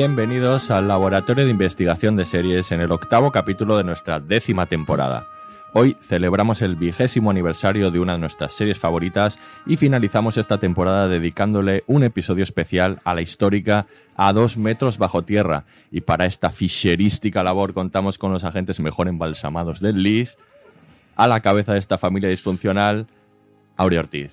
Bienvenidos al Laboratorio de Investigación de Series en el octavo capítulo de nuestra décima temporada. Hoy celebramos el vigésimo aniversario de una de nuestras series favoritas y finalizamos esta temporada dedicándole un episodio especial a la histórica A dos metros bajo tierra. Y para esta ficherística labor contamos con los agentes mejor embalsamados del LIS, a la cabeza de esta familia disfuncional, Aurea Ortiz.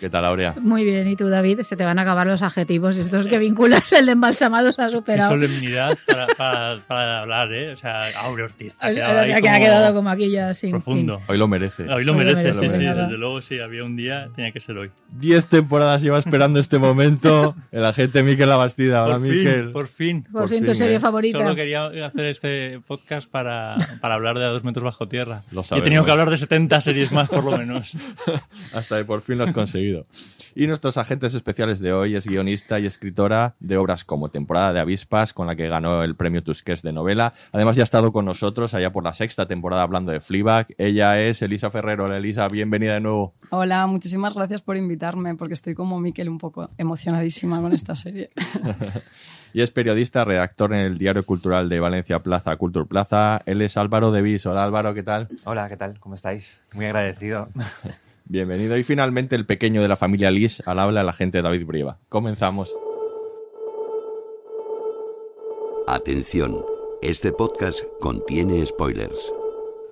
¿Qué tal, Aurea? Muy bien, ¿y tú, David? Se te van a acabar los adjetivos estos que vinculas el de embalsamados a Qué superado. solemnidad para, para- para hablar, ¿eh? O sea, Aurea Ortiz. ha quedado ahí que ha como quedado como aquí ya sin profundo. Hoy lo merece. Hoy lo Hoy lo merece, merece, sí, sí, desde luego sí, había un día, tenía que ser hoy. Diez temporadas lleva esperando este momento el agente Miquel Labastida. Hola, por Miquel. fin, por fin. Por, Por fin, fin, tu serie ¿eh? favorita. Solo quería hacer este podcast para, para hablar de A dos metros bajo tierra. Lo Y he sabemos. tenido que hablar de 70 series más, por lo menos. Hasta que por fin lo has conseguido. Y nuestros agentes especiales de hoy es guionista y escritora de obras como Temporada de Avispas, con la que ganó el premio Tusquets de novela. Además, ya ha estado con nosotros allá por la sexta temporada hablando de Fleabag. Ella es Elisa Ferrero. Hola, Elisa, bienvenida de nuevo. Hola, muchísimas gracias por invitarme, porque estoy como Miquel un poco emocionadísima con esta serie. Y es periodista, redactor en el Diario Cultural de Valencia Plaza, Cultur Plaza. Él es Álvaro de Vis. Hola, Álvaro, ¿qué tal? Hola, ¿qué tal? ¿Cómo estáis? Muy agradecido. Bienvenido. Y finalmente el pequeño de la familia Lis al habla el agente David Brieva. Comenzamos. Atención, este podcast contiene spoilers.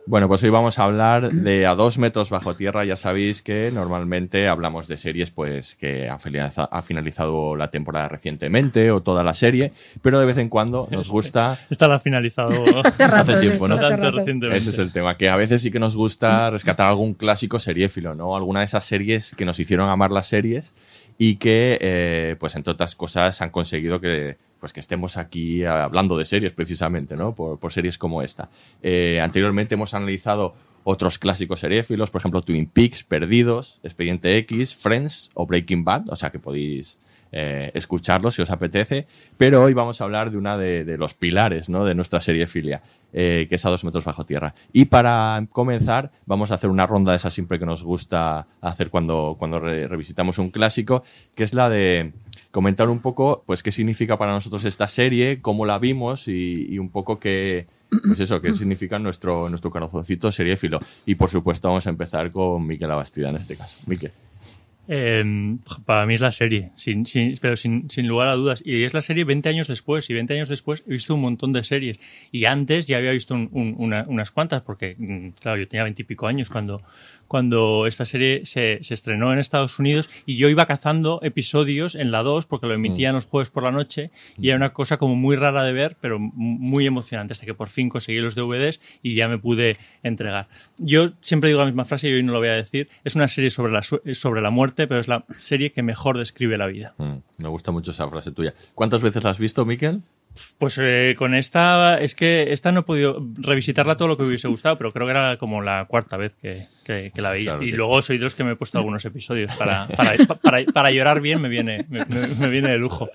Bueno, pues hoy vamos a hablar de A dos metros bajo tierra. Ya sabéis que normalmente hablamos de series pues que ha finaliza- ha finalizado la temporada recientemente o toda la serie, pero de vez en cuando nos gusta... Esta la ha finalizado Hace tiempo, ¿no? rato. recientemente. Ese es el tema, que a veces sí que nos gusta rescatar algún clásico seriéfilo, ¿no? Alguna de esas series que nos hicieron amar las series y que, eh, pues entre otras cosas, han conseguido que, pues, que estemos aquí hablando de series precisamente, ¿no? Por, por series como esta. Eh, anteriormente hemos analizado otros clásicos seriéfilos, por ejemplo, Twin Peaks, Perdidos, Expediente X, Friends o Breaking Bad, o sea que podéis eh, escucharlos si os apetece, pero hoy vamos a hablar de una de, de los pilares ¿no? de nuestra seriefilia, eh, que es a dos metros bajo tierra. Y para comenzar, vamos a hacer una ronda de esa siempre que nos gusta hacer cuando, cuando re- revisitamos un clásico, que es la de comentar un poco pues qué significa para nosotros esta serie, cómo la vimos y, un poco qué, pues eso, qué significa nuestro, nuestro corazoncito seriéfilo. Y por supuesto vamos a empezar con Miquel Abastida en este caso. Miquel. Eh, para mí es la serie, sin, sin- pero sin, sin lugar a dudas. Y es la serie 20 años después. Y 20 años después he visto un montón de series. Y antes ya había visto un- un- una- unas cuantas, porque, mm, claro, yo tenía 20 y pico años cuando, cuando esta serie se, estrenó en Estados Unidos. Y yo iba cazando episodios en la 2, porque lo emitían los jueves por la noche. Y era una cosa como muy rara de ver, pero muy emocionante, hasta que por fin conseguí los DVDs y ya me pude entregar. Yo siempre digo la misma frase y hoy no lo voy a decir. Es una serie sobre la, sobre la muerte, pero es la serie que mejor describe la vida. Mm, me gusta mucho esa frase tuya. ¿Cuántas veces la has visto, Miquel? Pues eh, con esta, es que esta no he podido revisitarla todo lo que me hubiese gustado, pero creo que era como la cuarta vez que, que- que la veía. Claro y que luego soy de los que me he puesto algunos episodios para, para, para, para llorar bien, me viene, me, me- me viene de lujo.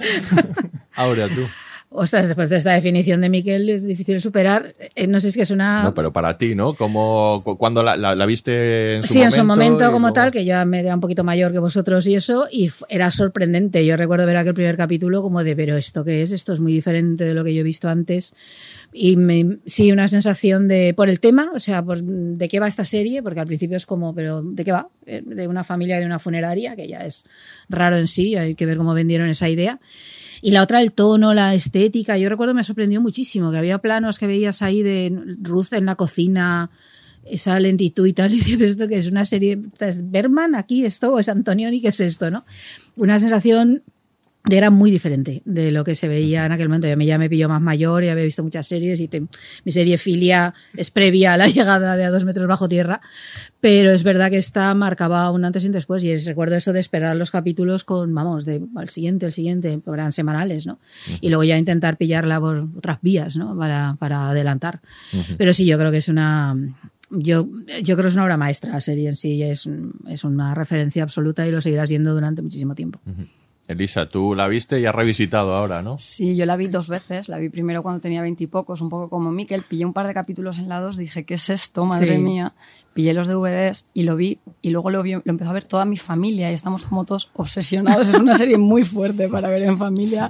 Ahora tú. Ostras, después de esta definición de Miquel, es difícil de superar. Eh, no sé, es que es una... No, pero para ti, ¿no? Como cuando la, la- la viste en su sí, momento. en su momento como tal, que ya me era un poquito mayor que vosotros y eso, y era sorprendente. Yo recuerdo ver aquel primer capítulo como de, pero ¿esto qué es? Esto es muy diferente de lo que yo he visto antes. Y me, sí, una sensación de, por el tema, o sea, por, de qué va esta serie, porque al principio es como, pero ¿de qué va? Eh, De una familia de una funeraria, que ya es raro en sí, hay que ver cómo vendieron esa idea. Y la otra, el tono, la estética. Yo recuerdo me sorprendió muchísimo, que había planos que veías ahí de Ruth en la cocina, esa lentitud y tal. Y dices, ¿esto que es una serie? ¿Es Berman aquí esto o es Antonioni? ¿Qué es esto? no Una sensación era muy diferente de lo que se veía en aquel momento. Ya me, ya me pilló más mayor, ya había visto muchas series y te- mi serie Filia es previa a la llegada de A dos metros bajo tierra, pero es verdad que esta marcaba un antes y un después y recuerdo eso de esperar los capítulos con, vamos, de al siguiente, el siguiente, que eran semanales, ¿no? Y luego ya intentar pillarla por otras vías, ¿no? Para, para adelantar. Pero sí, yo creo que es una... Yo, yo creo que es una obra maestra la serie en sí, es, es una referencia absoluta y lo seguirá siendo durante muchísimo tiempo. Elisa, tú la viste y has revisitado ahora, ¿no? Sí, yo la vi dos veces. La vi primero cuando tenía veintipocos, un poco como Miquel. Pillé un par de capítulos en la dos, dije, ¿qué es esto? Madre Sí. mía. Pillé los DVDs y lo vi. Y luego lo, vi, lo empezó a ver toda mi familia y estamos como todos obsesionados. Es una serie muy fuerte para ver en familia,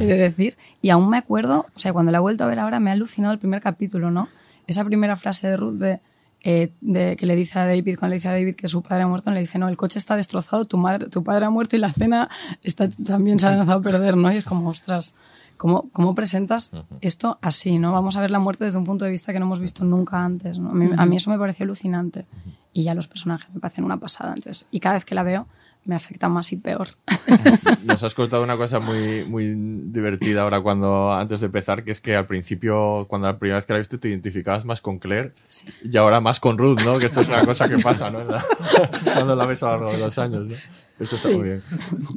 he de decir. Y aún me acuerdo, o sea, cuando la he vuelto a ver ahora, me ha alucinado el primer capítulo, ¿no? Esa primera frase de Ruth de, eh, de que le dice a David, cuando le dice a David que su padre ha muerto, le dice, no, el coche está destrozado, tu, madre, tu padre ha muerto y la cena está, también se ha lanzado a perder, ¿no? Y es como, ostras, ¿cómo, cómo presentas esto así, ¿no? Vamos a ver la muerte desde un punto de vista que no hemos visto nunca antes, ¿no? A mí, a mí eso me pareció alucinante. Y ya los personajes me parecen una pasada, entonces. Y cada vez que la veo, me afecta más y peor. Nos has contado una cosa muy, muy divertida ahora cuando antes de empezar, que es que al principio, cuando la primera vez que la viste, te identificabas más con Claire Sí. y ahora más con Ruth, ¿no? Que esto es una cosa que pasa, ¿no? Cuando la ves a lo largo de los años, ¿no? Eso está muy bien.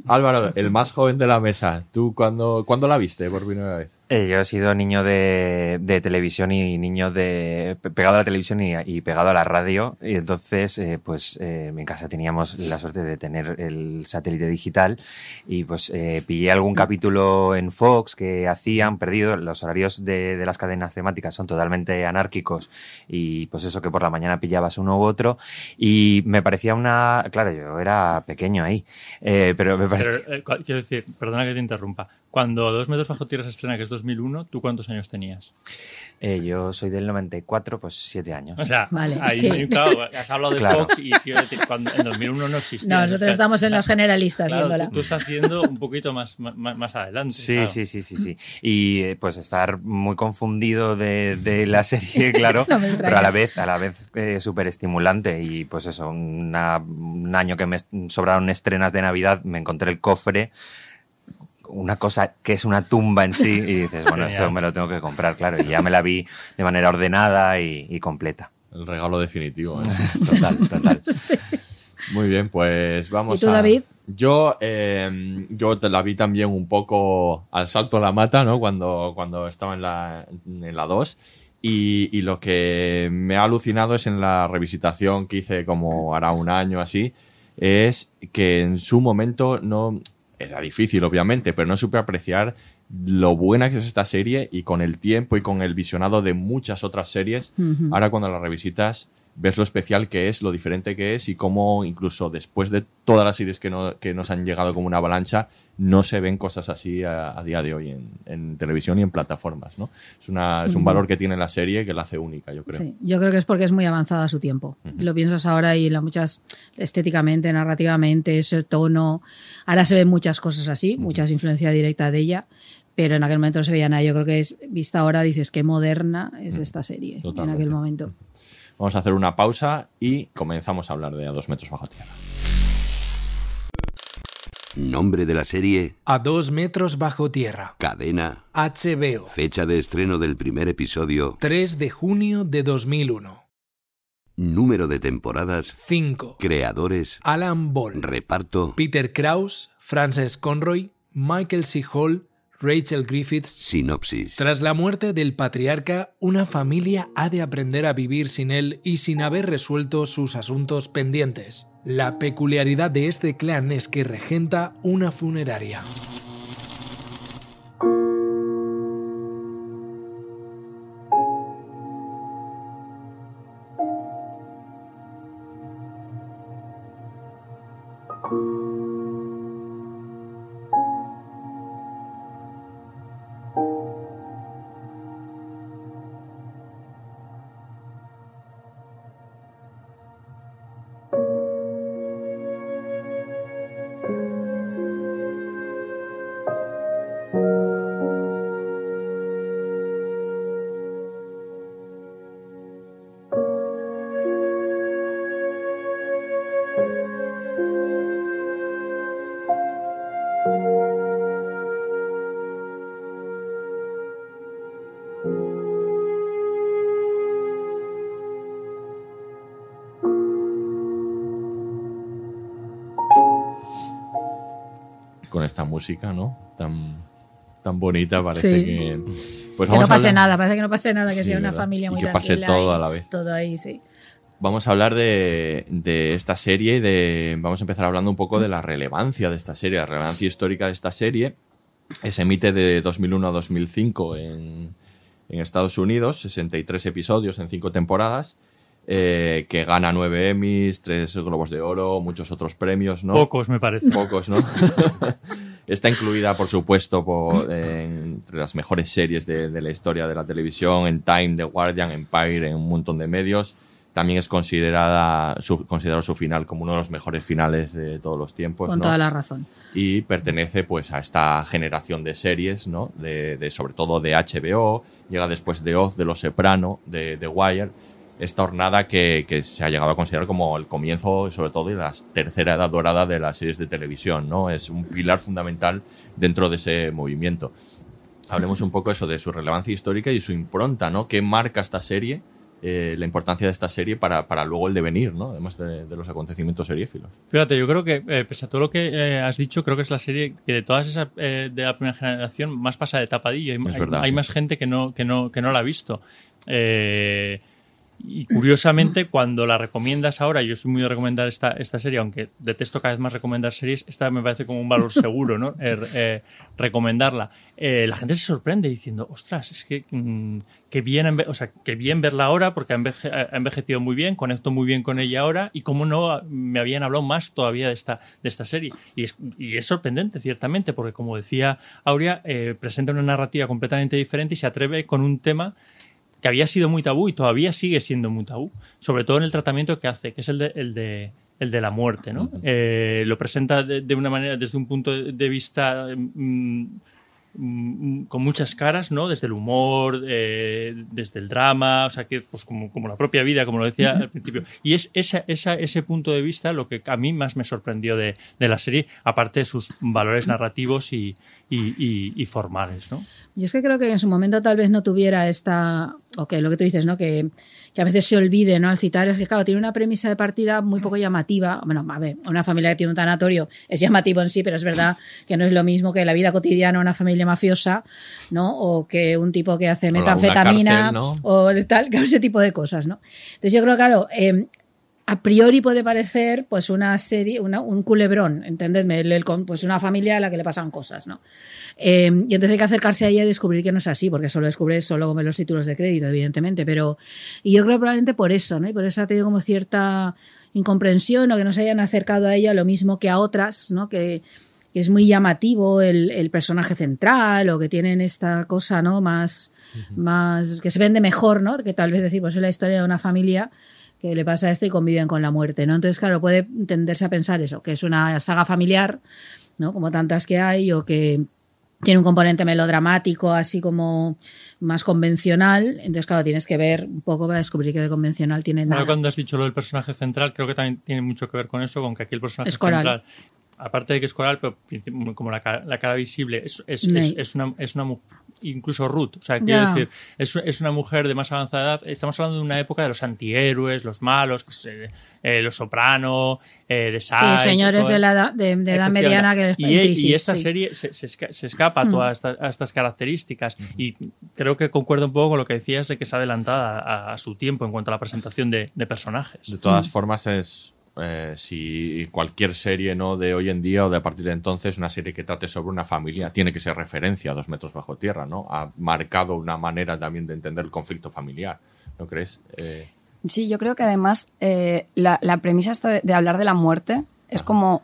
Álvaro, el más joven de la mesa, ¿tú cuándo, ¿cuándo la viste por primera vez? Eh, yo he sido niño de, televisión y niño de pe- pegado a la televisión y, pegado a la radio y entonces eh, pues eh, en casa teníamos la suerte de tener el satélite digital y pues eh, pillé algún capítulo en Fox que hacían perdido los horarios de, de las cadenas temáticas son totalmente anárquicos y pues eso que por la mañana pillabas uno u otro y me parecía una claro yo era pequeño ahí eh, pero me parecía Pero, quiero decir, perdona que te interrumpa. Cuando Dos metros bajo tierra se estrena, que es 2001, ¿tú cuántos años tenías? eh, yo soy del 94 pues siete años O sea, Vale, ahí, sí. claro, has hablado de Claro. Fox y quiero decir, cuando en 2001 no existía. No, nosotros estamos en los generalistas Claro, viéndola. tú, tú estás yendo un poquito más, más, más adelante. Sí, claro. sí, sí, sí, sí. Y eh, pues estar muy confundido de, de la serie, claro, No pero a la vez, a la vez eh, súper estimulante. Y pues eso, una- un año que me sobraron estrenas de Navidad, me encontré el cofre, una cosa que es una tumba en sí, y dices, bueno, eso me lo tengo que comprar, claro. Y ya me la vi de manera ordenada y, y completa. El regalo definitivo. ¿eh? Total, total. Muy bien, pues vamos ¿Y tú, a... David? Yo, eh, yo te la vi también un poco al salto a la mata, ¿no? Cuando, cuando estaba en la, en la 2. Y, y lo que me ha alucinado es en la revisitación que hice como hará un año así, es que en su momento no... Era difícil, obviamente, pero no supe apreciar lo buena que es esta serie y con el tiempo y con el visionado de muchas otras series, ahora cuando la revisitas ves lo especial que es, lo diferente que es y cómo incluso después de todas las series que, no- que nos han llegado como una avalancha, no se ven cosas así a, a día de hoy en, en televisión y en plataformas. ¿no? Es, una, es un Ujú. valor que tiene la serie que la hace única, yo creo. Sí, yo creo que es porque es muy avanzada a su tiempo. Lo piensas ahora y la muchas estéticamente, narrativamente, ese tono. Ahora se ven muchas cosas así, muchas influencia directa de ella, pero en aquel momento no se veía nada. Yo creo que es vista ahora dices qué moderna es esta serie Totalmente. en aquel momento. Vamos a hacer una pausa y comenzamos a hablar de A dos metros bajo tierra. Nombre de la serie, A dos metros bajo tierra. cadena, HBO. fecha de estreno del primer episodio, 3 de junio de 2001. número de temporadas, 5. creadores, Alan Ball. reparto, Peter Krause, Frances Conroy, Michael C. Hall, Rachel Griffiths. sinopsis. Tras la muerte del patriarca, una familia ha de aprender a vivir sin él y sin haber resuelto sus asuntos pendientes. La peculiaridad de este clan es que regenta una funeraria. Con esta música, ¿no? Tan, tan bonita, parece Sí. que. Pues que no pase hablar- nada, parece que no pase nada, que Sí, sea una ¿verdad? familia Y muy que pase todo y a la vez. Todo ahí, sí. Vamos a hablar de, de esta serie y de. Vamos a empezar hablando un poco de la relevancia de esta serie, la relevancia histórica de esta serie. Se emite de 2001 a 2005 en, en Estados Unidos, 63 episodios en 5 temporadas, eh, que gana 9 Emmys, 3 Globos de Oro, muchos otros premios, ¿no? Pocos, me parece. Pocos, ¿no? Está incluida, por supuesto, por, en- entre las mejores series de, de la historia de la televisión, en Time, The Guardian, Empire, en un montón de medios. También es considerada su, considerado su final como uno de los mejores finales de todos los tiempos. Con ¿no? toda la razón. y pertenece pues a esta generación de series, ¿no? De, de- sobre todo de HBO, llega después de Oz, de Los Soprano, de The Wire, esta hornada que, que se ha llegado a considerar como el comienzo, sobre todo, de la tercera edad dorada de las series de televisión, ¿no? Es un pilar fundamental dentro de ese movimiento. Hablemos un poco eso de su relevancia histórica y su impronta, ¿no? ¿Qué marca esta serie? eh, la importancia de esta serie para, para luego el devenir, ¿no? Además de, de los acontecimientos seriéfilos. Fíjate, yo creo que, eh, pese a todo lo que eh, has dicho, creo que es la serie que de todas esas de la primera generación más pasa de tapadillo. Hay, hay- verdad, hay sí. más gente que no, que no, que no la ha visto. Eh, y curiosamente, cuando la recomiendas ahora, yo soy muy de recomendar esta, esta serie, aunque detesto cada vez más recomendar series, esta me parece como un valor seguro, ¿no? Eh, eh, recomendarla. Eh, la gente se sorprende diciendo, ostras, es que, mm, que bien, o sea, que bien verla ahora porque ha, enveje- ha envejecido muy bien, conecto muy bien con ella ahora y cómo no me habían hablado más todavía de esta, de esta serie. Y es, y es sorprendente, ciertamente, porque como decía Aurea, eh, presenta una narrativa completamente diferente y se atreve con un tema que había sido muy tabú y todavía sigue siendo muy tabú, sobre todo en el tratamiento que hace, que es el de, el de, el de la muerte. ¿no? Eh, lo presenta de, de una manera, desde un punto de- vista mm, con muchas caras, ¿no? Desde el humor, eh, desde el drama, o sea, que pues como, como la propia vida, como lo decía al principio. Y es esa, esa- ese punto de vista lo que a mí más me sorprendió de, de la serie, aparte de sus valores narrativos y, y- y- y formales, ¿no? Yo es que creo que en su momento tal vez no tuviera esta, o que lo que tú dices, ¿no? Que, que a veces se olvide, ¿no? Al citar, es que claro, tiene una premisa de partida muy poco llamativa. Bueno, a ver, una familia que tiene un tanatorio es llamativo en sí, pero es verdad que no es lo mismo que la vida cotidiana de una familia mafiosa, ¿no? O que un tipo que hace O metanfetamina, cárcel, ¿no? o de tal, claro, ese tipo de cosas, ¿no? Entonces yo creo, claro, eh, a priori puede parecer pues una serie, una- un culebrón, entendedme, el- el pues una familia a la que le pasan cosas, ¿no? Eh, y entonces hay que acercarse a ella y descubrir que no es así, porque solo descubres solo con los títulos de crédito, evidentemente, pero y yo creo probablemente por eso, ¿no? Y por eso ha tenido como cierta incomprensión o que no se hayan acercado a ella lo mismo que a otras, ¿no? Que, que es muy llamativo el, el personaje central o que tienen esta cosa, ¿no? Más, más, que se vende mejor, ¿no? Que tal vez decir, pues es la historia de una familia que le pasa esto y conviven con la muerte, ¿no? Entonces, claro, puede tenderse a pensar eso, que es una saga familiar, ¿no? Como tantas que hay, o que tiene un componente melodramático, así como más convencional. Entonces, claro, tienes que ver un poco para descubrir que de convencional tiene nada. Ahora cuando has dicho lo del personaje central, creo que también tiene mucho que ver con eso, con que aquí el personaje Es central, aparte de que es coral, pero como la cara, la cara visible, es, es, es, una, es una incluso Ruth, o sea, quiero decir, es, es una mujer de más avanzada edad. Estamos hablando de una época de los antihéroes, los malos, que se- eh, los soprano, eh, de Sí, Psycho, señores de la edad, de, de edad mediana que y, en e- crisis, y esta sí. serie se, se esca- se escapa a Mm. todas estas, a estas características y creo que concuerdo un poco con lo que decías de que es adelantada a, a su tiempo en cuanto a la presentación de, de personajes. De todas formas, es eh, si cualquier serie no de hoy en día o de a partir de entonces, una serie que trate sobre una familia, tiene que ser referencia a dos metros bajo tierra, ¿no? Ha marcado una manera también de entender el conflicto familiar, ¿no crees? Eh, Sí, yo creo que además eh, la, la premisa esta de, de hablar de la muerte es como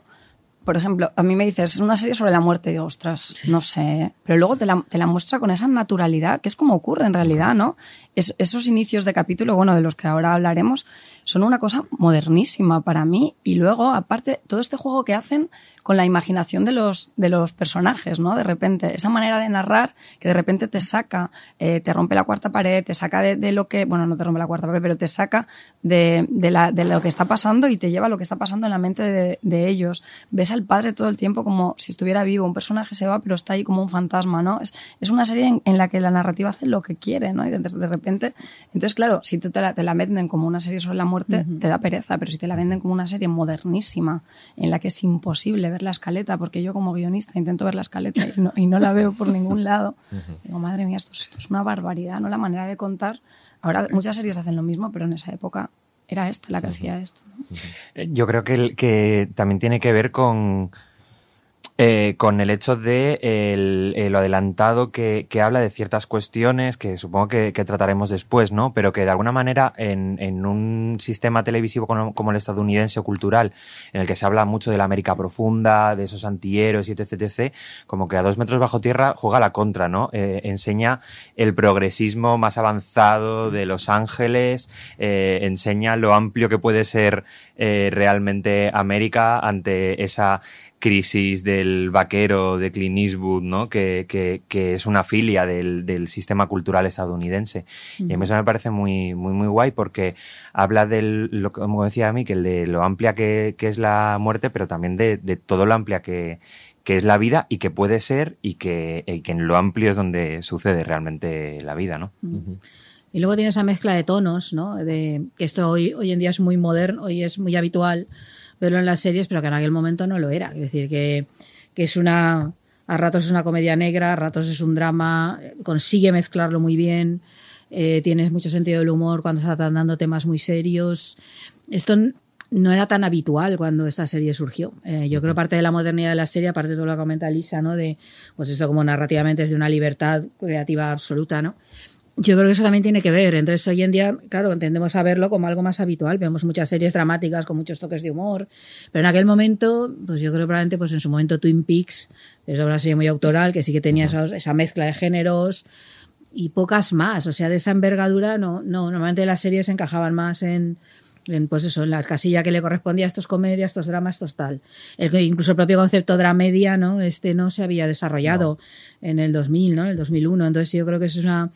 por ejemplo, a mí me dices, es una serie sobre la muerte, y digo, ostras, no sé, pero luego te la, te la muestra con esa naturalidad, que es como ocurre en realidad, ¿no? Es- esos inicios de capítulo, bueno, de los que ahora hablaremos, son una cosa modernísima para mí y luego, aparte, todo este juego que hacen con la imaginación de los, de los personajes, ¿no? De repente, esa manera de narrar que de repente te saca, eh, te rompe la cuarta pared, te saca de, de lo que, bueno, no te rompe la cuarta pared, pero te saca de, de, la, de lo que está pasando y te lleva a lo que está pasando en la mente de, de ellos. Ves al padre todo el tiempo como si estuviera vivo, un personaje se va, pero está ahí como un fantasma, ¿no? Es, es una serie en, la que la narrativa hace lo que quiere, ¿no? Y de repente, entonces, claro, si tú te la, te la venden como una serie sobre la muerte, te da pereza, pero si te la venden como una serie modernísima, en la que es imposible ver la escaleta, porque yo como guionista intento ver la escaleta y no, y no la veo por ningún lado, digo, madre mía, esto, es- esto es una barbaridad, ¿no? La manera de contar. Ahora muchas series hacen lo mismo, pero en esa época era esta la que hacía esto. ¿no? Eh, Yo creo que, que también tiene que ver con, eh, con el hecho de el, eh, adelantado que, que habla de ciertas cuestiones que supongo que, que trataremos después, ¿no? Pero que de alguna manera en, en un sistema televisivo como, como el estadounidense o cultural, en el que se habla mucho de la América profunda, de esos antihéroes y etc, etc, como que a dos metros bajo tierra juega la contra, ¿no? Eh, enseña el progresismo más avanzado de Los Ángeles, enseña lo amplio que puede ser realmente América ante esa crisis del vaquero de Clint Eastwood, ¿no? Que, que, que es una filia del, del sistema cultural estadounidense. Y a mí eso me parece muy, muy, muy guay porque habla del, lo, que- como decía a mí, que el de lo amplia que, que es la muerte, pero también de, de todo lo amplia que, que es la vida y que puede ser y que, y que en lo amplio es donde sucede realmente la vida, ¿no? Y luego tiene esa mezcla de tonos, ¿no? De, que esto hoy, hoy en día es muy moderno, hoy es muy habitual verlo en las series, pero que en aquel momento no lo era. Es decir, que, que es una. A ratos es una comedia negra, a ratos es un drama, consigue mezclarlo muy bien, eh, tienes mucho sentido del humor cuando se están dando temas muy serios. Esto no era tan habitual cuando esta serie surgió. Eh, yo creo parte de la modernidad de la serie, aparte de todo lo que comenta Lisa, ¿no? De, pues esto como narrativamente es de una libertad creativa absoluta, ¿no? Yo creo que eso también tiene que ver. Entonces, hoy en día, claro, tendemos a verlo como algo más habitual. Vemos muchas series dramáticas con muchos toques de humor. Pero en aquel momento, pues yo creo probablemente, pues en su momento Twin Peaks es una serie muy autoral que sí que tenía esos- esa mezcla de géneros y pocas más. O sea, de esa envergadura, no, no. Normalmente las series encajaban más en, en, pues eso, en la casilla que le correspondía a estos comedias, estos dramas, estos tal. El, que incluso el propio concepto dramedia, ¿no? Este no se había desarrollado en el 2000, ¿no? En el 2001. Entonces yo creo que eso es una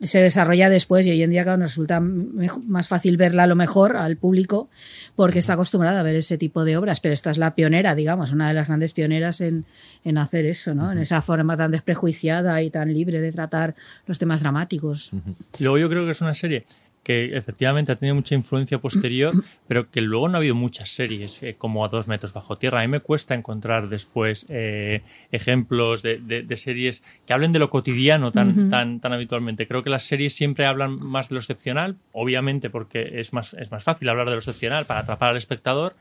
se desarrolla después y hoy en día claro, nos resulta más fácil verla a lo mejor al público porque está acostumbrada a ver ese tipo de obras, pero esta es la pionera, digamos, una de las grandes pioneras en, en hacer eso, ¿no? En esa forma tan desprejuiciada y tan libre de tratar los temas dramáticos. Luego yo creo que es una serie que efectivamente ha tenido mucha influencia posterior, pero que luego no ha habido muchas series eh, como a dos metros bajo tierra. A mí me cuesta encontrar después eh, ejemplos de, de- de series que hablen de lo cotidiano tan, tan, tan habitualmente. Creo que las series siempre hablan más de lo excepcional, obviamente porque es más, es más fácil hablar de lo excepcional para atrapar al espectador,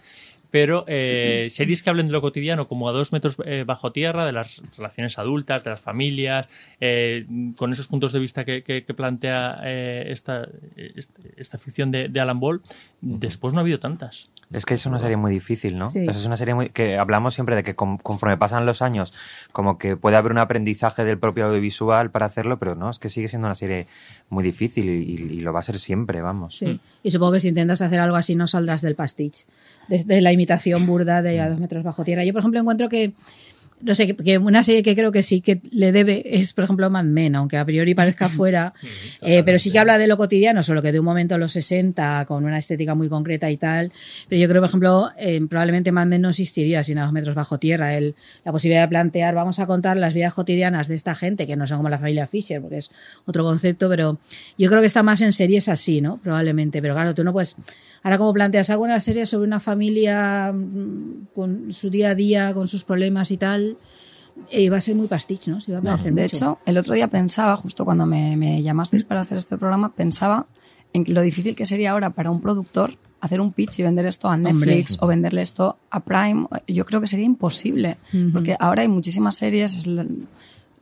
pero eh, series que hablen de lo cotidiano, como a dos metros eh, bajo tierra, de las relaciones adultas, de las familias, eh, con esos puntos de vista que, que- que plantea eh, esta, este- esta ficción de, de Alan Ball, después no ha habido tantas. Es que es una serie muy difícil, ¿no? Sí. Pues es una serie muy, que hablamos siempre de que con- conforme pasan los años, como que puede haber un aprendizaje del propio audiovisual para hacerlo, pero no, es que sigue siendo una serie muy difícil y, y- y lo va a ser siempre, vamos. Sí. Y supongo que si intentas hacer algo así no saldrás del pastiche, desde la imitación burda de a dos metros bajo tierra. Yo, por ejemplo, encuentro que, no sé, que- una serie que creo que sí que le debe es, por ejemplo, Mad Men, aunque a priori parezca fuera, eh, pero sí que habla de lo cotidiano, solo que de un momento a los 60, con una estética muy concreta y tal. Pero yo creo, por ejemplo, eh, probablemente Mad Men no existiría sin a dos metros bajo tierra. El, la posibilidad de plantear, vamos a contar las vidas cotidianas de esta gente, que no son como la familia Fisher, porque es otro concepto, pero yo creo que está más en series así, ¿no? Probablemente. Pero claro, tú no puedes. Ahora, como planteas alguna serie sobre una familia mm, con su día a día, con sus problemas y tal, eh, va a ser muy pastiche, ¿no? Se va a No, parecer de mucho. hecho, el otro día pensaba, justo cuando me, me llamasteis para hacer este programa, pensaba en lo difícil que sería ahora para un productor hacer un pitch y vender esto a Netflix Hombre. o venderle esto a Prime. Yo creo que sería imposible, porque ahora hay muchísimas series, es la-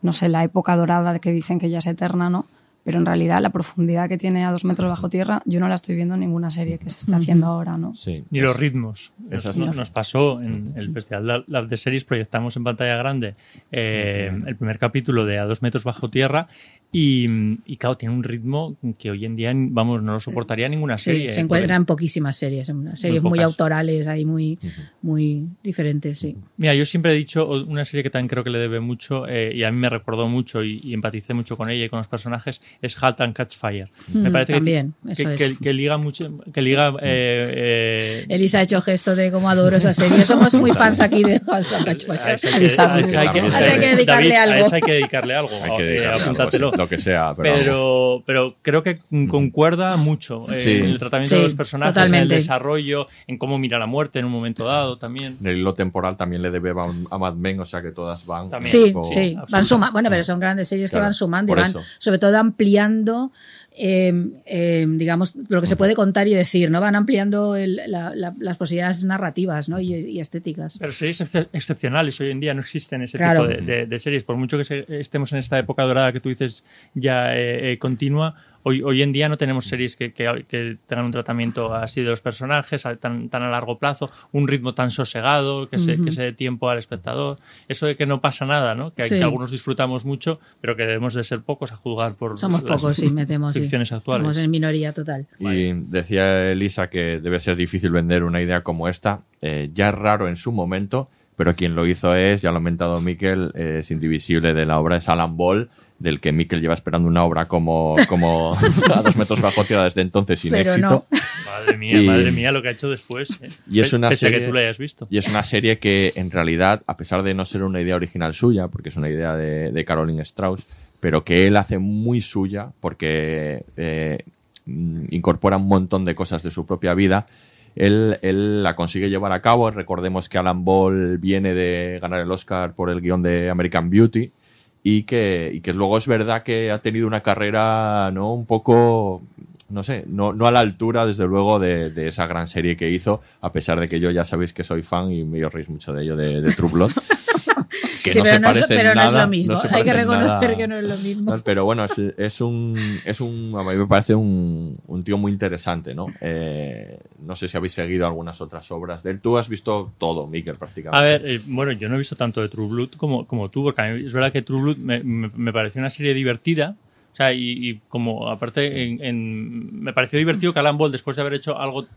no sé, la época dorada que dicen que ya es eterna, ¿no? Pero en realidad la profundidad que tiene a dos metros bajo tierra, yo no la estoy viendo en ninguna serie que se esté haciendo ahora, ¿no? Sí. Ni los ritmos. Esas- Nos, nos pasó en el Festival Lab- de Series, proyectamos en pantalla grande eh, el primer capítulo de A dos metros bajo tierra y, y, claro, tiene un ritmo que hoy en día, vamos, no lo soportaría ninguna Sí, serie. se eh, encuentra en poquísimas series, en unas series muy, pocas. autorales, ahí muy, muy diferentes, sí. Mira, yo siempre he dicho una serie que también creo que le debe mucho eh, y a mí me recordó mucho y, y empaticé mucho con ella y con los personajes es Halt and Catch Fire. me Mm, parece que- también, que, eso es. que- que liga mucho, que liga eh, eh, Elisa ha hecho gesto de cómo adoro esa serie. Somos muy fans aquí de House of Catch Fire. A esa hay que- que- que dedicarle David, algo. A esa hay que dedicarle algo. Hay que eh, dedicarle algo, apúntatelo. sí, lo que sea, pero Pero, pero creo que concuerda mucho eh, Sí. en el tratamiento Sí, de los personajes, en totalmente. el desarrollo, en cómo mira la muerte en un momento dado también. En el hilo temporal también le debe a, a Mad Men, o sea que todas van. También. Sí, tipo- sí, van sumando. Bueno, pero son grandes series que Claro, van sumando y van, eso. sobre todo, ampliando, eh, eh, digamos, lo que se puede contar y decir, ¿no? Van ampliando el- la- la- las posibilidades narrativas, ¿no? Y, y estéticas. Pero series excep- excepcionales hoy en día no existen ese Claro. tipo de, de- de series. Por mucho que se- estemos en esta época dorada que tú dices ya eh, eh, continua, hoy, hoy en día no tenemos series que, que- que tengan un tratamiento así de los personajes a- tan, tan a largo plazo, un ritmo tan sosegado, que se, Ujú. que se dé tiempo al espectador. Eso de que no pasa nada, ¿no? Que, Sí. que algunos disfrutamos mucho, pero que debemos de ser pocos a juzgar por Somos las pocos, sí, me temo, sí. ficciones actuales. Somos en minoría total. Y decía Elisa que debe ser difícil vender una idea como esta. Eh, ya es raro en su momento, pero quien lo hizo es, ya lo ha comentado Miquel, eh, es indivisible de la obra, es Alan Ball, del que Miquel lleva esperando una obra como, como a dos metros bajo tierra desde entonces sin Pero éxito. no. Madre mía, Y- madre mía lo que ha hecho después. eh. Y es una Pese serie, que tú la hayas visto. Y es una serie que, en realidad, a pesar de no ser una idea original suya, porque es una idea de, de Caroline Strauss, pero que él hace muy suya porque eh, incorpora un montón de cosas de su propia vida. Él, él la consigue llevar a cabo. Recordemos que Alan Ball viene de ganar el Oscar por el guion de American Beauty y que, y que luego es verdad que ha tenido una carrera no un poco no sé, no, no a la altura, desde luego, de, de esa gran serie que hizo, a pesar de que yo ya sabéis que soy fan y me reís mucho de ello, de, de True Blood. Que Sí, no pero se no es lo- parece en pero no es nada, lo mismo. Hay que reconocer nada. que no es lo mismo. No, Pero bueno, es, es un, es un, a mí me parece un, un tío muy interesante, ¿no? Eh, no sé si habéis seguido algunas otras obras de él. Tú has visto todo, Miquel, prácticamente. A ver, eh, bueno, yo no he visto tanto de True Blood como, como tú, porque a mí es verdad que True Blood me, me, me pareció una serie divertida. O sea, y, y como aparte, en, en- me pareció divertido que Alan Ball, después de haber hecho algo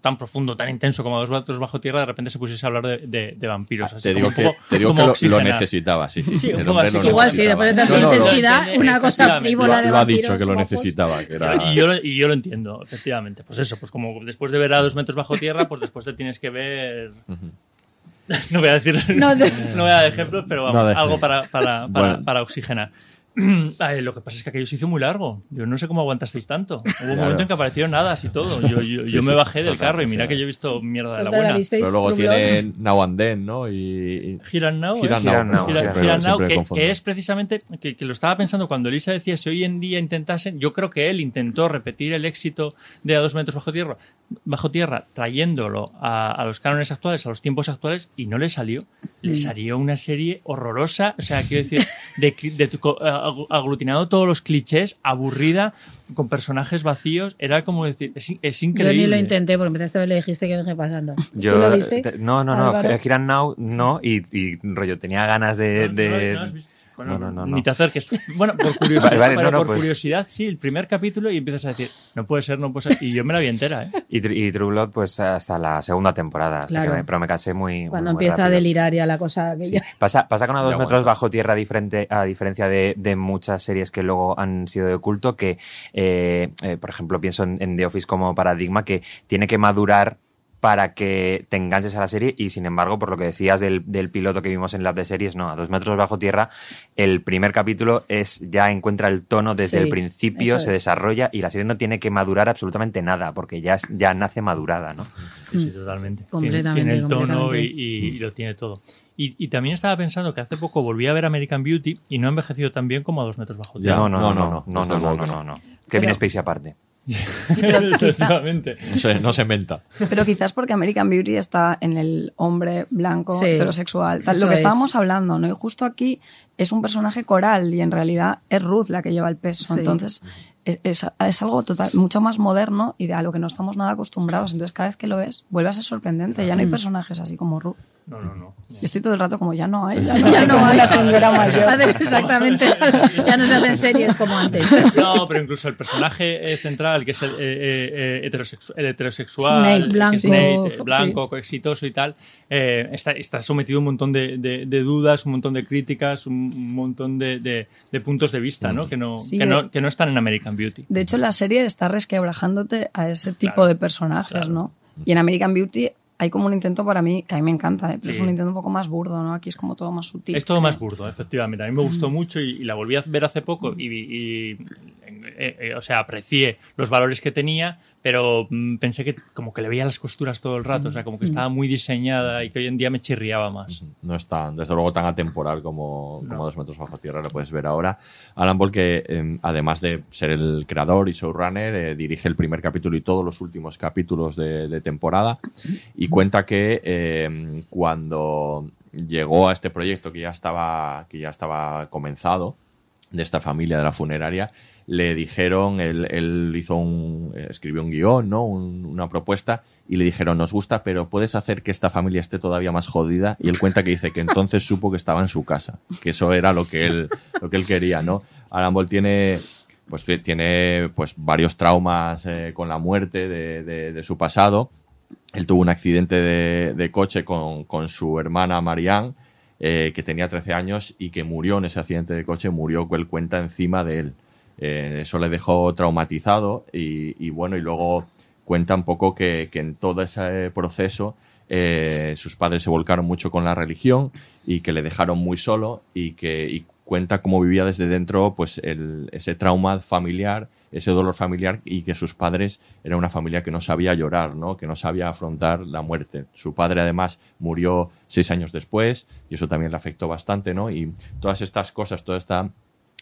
tan profundo, tan intenso como Dos Metros Bajo Tierra, de repente se pusiese a hablar de, de- de vampiros. así te digo como que, poco- te digo como que lo, necesitaba, sí, sí. Sí, el hombre lo Igual sí, después de tanta No, intensidad, una cosa frívola lo, de lo ha dicho que lo necesitaba. Que era, Y yo, lo, y yo lo entiendo, efectivamente. Pues eso, pues como después de ver a dos metros bajo tierra, pues después te tienes que ver. no voy a decir. No, voy a dar ejemplos, pero vamos, No algo para, para, para, Bueno. para oxigenar. Ay, lo que pasa es que aquello se hizo muy largo. Yo no sé cómo aguantasteis tanto. Hubo un momento en que aparecieron nadas y todo. Yo, yo, Sí, yo me sí, bajé del carro y mira que yo he visto mierda de la ¿Vosotros la buena. pero luego tiene Now and Then, ¿no? Y, y- Giran Now, Giran ¿eh? Now, Giran Now, Giran- Now, siempre que, es precisamente, que, que lo estaba pensando cuando Elisa decía si hoy en día intentasen, yo creo que él intentó repetir el éxito de A dos metros bajo tierra, bajo tierra trayéndolo a, a los cánones actuales, a los tiempos actuales, y no le salió. Le salió una serie horrorosa, o sea, quiero decir, de, tu- aglutinado todos los clichés, aburrida, con personajes vacíos, era como decir, es, in- es Yo increíble. ni lo intenté porque empezaste a ver le dijiste que dejé pasando. Yo, ¿Tú lo viste? te- no, no, no. Kiran Now, no. Y, y rollo, tenía ganas de. No, de- no, no has visto. Bueno, No, no, no, Ni no. te acerques. Bueno, por curiosidad, Vale, vale, pero no, no, por pues- curiosidad, sí, el primer capítulo y empiezas a decir, no puede ser, no puede ser. Y yo me la vi entera, ¿eh? Y, y True Blood, pues hasta la segunda temporada. hasta Claro. que me- pero me casé muy. muy, Cuando muy empieza a delirar ya la cosa que ya- Pasa, pasa con A dos metros bajo tierra diferente, a diferencia de, de muchas series que luego han sido de culto, que, eh, eh, por ejemplo, pienso en, en The Office como paradigma, que tiene que madurar para que te enganches a la serie y sin embargo, por lo que decías del, del piloto que vimos en Lab de Series, no, a dos metros bajo tierra, el primer capítulo es ya encuentra el tono desde Sí, el principio, se es. desarrolla y la serie no tiene que madurar absolutamente nada porque ya, es- ya nace madurada, ¿no? Sí, sí, totalmente. Tiene- Completamente, Tiene, el tono y, y lo tiene todo. Y, y también estaba pensando que hace poco volví a ver American Beauty y no ha envejecido tan bien como a dos metros bajo Ya. tierra. no, no, no, no, no, no, no, no, no, no, que no, no. no. Kevin Spacey aparte. Sí, pero quizá- Efectivamente. No se, no se menta. Pero quizás porque American Beauty está en el hombre blanco, Sí, heterosexual, tal, lo que es. estábamos hablando, ¿no? Y justo aquí es un personaje coral y en realidad es Ruth la que lleva el peso. Sí. Entonces es, es- es algo total, mucho más moderno y de a lo que no estamos nada acostumbrados. Entonces cada vez que lo ves vuelve a ser sorprendente. Ya no hay Mm. personajes así como Ruth. No, no, no. Yo estoy todo el rato como ya no hay, ya no, ya no hay la señora mayor. Exactamente. Ya no se hacen series como antes. No, pero incluso el personaje eh, central, que es el, eh, eh, heterosexu- el heterosexual, Snake, blanco, Snake, eh, sí. blanco, exitoso y tal, eh, está, está sometido a un montón de, de- de dudas, un montón de críticas, un, montón de, de- de puntos de vista, ¿no? Que, no, Sí, que, no, que no están en American Beauty. De hecho, la serie está resquebrajándote a ese tipo Claro, de personajes, claro. ¿no? Y en American Beauty hay como un intento para mí, que a mí me encanta, ¿eh? pero es un intento un poco más burdo, ¿no? Aquí es como todo más sutil. Es todo creo. más burdo, efectivamente. A mí me gustó mucho y, y la volví a ver hace poco y, y- eh, eh, o sea, aprecié los valores que tenía, pero mm, pensé que como que le veía las costuras todo el rato, o sea, como que estaba muy diseñada y que hoy en día me chirriaba más. No es tan, desde luego tan atemporal como, como Dos metros bajo tierra, lo puedes ver ahora. Alan Ball, que eh, además de ser el creador y showrunner, eh, dirige el primer capítulo y todos los últimos capítulos de, de temporada y cuenta que eh, cuando llegó a este proyecto que ya estaba, que ya estaba comenzado, de esta familia de la funeraria, le dijeron, él, él hizo un, escribió un guion, ¿no? Un- una propuesta, y le dijeron, nos gusta, pero puedes hacer que esta familia esté todavía más jodida. Y él cuenta que dice que entonces supo que estaba en su casa, que eso era lo que él, lo que él quería, ¿no? Alan Ball tiene, pues tiene, pues varios traumas eh, con la muerte de, de- de su pasado. Él tuvo un accidente de, de coche con, con su hermana Marianne, eh, que tenía 13 años y que murió en ese accidente de coche, murió, él cuenta, encima de él. Eh, eso le dejó traumatizado y, bueno, y luego cuenta un poco que, en todo ese proceso eh, sus padres se volcaron mucho con la religión y que le dejaron muy solo y que y cuenta cómo vivía desde dentro pues ese trauma familiar, ese dolor familiar y que sus padres era una familia que no sabía llorar, ¿no? que no sabía afrontar la muerte. Su padre además murió seis años después y eso también le afectó bastante, ¿no? Y todas estas cosas, toda esta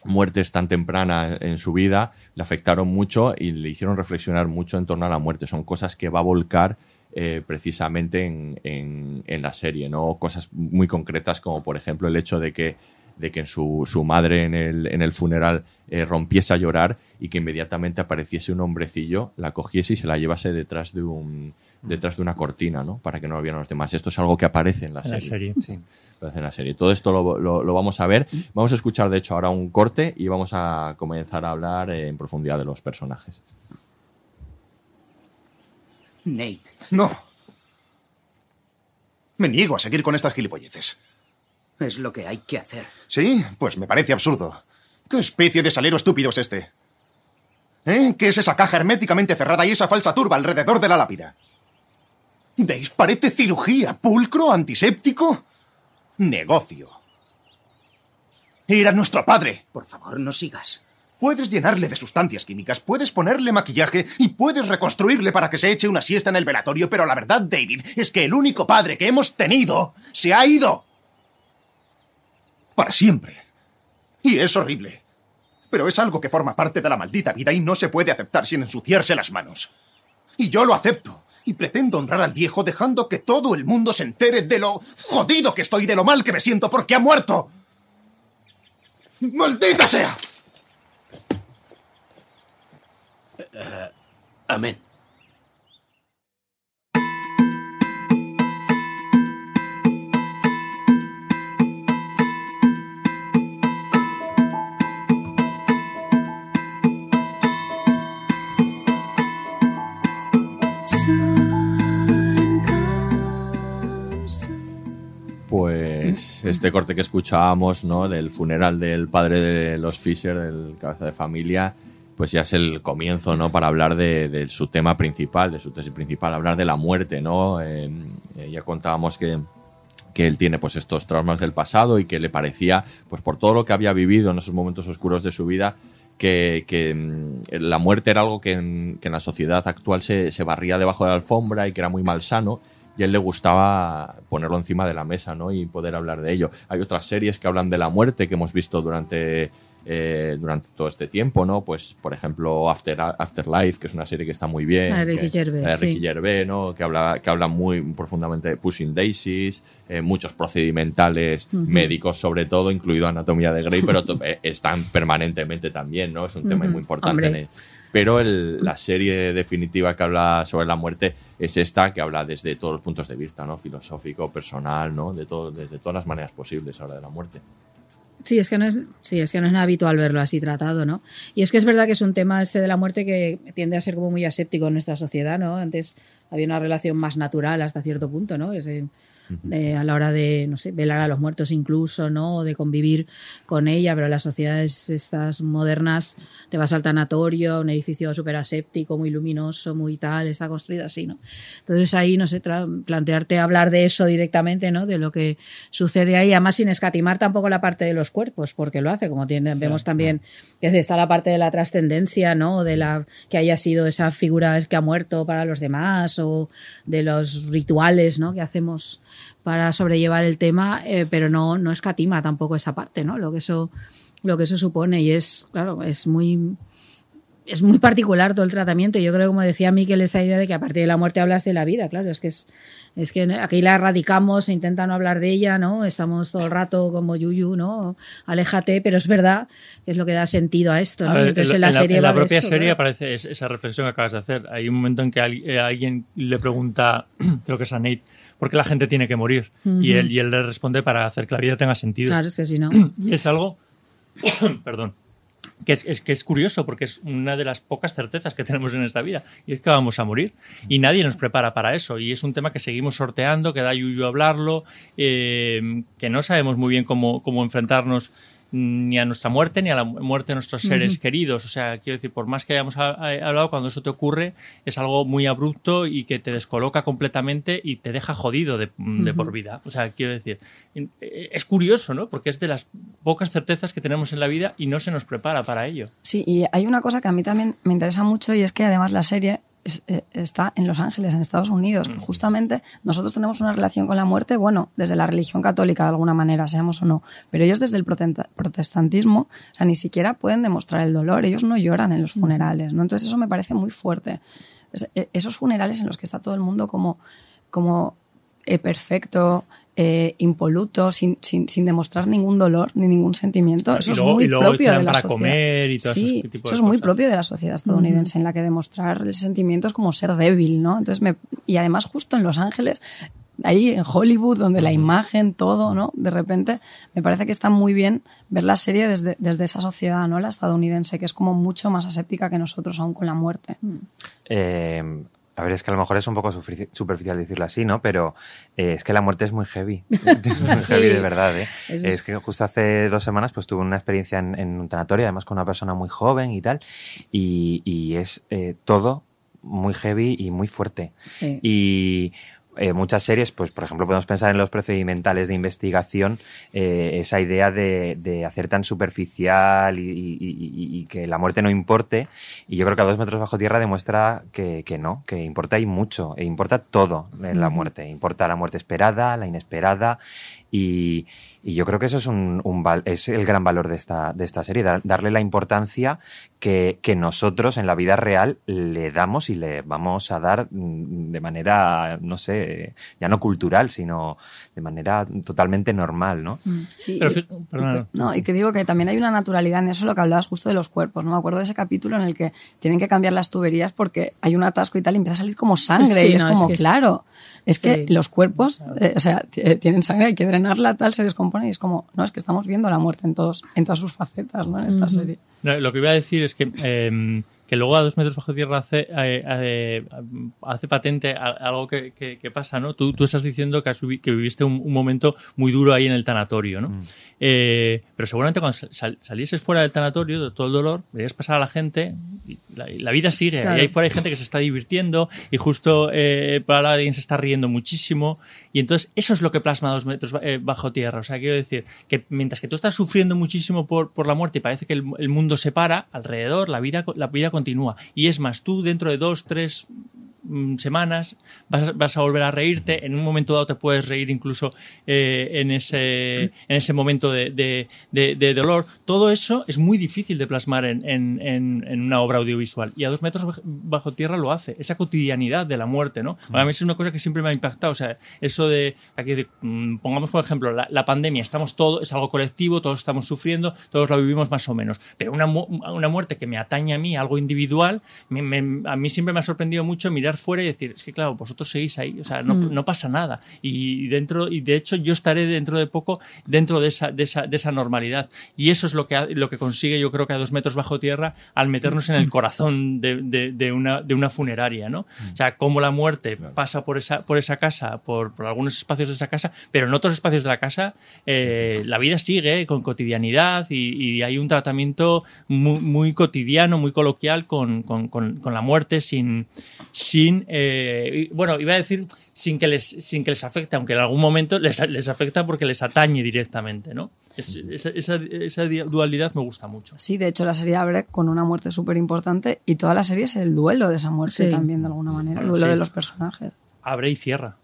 muertes tan temprana en su vida le afectaron mucho y le hicieron reflexionar mucho en torno a la muerte. Son cosas que va a volcar eh, precisamente en, en- en la serie, ¿no? Cosas muy concretas como por ejemplo el hecho de que de que su, su madre en el, en el funeral eh, rompiese a llorar y que inmediatamente apareciese un hombrecillo, la cogiese y se la llevase detrás de un detrás de una cortina, ¿no? Para que no lo vieran los demás. Esto es algo que aparece en la En la serie. serie. Sí, aparece en la serie. Todo esto lo, lo- lo vamos a ver. Vamos a escuchar, de hecho, ahora un corte y vamos a comenzar a hablar eh, en profundidad de los personajes. Nate. No. Me niego a seguir con estas gilipolleces. Es lo que hay que hacer. ¿Sí? Pues me parece absurdo. ¿Qué especie de salero estúpido es este? ¿Eh? ¿Qué es esa caja herméticamente cerrada y esa falsa turba alrededor de la lápida? ¿Veis? Parece cirugía, pulcro, antiséptico. Negocio. Era nuestro padre. Por favor, no sigas. Puedes llenarle de sustancias químicas, puedes ponerle maquillaje y puedes reconstruirle para que se eche una siesta en el velatorio, pero la verdad, David, es que el único padre que hemos tenido se ha ido. Para siempre. Y es horrible. Pero es algo que forma parte de la maldita vida y no se puede aceptar sin ensuciarse las manos. Y yo lo acepto. Y pretendo honrar al viejo dejando que todo el mundo se entere de lo jodido que estoy, de lo mal que me siento porque ha muerto. ¡Maldita sea! Amén. Pues este corte que escuchábamos, ¿no? Del funeral del padre de los Fisher, del cabeza de familia, pues ya es el comienzo, ¿no? Para hablar de, de su tema principal, de su tesis principal, hablar de la muerte, ¿no? Eh, eh, ya contábamos que, que él tiene pues estos traumas del pasado y que le parecía, pues por todo lo que había vivido en esos momentos oscuros de su vida, que, que, mm, la muerte era algo que en, que en la sociedad actual se, se barría debajo de la alfombra y que era muy malsano y a él le gustaba ponerlo encima de la mesa ¿no? y poder hablar de ello. Hay otras series que hablan de la muerte que hemos visto durante eh, durante todo este tiempo, ¿no? Pues, por ejemplo, After, Afterlife, que es una serie que está muy bien. Ah, Ricky que- Gervais, Ricky sí. Gervais, ¿no? Que habla, que habla muy profundamente de Pushing Daisies, eh, muchos procedimentales médicos sobre todo, incluido Anatomía de Grey, pero eh, están permanentemente también, ¿no? Es un tema muy importante. Hombre. en el- pero la serie definitiva que habla sobre la muerte es esta, que habla desde todos los puntos de vista, ¿no? Filosófico, personal, ¿no? De todo, desde todas las maneras posibles habla de la muerte. Sí, es que no es, sí, es que no es nada habitual verlo así tratado, ¿no? Y es que es verdad que es un tema este de la muerte que tiende a ser como muy aséptico en nuestra sociedad, ¿no? Antes había una relación más natural hasta cierto punto, ¿no? Ese- de- a la hora de, no sé, velar a los muertos incluso, ¿no? O de convivir con ella, pero las sociedades estas modernas te vas al tanatorio, un edificio súper aséptico, muy luminoso, muy tal, está construido así, ¿no? Entonces ahí, no sé, plantearte hablar de eso directamente, ¿no? De lo que sucede ahí, además sin escatimar tampoco la parte de los cuerpos, porque lo hace, como tiene, vemos también que está la parte de la trascendencia, ¿no? De la que haya sido esa figura que ha muerto para los demás, o de los rituales, ¿no? Que hacemos para sobrellevar el tema, eh, pero no, no escatima tampoco esa parte, ¿no? Lo que eso, lo que eso supone. Y es, claro, es muy es muy particular todo el tratamiento. Yo creo, como decía Miquel, esa idea de que a partir de la muerte hablas de la vida, claro, es que es, es que aquí la erradicamos, se intenta no hablar de ella, ¿no? Estamos todo el rato como yuyu, ¿no? Aléjate, pero es verdad que es lo que da sentido a esto, ¿no? A ver, Y entonces en, la, en la- serie en la va de propia esto, serie aparece es- esa reflexión que acabas de hacer. Hay un momento en que eh, alguien le pregunta, creo que es a Nate, ¿por qué la gente tiene que morir? Y, él, y él le responde para hacer que la vida tenga sentido. Claro, es que si no. Y es algo, perdón, que es, es que es curioso porque es una de las pocas certezas que tenemos en esta vida y es que vamos a morir y nadie nos prepara para eso y es un tema que seguimos sorteando, que da yuyu hablarlo, eh, que no sabemos muy bien cómo, cómo enfrentarnos ni a nuestra muerte ni a la mu- muerte de nuestros seres queridos. O sea, quiero decir, por más que hayamos ha- ha- hablado, cuando eso te ocurre es algo muy abrupto y que te descoloca completamente y te deja jodido de, por vida. O sea, quiero decir, eh, es curioso, ¿no? Porque es de las pocas certezas que tenemos en la vida y no se nos prepara para ello. Sí, y hay una cosa que a mí también me interesa mucho y es que además la serie es- eh, está en Los Ángeles, en Estados Unidos. Justamente nosotros tenemos una relación con la muerte, bueno, desde la religión católica de alguna manera, seamos o no, pero ellos desde el protestantismo, o sea, ni siquiera pueden demostrar el dolor, ellos no lloran en los funerales, ¿no? Entonces eso me parece muy fuerte. Es- eh, esos funerales en los que está todo el mundo como, como eh, perfecto, eh, impoluto, sin, sin, sin demostrar ningún dolor ni ningún sentimiento. Y Eso es muy y luego el propio de la para sociedad. comer y todo sí, eso es muy propio de la sociedad estadounidense en la que demostrar ese sentimiento es como ser débil, ¿no? Entonces me, y además justo en Los Ángeles, ahí en Hollywood, donde la imagen, todo, ¿no? De repente me parece que está muy bien ver la serie desde, desde esa sociedad, ¿no? La estadounidense, que es como mucho más aséptica que nosotros aún con la muerte. Eh, a ver, es que a lo mejor es un poco superficial decirlo así, ¿no? Pero eh, es que la muerte es muy heavy. Es muy Sí. heavy de verdad, ¿eh? Es es- que justo hace dos semanas pues tuve una experiencia en, en un tanatorio, además con una persona muy joven y tal, y, y es eh, todo muy heavy y muy fuerte. Sí. Y eh, muchas series, pues por ejemplo, podemos pensar en los procedimentales de investigación, eh, esa idea de, de hacer tan superficial y, y- y- y que la muerte no importe. Y yo creo que a dos metros bajo tierra demuestra que, que no, que importa y mucho, e importa todo en la muerte. Importa la muerte esperada, la inesperada. Y, y yo creo que eso es, un, un val- es el gran valor de esta, de esta serie, dar- darle la importancia que, que nosotros en la vida real le damos y le vamos a dar mm, de manera, no sé, ya no cultural, sino de manera totalmente normal, ¿no? Sí, Pero y- fi- perdona. y que- no, y que digo que también hay una naturalidad en eso, lo que hablabas justo de los cuerpos. ¿no? Me acuerdo de ese capítulo en el que tienen que cambiar las tuberías porque hay un atasco y tal, y empieza a salir como sangre. Sí, y es no, es como, que claro, es que Sí. los cuerpos, eh, o sea, tienen sangre, hay que drenarla, tal, se descompone, y es como, no, es que estamos viendo la muerte en, todos, en todas sus facetas, ¿no? En esta Ujú. serie. No, lo que iba a decir es que, eh, que luego a dos metros bajo tierra hace, eh, eh, hace patente a- algo que, que- que pasa, ¿no? Tú, tú estás diciendo que, has que viviste un, un momento muy duro ahí en el tanatorio, ¿no? Eh, pero seguramente cuando sal- salieses fuera del tanatorio, de todo el dolor, verías pasar a la gente y la, y la vida sigue. Claro. Y ahí fuera hay gente que se está divirtiendo y justo eh, para alguien se está riendo muchísimo. Y entonces eso es lo que plasma a dos metros eh, bajo tierra. O sea, quiero decir que mientras que tú estás sufriendo muchísimo por, por la muerte y parece que el, el mundo se para, alrededor la vida, la vida continúa. Y es más, tú dentro de dos, tres semanas, vas, vas a volver a reírte, en un momento dado te puedes reír incluso eh, en, ese, en ese momento de, de- dolor. Todo eso es muy difícil de plasmar en, en- en- una obra audiovisual y a dos metros baj- bajo tierra lo hace, esa cotidianidad de la muerte, ¿no? A mí es una cosa que siempre me ha impactado, o sea, eso de, aquí mm, pongamos por ejemplo la, pandemia, estamos todos, es algo colectivo, todos estamos sufriendo, todos lo vivimos más o menos, pero una, una muerte que me atañe a mí, algo individual, me- a mí siempre me ha sorprendido mucho mirar fuera y decir, es que claro, vosotros seguís ahí, o sea, no, Mm. no pasa nada. Y dentro, y de hecho yo estaré dentro de poco dentro de esa, de esa, de esa normalidad. Y eso es lo que, lo que consigue, yo creo que a dos metros bajo tierra, al meternos en el corazón de, de- de una, de una funeraria, ¿no? O sea, cómo la muerte pasa por esa, por esa casa, por, por algunos espacios de esa casa, pero en otros espacios de la casa eh, la vida sigue con cotidianidad y, y hay un tratamiento muy, muy cotidiano, muy coloquial con, con- con- con la muerte sin, sin eh, bueno, iba a decir sin que les, sin que les afecte, aunque en algún momento les, les afecta porque les atañe directamente, ¿no? Es- esa, esa- esa dualidad me gusta mucho. Sí, de hecho la serie abre con una muerte súper importante y toda la serie es el duelo de esa muerte Sí. también de alguna manera, el duelo sí. de los personajes. Abre y cierra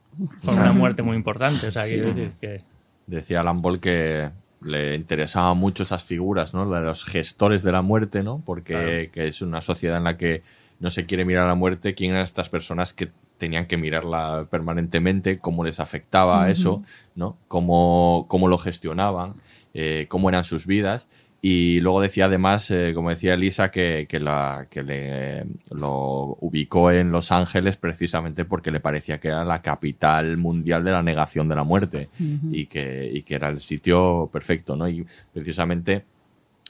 con una muerte muy importante. O sea, Sí. quiero decir que Decía Alan Ball que le interesaban mucho esas figuras, ¿no? La de los gestores de la muerte, ¿no? Porque que es una sociedad en la que no se quiere mirar a la muerte. ¿Quién eran estas personas que tenían que mirarla permanentemente? ¿Cómo les afectaba eso? ¿No? ¿Cómo, cómo lo gestionaban? Eh, ¿Cómo eran sus vidas? Y luego decía además, eh, como decía Elisa, que, que, la, que le, lo ubicó en Los Ángeles precisamente porque le parecía que era la capital mundial de la negación de la muerte y, que, y que era el sitio perfecto, ¿no? Y precisamente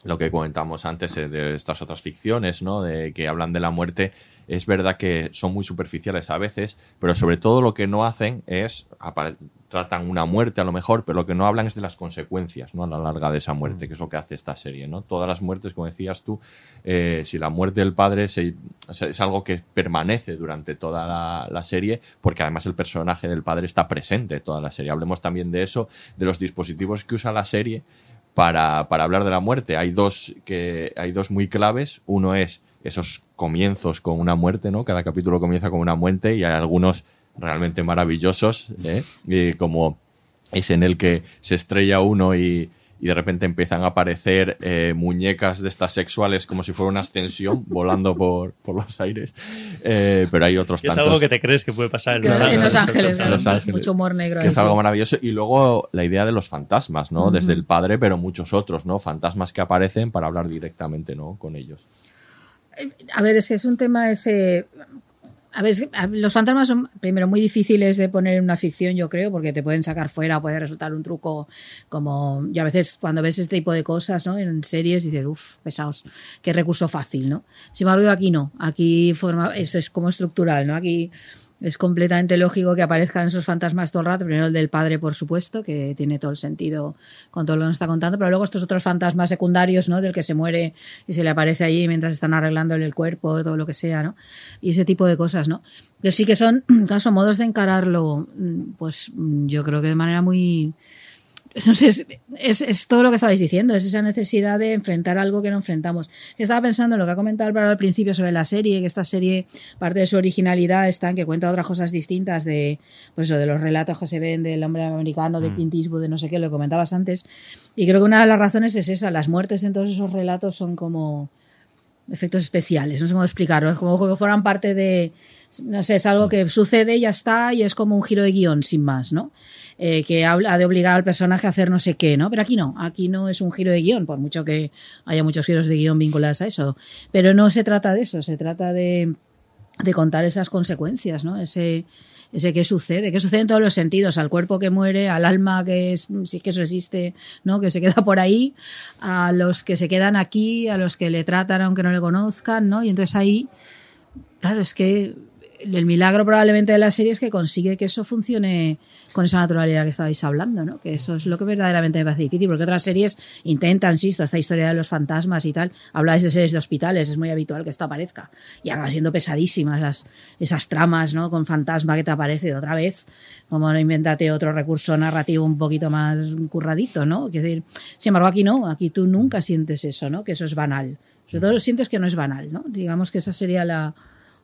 lo que comentamos antes eh, de estas otras ficciones, ¿no? De que hablan de la muerte, es verdad que son muy superficiales a veces, pero sobre todo lo que no hacen es tratan una muerte a lo mejor, pero lo que no hablan es de las consecuencias, ¿no? A la larga de esa muerte, que es lo que hace esta serie, ¿no? Todas las muertes, como decías tú, eh, si la muerte del padre se- es algo que permanece durante toda la, la serie, porque además el personaje del padre está presente toda la serie. Hablemos también de eso, de los dispositivos que usa la serie para, para hablar de la muerte. Hay dos, que, hay dos muy claves. Uno es esos comienzos con una muerte, ¿no? Cada capítulo comienza con una muerte y hay algunos realmente maravillosos, ¿eh? Como es en el que se estrella uno y, y de repente empiezan a aparecer eh, muñecas de estas sexuales como si fuera una ascensión volando por, por los aires. Eh, pero hay otros es tantos. algo que te crees que puede pasar en Que Los en Ángeles. Los Ángeles, En Los Ángeles. mucho humor negro. Que es algo maravilloso. Y luego la idea de los fantasmas, ¿no? Desde el padre, pero muchos otros, ¿no? Fantasmas que aparecen para hablar directamente, ¿no? Con ellos. A ver, es que es un tema ese. A ver, los fantasmas son, primero, muy difíciles de poner en una ficción, yo creo, porque te pueden sacar fuera, puede resultar un truco como. Y a veces, cuando ves este tipo de cosas, ¿no? En series, dices, uff, pesados, qué recurso fácil, ¿no? Sin embargo, aquí no. Aquí forma, es, es como estructural, ¿no? Aquí es completamente lógico que aparezcan esos fantasmas todo el rato. Primero el del padre, por supuesto, que tiene todo el sentido con todo lo que nos está contando, pero luego estos otros fantasmas secundarios, ¿no? Del que se muere y se le aparece allí mientras están arreglándole el cuerpo, todo lo que sea, ¿no? Y ese tipo de cosas, ¿no? Que sí que son, caso, modos de encararlo, mm, pues mm, yo creo que de manera muy, sé, es, todo lo que estabais diciendo, es esa necesidad de enfrentar algo que no enfrentamos. Estaba pensando en lo que ha comentado Álvaro al principio sobre la serie, que esta serie, parte de su originalidad está en que cuenta otras cosas distintas de, pues eso, de los relatos que se ven del hombre americano, de Mm. Clint Eastwood, de no sé qué, lo comentabas antes. Y creo que una de las razones es esa, las muertes en todos esos relatos son como efectos especiales, no sé cómo explicarlo, es como que fueran parte de, no sé, es algo que sucede y ya está y es como un giro de guion sin más, ¿no? Eh, que habla de obligar al personaje a hacer no sé qué, ¿no? Pero aquí no, aquí no es un giro de guion, por mucho que haya muchos giros de guion vinculados a eso, pero no se trata de eso, se trata de, de contar esas consecuencias, ¿no? Ese, ese qué sucede, qué sucede en todos los sentidos, al cuerpo que muere, al alma que es, si es que eso existe, ¿no? Que se queda por ahí, a los que se quedan aquí, a los que le tratan aunque no le conozcan, ¿no? Y entonces ahí, claro, es que el milagro probablemente de la serie es que consigue que eso funcione con esa naturalidad que estabais hablando, ¿no? Que eso es lo que verdaderamente me parece difícil, porque otras series intentan, insisto, esta historia de los fantasmas y tal, habláis de series de hospitales, es muy habitual que esto aparezca, y acaba siendo pesadísimas esas, esas tramas, ¿no? Con fantasma que te aparece de otra vez, como no inventate otro recurso narrativo un poquito más curradito, ¿no? Sin embargo, aquí no, aquí tú nunca sientes eso, ¿no? Que eso es banal. Sobre todo sientes que no es banal, ¿no? Digamos que esa sería la,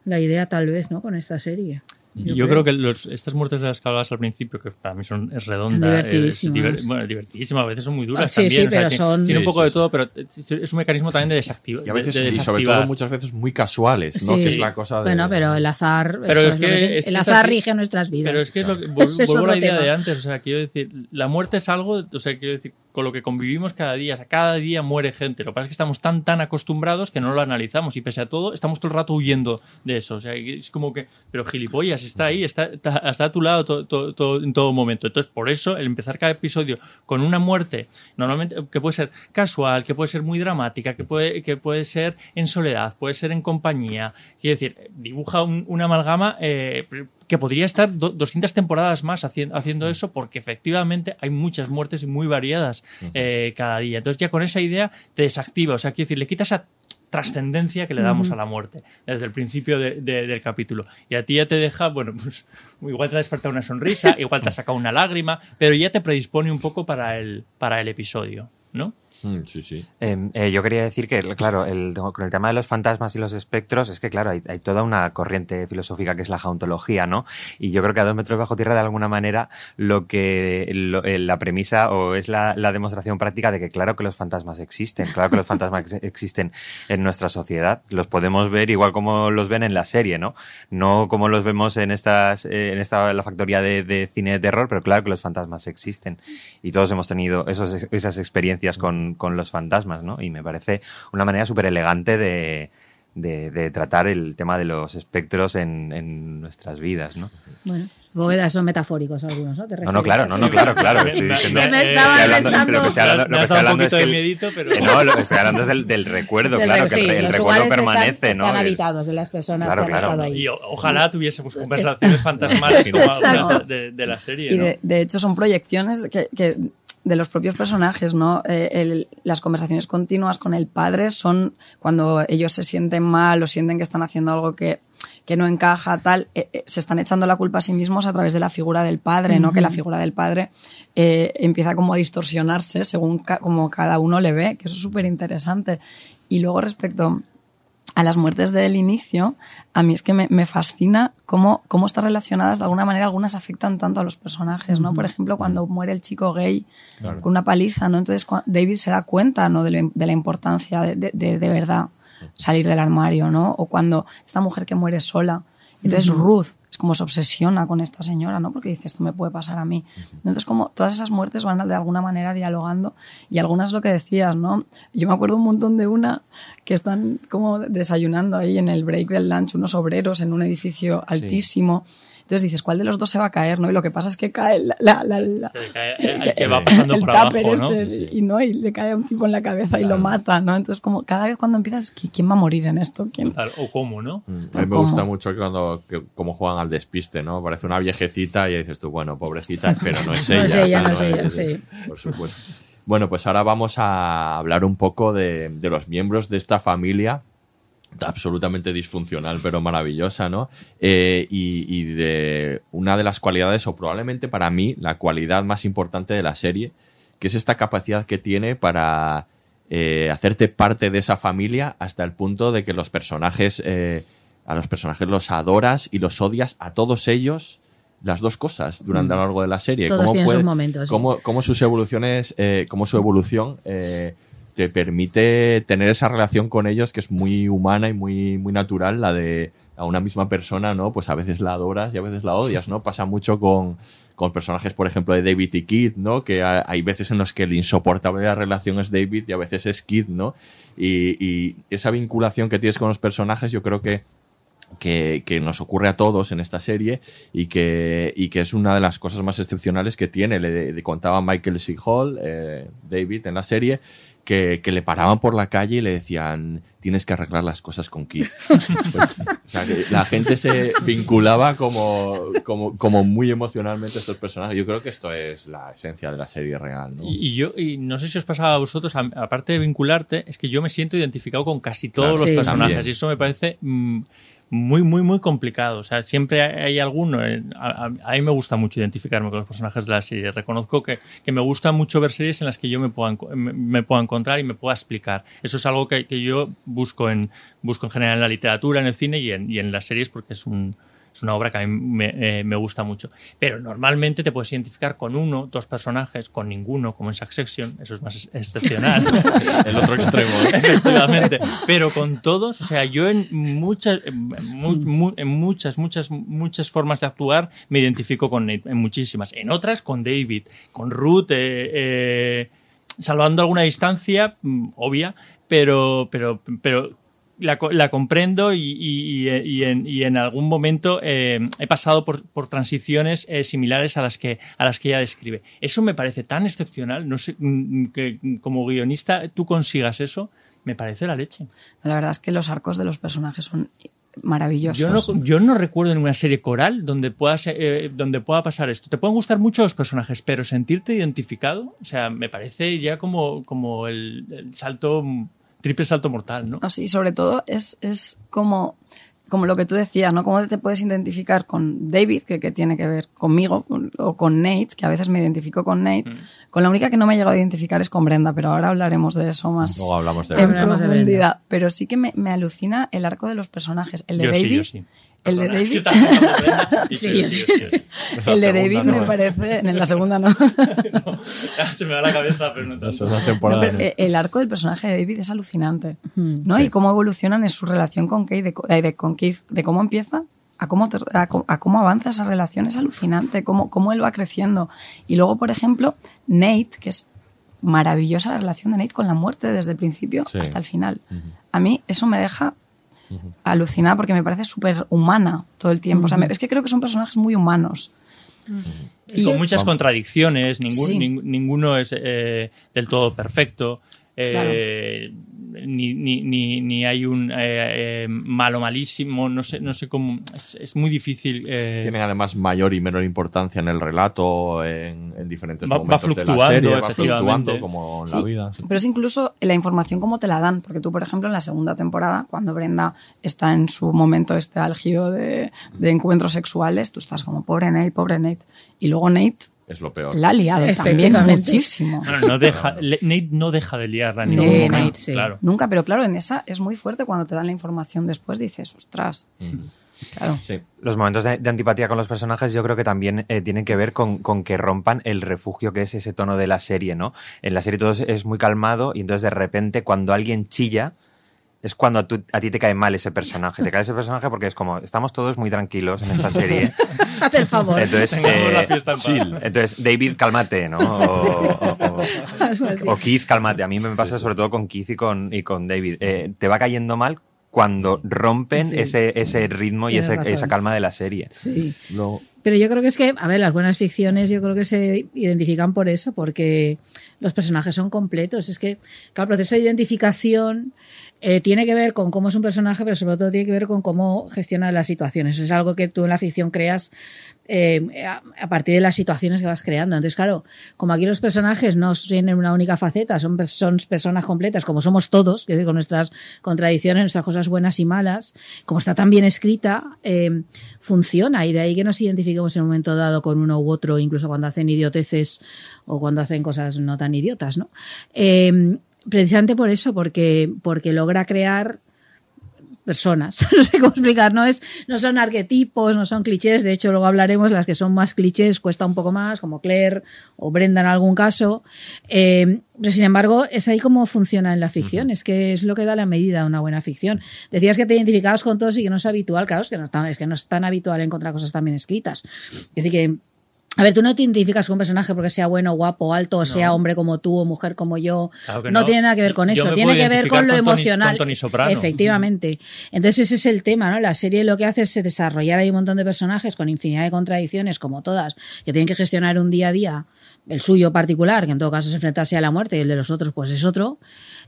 la idea tal vez, ¿no? Con esta serie. Yo, creo. que los, estas muertes de las que hablabas al principio, que para mí son es redonda, Divertidísimas. es diver- bueno, divertidísimas, a veces son muy duras Ah, sí, también. sí, o pero son- Tiene un poco de todo, pero es un mecanismo también de desactivar. Y a veces, de, de y sobre todo muchas veces muy casuales, ¿no? Sí. Que es la cosa de... Bueno, pero el azar, Pero es que que- es- el azar así. rige nuestras vidas. Pero es que es lo que, vuelvo a la idea tema. de antes, o sea, quiero decir, la muerte es algo, o sea, quiero decir, con lo que convivimos cada día, o sea, cada día muere gente. Lo que pasa es que estamos tan, tan acostumbrados que no lo analizamos y pese a todo, estamos todo el rato huyendo de eso. O sea, es como que, pero gilipollas, está ahí, está, está, a tu lado en todo momento. Entonces, por eso, el empezar cada episodio con una muerte, normalmente, que puede ser casual, que puede ser muy dramática, que puede, que puede ser en soledad, puede ser en compañía, quiero decir, dibuja un- una amalgama eh, que podría estar do- 200 temporadas más haciendo, haciendo eso porque efectivamente hay muchas muertes muy variadas eh, cada día. Entonces ya con esa idea te desactiva, o sea, quiero decir, le quita esa trascendencia que le damos a la muerte desde el principio de- de- del capítulo. Y a ti ya te deja, bueno, pues igual te ha despertado una sonrisa, igual te ha sacado una lágrima, pero ya te predispone un poco para el, para el episodio, ¿no? Mm, sí, sí. Eh, eh, yo quería decir que, claro, el- con el tema de los fantasmas y los espectros, es que, claro, hay, toda una corriente filosófica que es la jauntología, ¿no? Y yo creo que a dos metros bajo tierra, de alguna manera, lo que lo- eh, la premisa o es la, la demostración práctica de que, claro, que los fantasmas existen, claro que los fantasmas ex- existen en nuestra sociedad. Los podemos ver igual como los ven en la serie, ¿no? No como los vemos en estas, eh, en esta la factoría de, de cine de terror, pero claro que los fantasmas existen. Y todos hemos tenido esos, esas experiencias con, con los fantasmas, ¿no? Y me parece una manera súper elegante de, de, de tratar el tema de los espectros en, en nuestras vidas, ¿no? Bueno, supongo que son metafóricos algunos, ¿no? ¿Te No, no, claro, no, no, claro, claro. Estoy diciendo, me- me estoy estaba hablando- pensando- lo que estoy hablando, lo que estoy hablando es el- miedito, pero- que no, lo que estoy hablando es del, del recuerdo, Del claro, que el, recuerdo permanece, están, ¿no? Están Es- habitados de las personas Claro, que han claro. estado ahí. Y ojalá tuviésemos conversaciones fantasmales como de, de la serie, Y ¿no? de, de hecho son proyecciones que, que de los propios personajes, ¿no? Eh, el- las conversaciones continuas con el padre son cuando ellos se sienten mal o sienten que están haciendo algo que, que no encaja, tal, eh, eh, se están echando la culpa a sí mismos a través de la figura del padre, ¿no? Que la figura del padre empieza como a distorsionarse según ca- como cada uno le ve, que eso es súper interesante. Y luego respecto a las muertes del inicio, a mí es que me, me fascina cómo, cómo están relacionadas de alguna manera, algunas afectan tanto a los personajes, ¿no? Por ejemplo, cuando muere el chico gay Claro. con una paliza, ¿no? Entonces David se da cuenta, ¿no? De, lo- de la importancia de, de, de- de verdad salir del armario, ¿no? O cuando esta mujer que muere sola. Entonces. Ruth es como se obsesiona con esta señora, ¿no? Porque dice, esto me puede pasar a mí. Entonces, como todas esas muertes van de alguna manera dialogando y algunas lo que decías, ¿no? Yo me acuerdo un montón de una que están como desayunando ahí en el break del lunch unos obreros en un edificio altísimo. Entonces dices, ¿cuál de los dos se va a caer, no? Y lo que pasa es que cae la, la- la- la- Se cae- el, el que va pasando el por abajo, tupper ¿no? y no, y le cae a un tipo en la cabeza y lo mata, ¿no? Entonces, como cada vez cuando empiezas, ¿qui- ¿quién va a morir en esto? ¿Quién? Tal, O cómo, ¿no? A mí me ¿Cómo? gusta mucho cuando que, cómo juegan al despiste, ¿no? Parece una viejecita y dices tú, bueno, pobrecita, pero no es No ella. es o sea, ella, no es ella, sí. Por supuesto. Bueno, pues ahora vamos a hablar un poco de, de los miembros de esta familia absolutamente disfuncional pero maravillosa, ¿no? Eh, y, y de una de las cualidades, o probablemente para mí, la cualidad más importante de la serie, que es esta capacidad que tiene para eh, hacerte parte de esa familia hasta el punto de que los personajes, eh, a los personajes los adoras y los odias a todos ellos las dos cosas durante a lo largo de la serie. Todos tienen sus momentos, sí. cómo- cómo sus evoluciones, eh, cómo su evolución eh, te permite tener esa relación con ellos que es muy humana y muy, muy natural, la de a una misma persona, ¿no? Pues a veces la adoras y a veces la odias, ¿no? Pasa mucho con, con personajes, por ejemplo, de David y Kid, ¿no? Que ha- hay veces en los que el insoportable de la relación es David y a veces es Kid, ¿no? Y, esa vinculación que tienes con los personajes, yo creo que que, nos ocurre a todos en esta serie y que, y que es una de las cosas más excepcionales que tiene. Le, le contaba Michael C. Eh, David, en la serie, que, que le paraban por la calle y le decían, tienes que arreglar las cosas con Keith. o sea, que la gente se vinculaba como, como, como muy emocionalmente a estos personajes. Yo creo que esto es la esencia de la serie real. ¿no? Y, y yo, y no sé si os pasaba a vosotros, a- aparte de vincularte, es que yo me siento identificado con casi todos Claro, los Sí. personajes También. y eso me parece mm, muy, muy, muy complicado. O sea, siempre hay alguno. eh, A, a- mí me gusta mucho identificarme con los personajes de la serie. Reconozco que, que me gusta mucho ver series en las que yo me pueda, me, me encontrar y me pueda explicar. Eso es algo que, que yo busco en, busco en general en la literatura, en el cine y en, y en las series porque es un. Es una obra que a mí me, eh, me gusta mucho. Pero normalmente te puedes identificar con uno, dos personajes, con ninguno, como en Succession. Eso es más ex- excepcional. El otro extremo. ¿eh? Efectivamente. Pero con todos, o sea, yo en muchas, en, mu- mu- en muchas, muchas, muchas formas de actuar me identifico con Nate, en muchísimas. En otras con David, con Ruth, eh, eh, salvando alguna distancia, mm, obvia, pero, pero, pero la, co- la comprendo y, y- y- y en, y en algún momento eh, he pasado por, por transiciones eh, similares a las que a las que ella describe. Eso me parece tan excepcional, no sé mm, que mm, como guionista tú consigas eso, me parece la leche. La verdad es que los arcos de los personajes son maravillosos. Yo no, yo no recuerdo en una serie coral donde pueda, se- eh, donde pueda pasar esto. Te pueden gustar mucho los personajes, pero sentirte identificado, o sea, me parece ya como, como el, el salto, mm, triple salto mortal, ¿no? Sí, sobre todo es, es como, como lo que tú decías, ¿no? Cómo te puedes identificar con David, que, que tiene que ver conmigo, o con Nate, que a veces me identifico con Nate. Con la única que no me he llegado a identificar es con Brenda, pero ahora hablaremos de eso más Luego hablamos de en Brenda. Profundidad. Pero sí que me, me alucina el arco de los personajes. El de Yo sí, David. yo sí. El de David. El de David me parece. En la segunda no. Se me va la cabeza, pero no tanto. Es la temporada. No, pero, eh, el arco del personaje de David es alucinante, ¿no? Sí. Y cómo evolucionan en su relación con Kate, de, eh, de- con Keith, de cómo empieza a cómo, te- a, cómo avanza esa relación, es alucinante, cómo, cómo él va creciendo. Y luego, por ejemplo, Nate, que es maravillosa la relación de Nate con la muerte desde el principio Sí. hasta el final. A mí eso me deja alucinada porque me parece súper humana todo el tiempo. O sea, me- es que creo que son personajes muy humanos. Y con muchas contradicciones, ningún- Sí. ning- ninguno es eh, del todo perfecto. eh, ni, ni, ni, ni hay un eh, eh, malo malísimo, no sé, no sé cómo. Es, es muy difícil. eh, Tienen además mayor y menor importancia en el relato, en, en diferentes Va- va momentos de la fluctuando, serie, va fluctuando como en Sí, la vida. sí. Pero es incluso la información cómo te la dan, porque tú, por ejemplo, en la segunda temporada, cuando Brenda está en su momento este álgido de, de encuentros sexuales, tú estás como, pobre Nate, pobre Nate. Y luego Nate Es lo peor. la ha liado también muchísimo. no, no deja, Nate no deja de liarla en Sí, ningún momento, Nate, sí. claro. Nunca, pero claro, en esa es muy fuerte cuando te dan la información después, dices, ostras. Claro. Sí. Los momentos de, de antipatía con los personajes yo creo que también eh, tienen que ver con, con que rompan el refugio que es ese tono de la serie, ¿no? En la serie todo es, es muy calmado y entonces de repente cuando alguien chilla es cuando a, tú- a ti te cae mal ese personaje. Te cae ese personaje porque es como, estamos todos muy tranquilos en esta serie. Haz el favor. Entonces, eh, la fiesta en paz. chill. Entonces, David, cálmate, ¿no? O, o- o- o Keith, cálmate. A mí me pasa sobre todo con Keith y con, y con David. Eh, te va cayendo mal cuando rompen Sí. ese, ese ritmo y ese- esa calma de la serie. Sí. Luego- Pero yo creo que es que, a ver, las buenas ficciones yo creo que se identifican por eso, porque los personajes son completos. Es que, claro, el proceso de identificación eh, tiene que ver con cómo es un personaje, pero sobre todo tiene que ver con cómo gestiona las situaciones. Es algo que tú en la ficción creas eh, a, partir de las situaciones que vas creando. Entonces, claro, como aquí los personajes no tienen una única faceta, son, son personas completas, como somos todos, es con nuestras contradicciones, nuestras cosas buenas y malas, como está tan bien escrita, eh, funciona y de ahí que nos identifiquemos en un momento dado con uno u otro, incluso cuando hacen idioteces o cuando hacen cosas no tan idiotas, ¿no? Precisamente por eso, porque, porque logra crear personas. No sé cómo explicar, no es, no son arquetipos, no son clichés, de hecho luego hablaremos, las que son más clichés cuesta un poco más, como Claire o Brenda en algún caso. Eh, pero sin embargo, es ahí cómo funciona en la ficción, es que es lo que da la medida de una buena ficción. Decías que te identificabas con todos y que no es habitual, claro, es que no, es tan- es que no es tan habitual encontrar cosas tan bien escritas. Es decir, que a ver, tú no te identificas con un personaje porque sea bueno, guapo, alto, o sea hombre como tú o mujer como yo. Claro no, no. tiene nada que ver con eso. Tiene que ver con lo con Tony- emocional. con Tony Soprano. Efectivamente. Entonces ese es el tema, ¿no? La serie lo que hace es desarrollar ahí un montón de personajes con infinidad de contradicciones, como todas, que tienen que gestionar un día a día el suyo particular, que en todo caso es enfrentarse a la muerte y el de los otros pues es otro.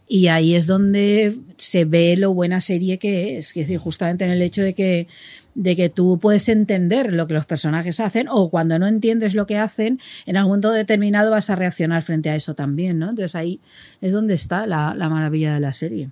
Y ahí es donde se ve lo buena serie que es, es decir, justamente en el hecho de que de que tú puedes entender lo que los personajes hacen o cuando no entiendes lo que hacen, en algún momento determinado vas a reaccionar frente a eso también, ¿no? Entonces ahí es donde está la, la maravilla de la serie.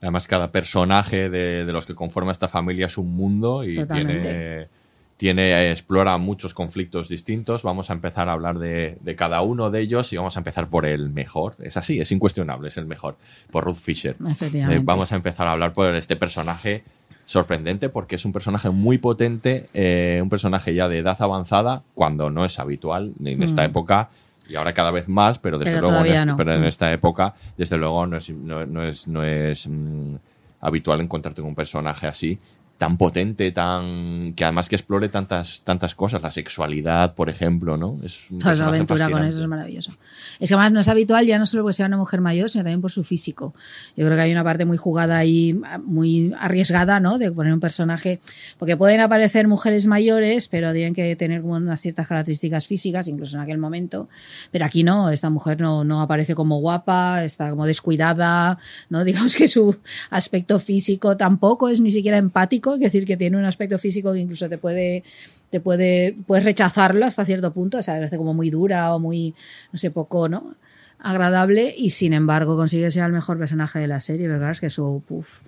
Además, cada personaje de, de los que conforma esta familia es un mundo y Totalmente. tiene, tiene, explora muchos conflictos distintos. Vamos a empezar a hablar de, de cada uno de ellos y vamos a empezar por el mejor. Es así, es incuestionable, es el mejor. Por Ruth Fisher. Eh, vamos a empezar a hablar por este personaje sorprendente porque es un personaje muy potente, eh, un personaje ya de edad avanzada, cuando no es habitual en esta Mm. época y ahora cada vez más, pero desde Pero luego en, este- no. pero en Mm. esta época, desde luego no es, no, no es, no es mm, habitual encontrarte con un personaje así tan potente, tan que además que explore tantas tantas cosas, la sexualidad, por ejemplo, ¿no? Es un Toda su personaje aventura con fascinante. eso es maravilloso. Es que además no es habitual ya no solo porque sea una mujer mayor, sino también por su físico. Yo creo que hay una parte muy jugada ahí, muy arriesgada, ¿no? De poner un personaje, porque pueden aparecer mujeres mayores, pero tienen que tener como unas ciertas características físicas, incluso en aquel momento. Pero aquí no, esta mujer no, no aparece como guapa, está como descuidada, ¿no? Digamos que su aspecto físico tampoco es ni siquiera empático, es decir, que tiene un aspecto físico que incluso te puede te puede puedes rechazarlo hasta cierto punto, o sea, parece como muy dura o muy no sé, poco, ¿no? agradable y sin embargo consigue ser el mejor personaje de la serie, ¿verdad? Es que su puf.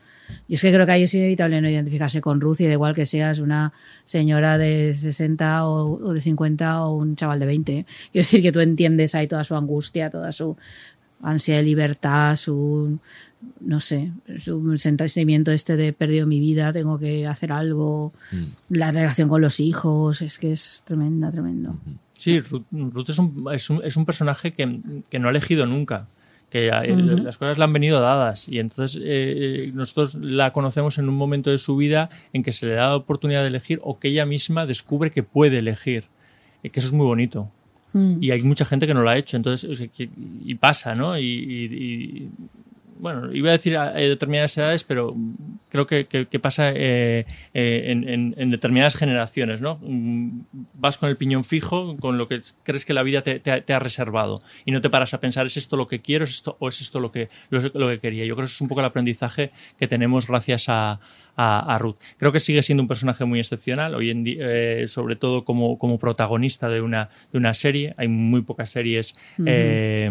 Y es que creo que ahí es inevitable no identificarse con Ruth y da igual que seas una señora de 60 o, o de 50 o un chaval de 20. ¿eh? Quiero decir que tú entiendes ahí toda su angustia, toda su ansia de libertad, su no sé, su sentimiento este de he perdido mi vida, tengo que hacer algo, la relación con los hijos, es que es tremenda, tremendo. Sí, Ruth, Ruth es, un, es, un, es un personaje que, que no ha elegido nunca. Que eh, las cosas le han venido dadas y entonces eh, nosotros la conocemos en un momento de su vida en que se le da la oportunidad de elegir o que ella misma descubre que puede elegir. Eh, que eso es muy bonito. Mm. Y hay mucha gente que no lo ha hecho, entonces, y pasa, ¿no? Y, y- y, bueno, iba a decir a eh, determinadas edades, pero creo que, pasa eh, eh, en, determinadas generaciones, ¿no? Mm, Vas con el piñón fijo, con lo que crees que la vida te, te ha- te ha reservado y no te paras a pensar, ¿es esto lo que quiero es esto, o es esto lo que, lo, lo que quería? Yo creo que eso es un poco el aprendizaje que tenemos gracias a, a, a Ruth. Creo que sigue siendo un personaje muy excepcional, hoy en día, eh, sobre todo como, como protagonista de una, de una serie. Hay muy pocas series eh,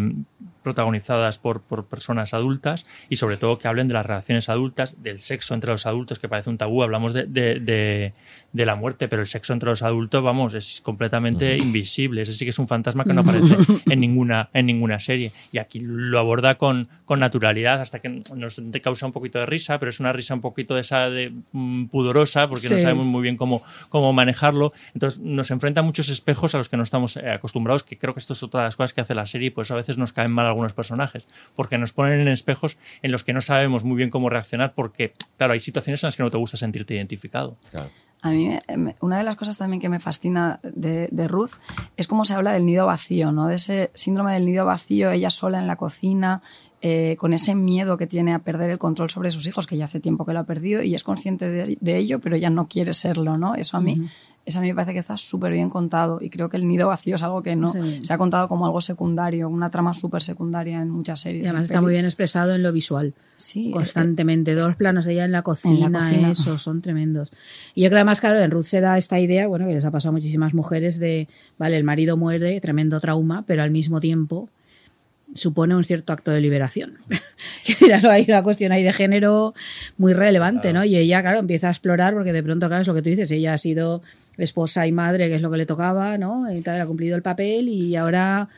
protagonizadas por, por personas adultas y sobre todo que hablen de las relaciones adultas, del sexo entre los adultos, que parece un tabú. Hablamos de, de, de- de la muerte, pero el sexo entre los adultos, vamos, es completamente invisible. Ese sí que es un fantasma que no aparece en ninguna, en ninguna serie. Y aquí lo aborda con, con naturalidad, hasta que nos te causa un poquito de risa, pero es una risa un poquito de esa de mm, pudorosa, porque no Sí. sabemos muy bien cómo, cómo manejarlo. Entonces nos enfrenta a muchos espejos a los que no estamos eh, acostumbrados, que creo que esto es otra de las cosas que hace la serie pues a veces nos caen mal algunos personajes, porque nos ponen en espejos en los que no sabemos muy bien cómo reaccionar, porque, claro, hay situaciones en las que no te gusta sentirte identificado. A mí, una de las cosas también que me fascina de, de Ruth es cómo se habla del nido vacío, ¿no? De ese síndrome del nido vacío, ella sola en la cocina, eh, con ese miedo que tiene a perder el control sobre sus hijos, que ya hace tiempo que lo ha perdido y es consciente de, de ello, pero ella no quiere serlo, ¿no? Eso a mí, eso a mí me parece que está súper bien contado y creo que el nido vacío es algo que no Sí. se ha contado como algo secundario, una trama súper secundaria en muchas series. Y además está muy bien expresado en lo visual. Sí, Constantemente. Dos planos de ella en la cocina, cocina. eso, son tremendos. Y yo creo que además, claro, en Ruth se da esta idea, bueno, que les ha pasado a muchísimas mujeres de, vale, el marido muere, tremendo trauma, pero al mismo tiempo supone un cierto acto de liberación. Hay una cuestión ahí de género muy relevante, ¿no? Y ella, claro, empieza a explorar, porque de pronto, claro, es lo que tú dices, ella ha sido esposa y madre, que es lo que le tocaba, ¿no? Y tal, ha cumplido el papel y ahora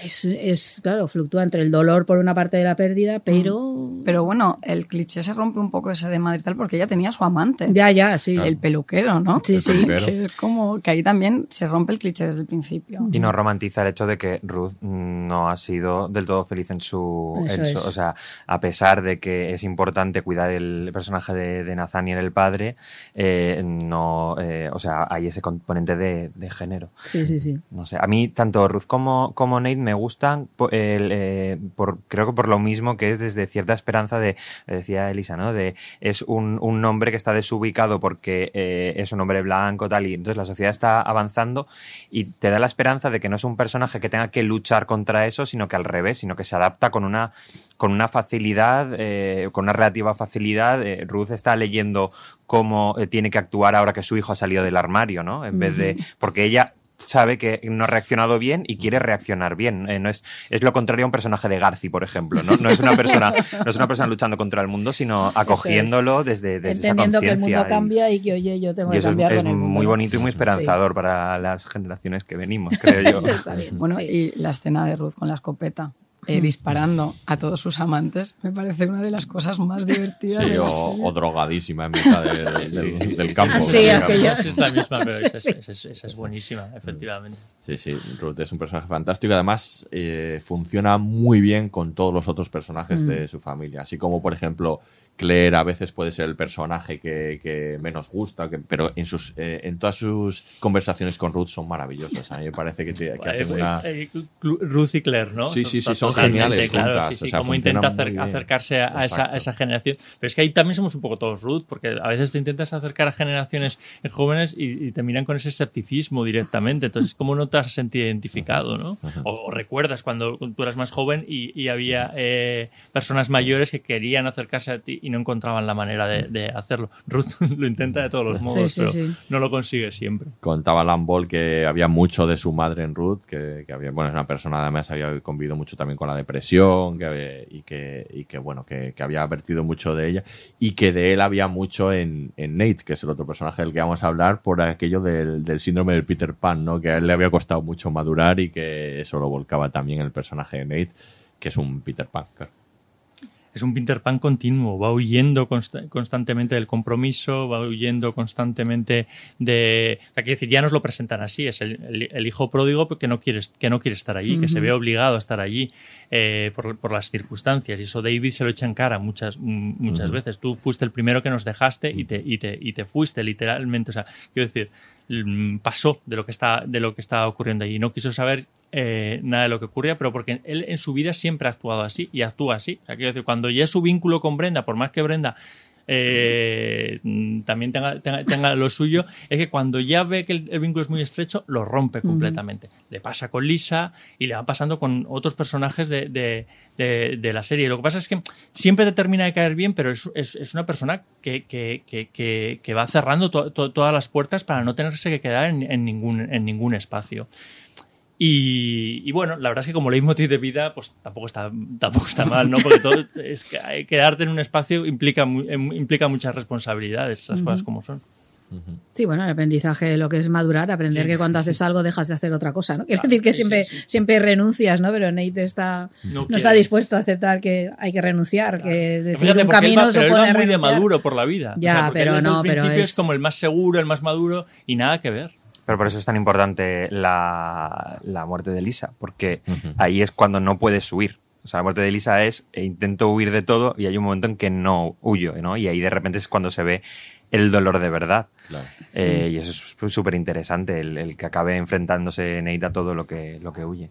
es, es, claro, fluctúa entre el dolor por una parte de la pérdida, pero... Pero bueno, el cliché se rompe un poco ese de Madrid tal porque ella tenía su amante. Ya, ya, sí. El peluquero, ¿no? Sí, sí. Que es como que ahí también se rompe el cliché desde el principio. Y no romantiza el hecho de que Ruth no ha sido del todo feliz en su, en. O sea, a pesar de que es importante cuidar el personaje de, de Nathaniel, el padre, eh, no, eh, o sea, hay ese componente de, de género. Sí, sí, sí. No sé, a mí tanto Ruth como, como Nate me gustan, eh, por, creo que por lo mismo que es desde cierta esperanza de, decía Elisa, ¿no? De, es un, un hombre que está desubicado porque eh, es un hombre blanco, tal, y entonces la sociedad está avanzando y te da la esperanza de que no es un personaje que tenga que luchar contra eso, sino que al revés, sino que se adapta con una, con una facilidad, eh, con una relativa facilidad. Ruth está leyendo cómo tiene que actuar ahora que su hijo ha salido del armario, ¿no? En vez de, porque ella sabe que no ha reaccionado bien y quiere reaccionar bien. Eh, no es, es lo contrario a un personaje de Garci, por ejemplo. No, no es una persona, no es una persona luchando contra el mundo, sino acogiéndolo desde, desde esa Entendiendo que el conciencia. mundo y- cambia y que, oye, yo tengo que eso es, cambiar es con el mundo. muy bonito y muy esperanzador para las generaciones que venimos, creo yo. Está bien. Bueno, Sí. y la escena de Ruth con la escopeta. Eh, Mm. disparando a todos sus amantes me parece una de las cosas más divertidas Sí, de la o, drogadísima en mitad de- del, del campo. Ah, sí, del campo. Es la misma, pero esa, Sí. es buenísima, efectivamente. Sí, sí, Ruth es un personaje fantástico y además eh, funciona muy bien con todos los otros personajes Mm. de su familia. Así como, por ejemplo, Claire a veces puede ser el personaje que, que menos gusta, que- pero en, sus, eh, en todas sus conversaciones con Ruth son maravillosas. A mí me parece que, te- que hacen Eh, una... eh, Clu- Ruth y Claire, ¿no? Sí, sí, sí, son geniales claro, juntas, sí, sí, o sea, cómo funcionan intenta acer- acercarse a, esa, Exacto. a esa generación. Pero es que ahí también somos un poco todos Ruth, porque a veces te intentas acercar a generaciones jóvenes y, y te miran con ese escepticismo directamente. Entonces, ¿cómo no te has sentido identificado, no? O, o recuerdas cuando tú eras más joven y, y había eh, personas mayores que querían acercarse a ti y no encontraban la manera de, de hacerlo. Ruth lo intenta de todos los modos, sí, pero sí. no lo consigue siempre. Contaba Lambol que había mucho de su madre en Ruth, que, que había, bueno, es una persona además había convivido mucho también con la depresión que había- y, que, y que, bueno, que, que había vertido mucho de ella y que de él había mucho en, en Nate, que es el otro personaje del que vamos a hablar, por aquello del, del síndrome del Peter Pan, ¿no? Que a él le había costado mucho madurar y que eso lo volcaba también en el personaje de Nate, que es un Peter Pan, claro. Es un Peter Pan continuo, va huyendo consta- constantemente del compromiso, va huyendo constantemente de... o sea, quiero decir, ya nos lo presentan así, es el, el- el hijo pródigo que no quiere, que no quiere estar allí, que se ve obligado a estar allí eh, por, por las circunstancias. Y eso David se lo echa en cara muchas, muchas veces. Tú fuiste el primero que nos dejaste y te, y te, y te fuiste, literalmente. O sea, quiero decir, mm, pasó de lo que está, de lo que estaba ocurriendo allí. No quiso saber eh, nada de lo que ocurría, pero porque él en su vida siempre ha actuado así y actúa así. O sea, quiero decir, cuando ya su vínculo con Brenda, por más que Brenda eh, mm, también tenga, tenga, tenga lo suyo, es que cuando ya ve que el, el vínculo es muy estrecho, lo rompe completamente. Le pasa con Lisa y le va pasando con otros personajes de, de- de- de la serie. Lo que pasa es que siempre te termina de caer bien, pero es, es- es una persona que, que- que- que- que va cerrando to- to- todas las puertas para no tenerse que quedar en, en ningún, en ningún espacio. Y, y bueno, la verdad es que como leitmotiv de vida, pues tampoco está, tampoco está mal, ¿no? Porque todo es que quedarte en un espacio implica, em- implica muchas responsabilidades, las Ujú. cosas como son. Sí, bueno, el aprendizaje de lo que es madurar, aprender Sí. que cuando haces algo dejas de hacer otra cosa, ¿no? Quiere decir que siempre, siempre renuncias, ¿no? Pero Nate está, No está dispuesto a aceptar que hay que renunciar, que decir fíjate, un él va, pero él va muy de maduro por la vida. Ya, O sea, porque él pero no, pero principio es- es como el más seguro, el más maduro y nada que ver. Pero por eso es tan importante la, la muerte de Lisa, porque ahí es cuando no puedes huir. O sea, la muerte de Lisa es e intento huir de todo y hay un momento en que no huyo, ¿no? Y ahí de repente es cuando se ve el dolor de verdad. Claro. Eh, y eso es súper interesante, el, el que acabe enfrentándose Nate a todo lo que, lo que huye.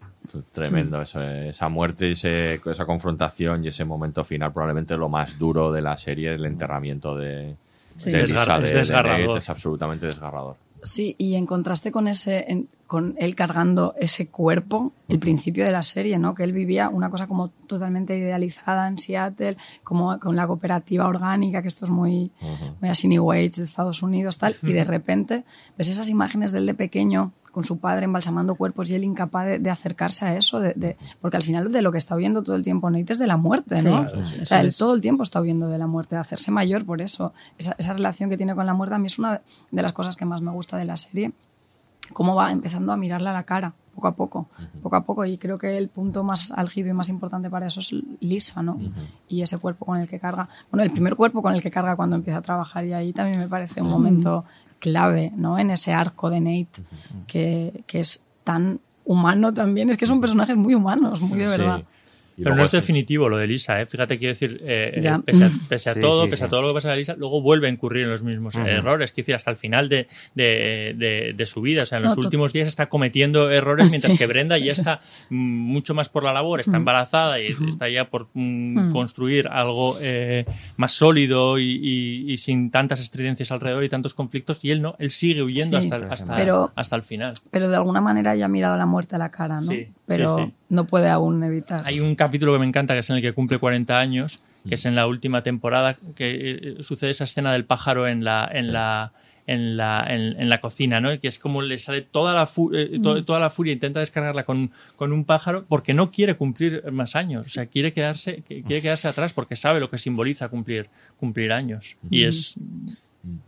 Tremendo, eso, esa muerte y ese- esa confrontación y ese momento final, probablemente lo más duro de la serie, el enterramiento de, Sí. de Lisa, desgar- de- es de desgarrador. Nate, es absolutamente desgarrador. Sí, y en contraste con ese, en- con él cargando ese cuerpo, el principio de la serie, ¿no? Que él vivía una cosa como totalmente idealizada en Seattle, como con la cooperativa orgánica, que esto es muy, muy así New Age de Estados Unidos, tal, y de repente ves esas imágenes de él de pequeño con su padre embalsamando cuerpos y él incapaz de, de acercarse a eso, de, de- porque al final de lo que está huyendo todo el tiempo Nate es de la muerte, ¿no? Sí, o eso sea, él es. todo el tiempo está huyendo de la muerte, de hacerse mayor por eso. Esa, esa relación que tiene con la muerte a mí es una de las cosas que más me gusta de la serie. Cómo va empezando a mirarla a la cara, poco a poco, poco a poco. Y creo que el punto más álgido y más importante para eso es Lisa, ¿no? Y ese cuerpo con el que carga. Bueno, el primer cuerpo con el que carga cuando empieza a trabajar y ahí también me parece un momento clave, ¿no? En ese arco de Nate, que, que es tan humano también. Es que son personajes muy humanos, muy de Sí. verdad. Pero no es definitivo lo de Lisa, ¿eh? Fíjate, quiero decir, eh, Ya. eh, pese a, pese a Sí, todo, sí, pese a todo lo que pasa a Lisa, luego vuelve a incurrir en los mismos errores. Quiero decir, hasta el final de, de, de- de su vida. O sea, en los últimos días está cometiendo errores, mientras Sí. que Brenda ya está mm, mucho más por la labor, está embarazada y está ya por mm, Mm. construir algo eh, más sólido y, y- y sin tantas estridencias alrededor y tantos conflictos. Y él no, él sigue huyendo Sí. hasta, el- hasta, Pero- hasta el final. Pero de alguna manera ya ha mirado la muerte a la cara, ¿no? Sí, Pero sí. no puede aún evitar. Hay un capítulo que me encanta, que es en el que cumple 40 años, que es en la última temporada, que eh, sucede esa escena del pájaro en la, en la, en la, en, en la cocina, ¿no? Que es como le sale toda la, fu- eh, to- Mm. toda la furia, intenta descargarla con, con un pájaro porque no quiere cumplir más años, o sea, quiere quedarse, que- quiere quedarse atrás porque sabe lo que simboliza cumplir, cumplir años. Y Mm. es...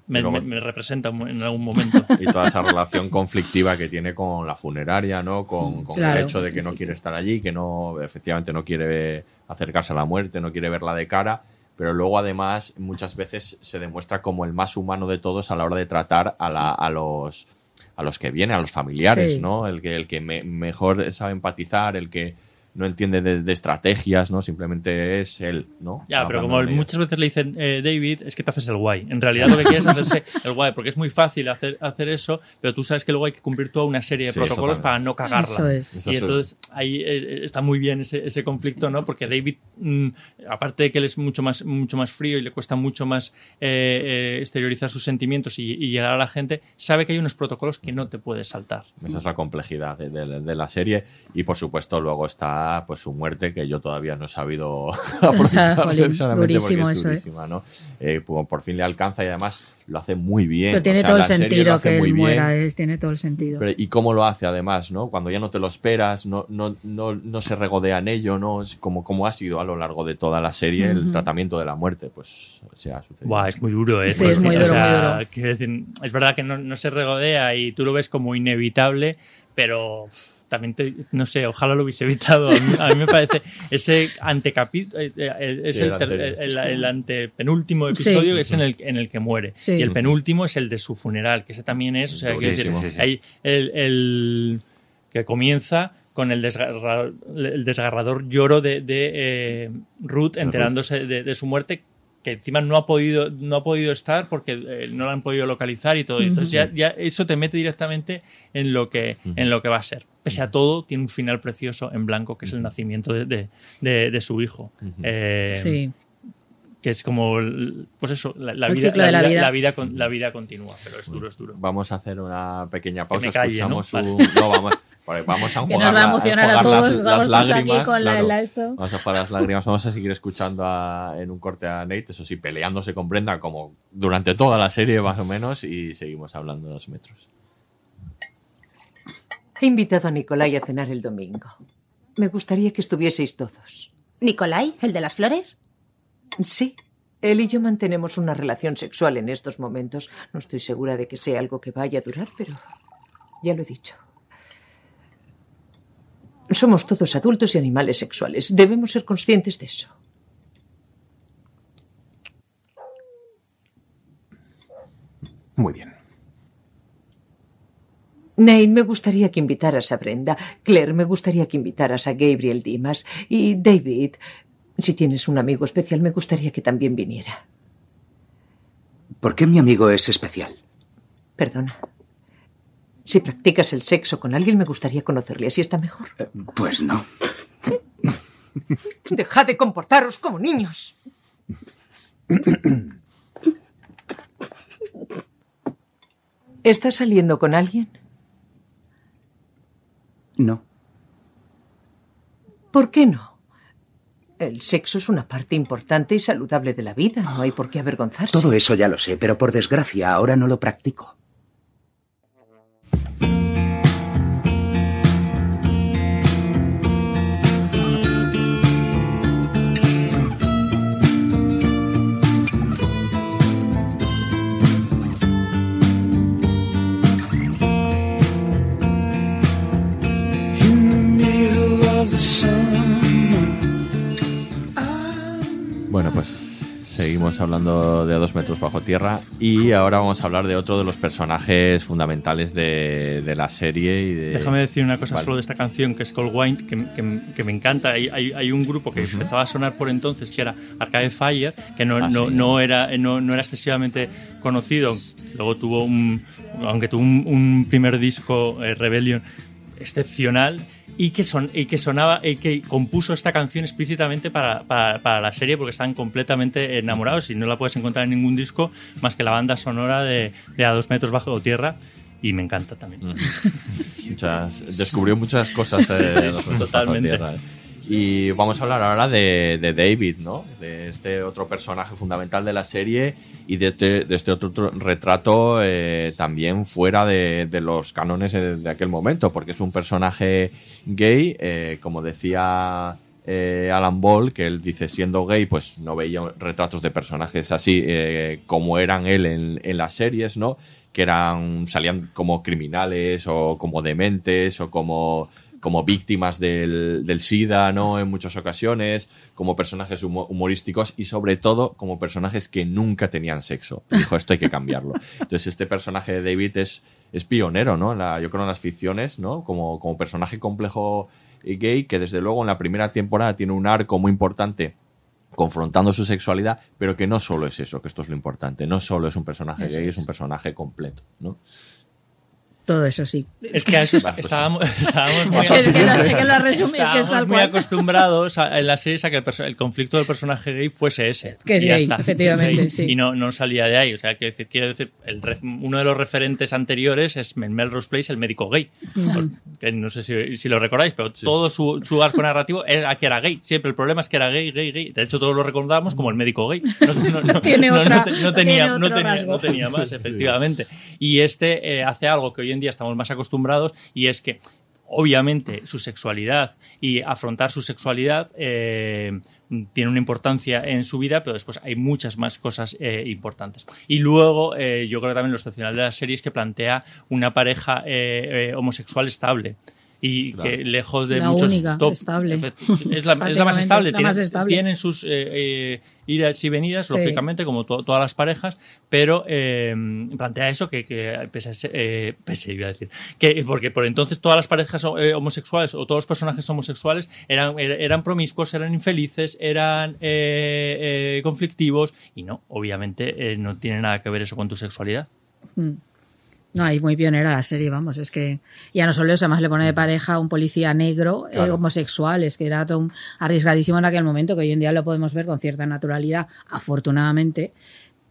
Me, Pero- me- me representa en algún momento. y toda esa relación conflictiva que tiene con la funeraria, ¿no? Con, con Claro. el hecho de que no quiere estar allí, que no, efectivamente no quiere acercarse a la muerte, no quiere verla de cara, pero luego además muchas veces se demuestra como el más humano de todos a la hora de tratar a, la, a los a los que vienen, a los familiares, Sí. ¿no? El que, el que me- mejor sabe empatizar, el que no entiende de, de estrategias, ¿no? Simplemente es él, ¿no? Ya, pero como muchas veces le dicen eh, David, es que te haces el guay. En realidad lo que quieres es hacerse el guay, porque es muy fácil hacer, hacer eso, pero tú sabes que luego hay que cumplir toda una serie de Sí, protocolos para no cagarla. Eso es. Eso y es. entonces ahí eh, está muy bien ese, ese conflicto, ¿no? Porque David, mm, aparte de que él es mucho más, mucho más frío y le cuesta mucho más eh, eh, exteriorizar sus sentimientos y, y llegar a la gente, sabe que hay unos protocolos que no te puedes saltar. Esa es la complejidad de, de- de la serie. Y por supuesto, luego está pues su muerte, que yo todavía no he sabido aprovechar jolín, precisamente durísimo porque es eso, ¿eh? durísima, ¿no? Eh, por, por fin le alcanza y además lo hace muy bien. Pero tiene O sea, todo el sentido que él bien. muera, es, tiene todo el sentido. Pero, y cómo lo hace además, ¿no? Cuando ya no te lo esperas, no, no, no, no se regodea en ello, ¿no? Es como, como ha sido a lo largo de toda la serie el tratamiento de la muerte, pues se ha sucedido. Buah, es muy duro, ¿eh? Sí, es muy O duro, sea, muy duro. quiero decir, es verdad que no, no se regodea y tú lo ves como inevitable, pero también te, no sé, ojalá lo hubiese evitado. A mí, a mí me parece ese antecapítulo, es Sí, el, el antepenúltimo Sí. episodio que es en el, en el que muere. Sí. Y el penúltimo es el de su funeral, que ese también es, o sea, quiero decir, Durísimo. Sí, sí, sí. hay el, el que comienza con el, desgarra- el desgarrador lloro de, de, eh, Ruth enterándose de, de su muerte que encima no ha podido no ha podido estar porque eh, no la han podido localizar y todo entonces ya, ya eso te mete directamente en lo que en lo que va a ser pese a todo tiene un final precioso en blanco que es el nacimiento de, de- de- de su hijo Eh, sí. que es como pues eso la, la El vida, ciclo de la vida. la vida con- la vida continúa pero es duro es duro Vamos a hacer una pequeña pausa. me calle, ¿no? escuchamos no, vamos, vale, vamos a nos va a emocionar a todos, las, las todos aquí lágrimas. con la- claro. la esto. Vamos a enjuagar las lágrimas. Vamos a seguir escuchando a- en un corte a Nate, eso sí, peleándose con Brenda como durante toda la serie más o menos y seguimos hablando de dos metros. He invitado a Nicolai a cenar el domingo. Me gustaría que estuvieseis todos. ¿Nicolai? ¿El de las flores? Sí. Él y yo mantenemos una relación sexual en estos momentos. No estoy segura de que sea algo que vaya a durar, pero ya lo he dicho. Somos todos adultos y animales sexuales. Debemos ser conscientes de eso. Muy bien. Nate, me gustaría que invitaras a Brenda. Claire, me gustaría que invitaras a Gabriel Dimas. Y David, si tienes un amigo especial, me gustaría que también viniera. ¿Por qué mi amigo es especial? Perdona. Si practicas el sexo con alguien, me gustaría conocerle. Así está mejor. Pues no. Dejad de comportaros como niños. ¿Estás saliendo con alguien? No. ¿Por qué no? El sexo es una parte importante y saludable de la vida. No hay por qué avergonzarse. Todo eso ya lo sé, pero por desgracia ahora no lo practico. Bueno, pues seguimos hablando de a dos metros bajo tierra y ahora vamos a hablar de otro de los personajes fundamentales de, de la serie. Y de... Déjame decir una cosa Vale. solo de esta canción que es Cold Wine, que, que- que me encanta. Hay, hay- hay un grupo que empezaba a sonar por entonces que era Arcade Fire, que no, Ah, no, sí. no era, no, no era excesivamente conocido. Luego tuvo un, aunque tuvo un, un primer disco, eh, Rebellion, excepcional. Y que, son, y que sonaba y que compuso esta canción explícitamente para, para- para la serie porque están completamente enamorados y no la puedes encontrar en ningún disco más que la banda sonora de, de A dos metros bajo tierra y me encanta también. Muchas, descubrió muchas cosas. eh, Totalmente. tierra, eh. Y vamos a hablar ahora de, de David, ¿no? De este otro personaje fundamental de la serie y de este, este otro, retrato eh, también fuera de, los cánones de, de aquel momento, porque es un personaje gay, eh, como decía eh, Alan Ball, que él dice siendo gay, pues no veía retratos de personajes así eh, como eran él en, en las series, ¿no? Que eran, salían como criminales o como dementes o como como víctimas del, del SIDA, ¿no? En muchas ocasiones, como personajes humo- humorísticos y sobre todo como personajes que nunca tenían sexo. Dijo, esto hay que cambiarlo. Entonces, este personaje de David es, es pionero, ¿no? En la- yo creo en las ficciones, ¿no? Como, como personaje complejo y gay, que desde luego en la primera temporada tiene un arco muy importante confrontando su sexualidad, pero que no solo es eso, que esto es lo importante, no solo es un personaje gay, es. es un personaje completo, ¿no? Todo eso sí. Es que a eso pues estábamos, estábamos muy, Es que- es que lo- es que lo resumís, que es estábamos tal muy cual. acostumbrados a- en las series a que el, conflicto del personaje gay fuese ese. que es Y ya gay, está. efectivamente, Y- sí. Y no, no salía de ahí. O sea, quiero decir, quiero decir el re- uno de los referentes anteriores es en Melrose Place, el médico gay. Que no sé si, si lo recordáis, pero todo su, su arco narrativo era que era gay. Siempre el problema es que era gay, gay, gay. De hecho, todos lo recordamos como el médico gay. No, tenía, no tenía más, efectivamente. Y este eh, hace algo que hoy en día estamos más acostumbrados y es que obviamente su sexualidad y afrontar su sexualidad eh, tiene una importancia en su vida, pero después hay muchas más cosas eh, importantes. Y luego, eh, yo creo que también lo excepcional de la serie es que plantea una pareja eh, eh, homosexual estable. Y Claro. que lejos de La muchos única top- estable. Es la, es la más estable, la tiene- más estable. tienen sus eh, eh, idas y venidas, Sí. lógicamente, como to- todas las parejas, pero eh, plantea eso que, que pese, eh, pese, iba a decir, que porque por entonces todas las parejas eh, homosexuales o todos los personajes homosexuales eran, er- eran promiscuos, eran infelices, eran eh, conflictivos y no, obviamente no tiene nada que ver eso con tu sexualidad. Mm. No, y muy pionera la serie, vamos, es que ya no solo eso, además le pone de pareja a un policía negro, eh, homosexual, es que era todo un- arriesgadísimo en aquel momento, que hoy en día lo podemos ver con cierta naturalidad, afortunadamente,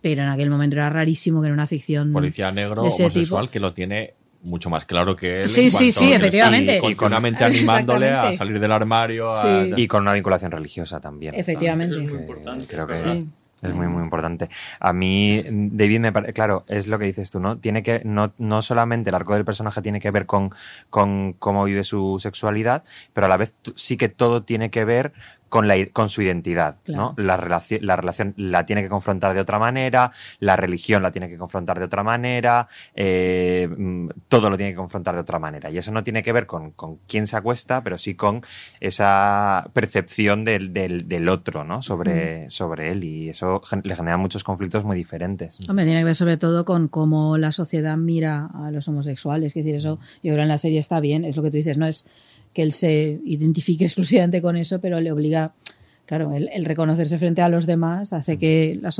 pero en aquel momento era rarísimo que en una ficción Policía negro de ese homosexual tipo. que lo tiene mucho más claro que él. Sí, en sí, sí, efectivamente. Y continuamente animándole a salir del armario. a-. Y con una vinculación religiosa también. Efectivamente. Eso es muy importante. Creo que Sí. Es muy, muy importante. A mí, David, me parece, claro, es lo que dices tú, ¿no? Tiene que, no, no solamente el arco del personaje tiene que ver con, con cómo vive su sexualidad, pero a la vez sí que todo tiene que ver con, la, con su identidad, ¿no? La relación, la relación la tiene que confrontar de otra manera, la religión la tiene que confrontar de otra manera, eh, mm, todo lo tiene que confrontar de otra manera. Y eso no tiene que ver con, con quién se acuesta, pero sí con esa percepción del, del, del otro, ¿no? Sobre, sobre él. Y eso le genera muchos conflictos muy diferentes. Hombre, tiene que ver sobre todo con cómo la sociedad mira a los homosexuales. Es decir, eso yo creo en la serie está bien, es lo que tú dices, no es que él se identifique exclusivamente con eso, pero le obliga, claro, el, el reconocerse frente a los demás hace que, la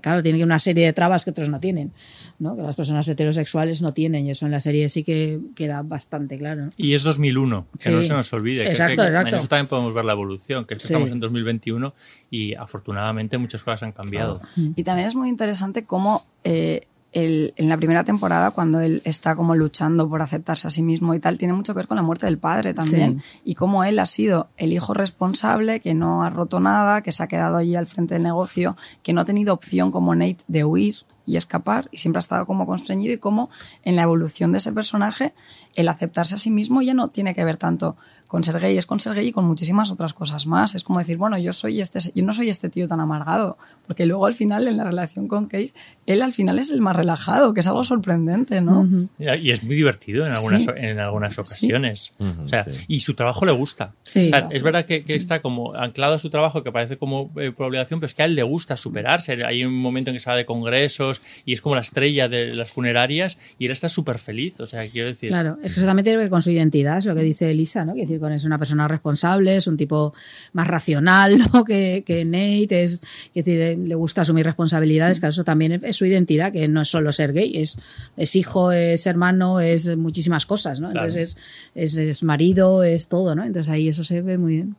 claro, tiene que una serie de trabas que otros no tienen, ¿no? que las personas heterosexuales no tienen, y eso en la serie sí que queda bastante claro. ¿no? Y es 2001, que no se nos olvide. que- Exacto, que- que exacto. En eso también podemos ver la evolución, que Sí. estamos en 2021 y afortunadamente muchas cosas han cambiado. Y también es muy interesante cómo eh, el- en la primera temporada, cuando él está como luchando por aceptarse a sí mismo y tal, tiene mucho que ver con la muerte del padre también. Y cómo él ha sido el hijo responsable, que no ha roto nada, que se ha quedado allí al frente del negocio, que no ha tenido opción como Nate de huir y escapar y siempre ha estado como constreñido y cómo en la evolución de ese personaje el aceptarse a sí mismo ya no tiene que ver tanto con ser gay, es con ser gay y con muchísimas otras cosas más. Es como decir, bueno, yo soy este, yo no soy este tío tan amargado, porque luego al final en la relación con Kate, él al final es el más relajado, que es algo sorprendente, ¿no? Y es muy divertido en algunas, Sí. en algunas ocasiones. O sea, sí. y su trabajo le gusta. Sí. O sea, es verdad que, que está como anclado a su trabajo, que parece como eh, por obligación, pero es que a él le gusta superarse. Hay un momento en que se va de congresos y es como la estrella de las funerarias y él está súper feliz. O sea, quiero decir. Claro, es que eso también tiene que ver con su identidad, es lo que dice Elisa, ¿no? Decir, con es una persona responsable, es un tipo más racional, ¿no? Que, que Nate, es, decir, le gusta asumir responsabilidades, que eso también es su identidad, que no es solo ser gay, es, es hijo, es hermano, es muchísimas cosas, ¿no? Claro. Entonces es, es, es marido, es todo, ¿no? Entonces ahí eso se ve muy bien.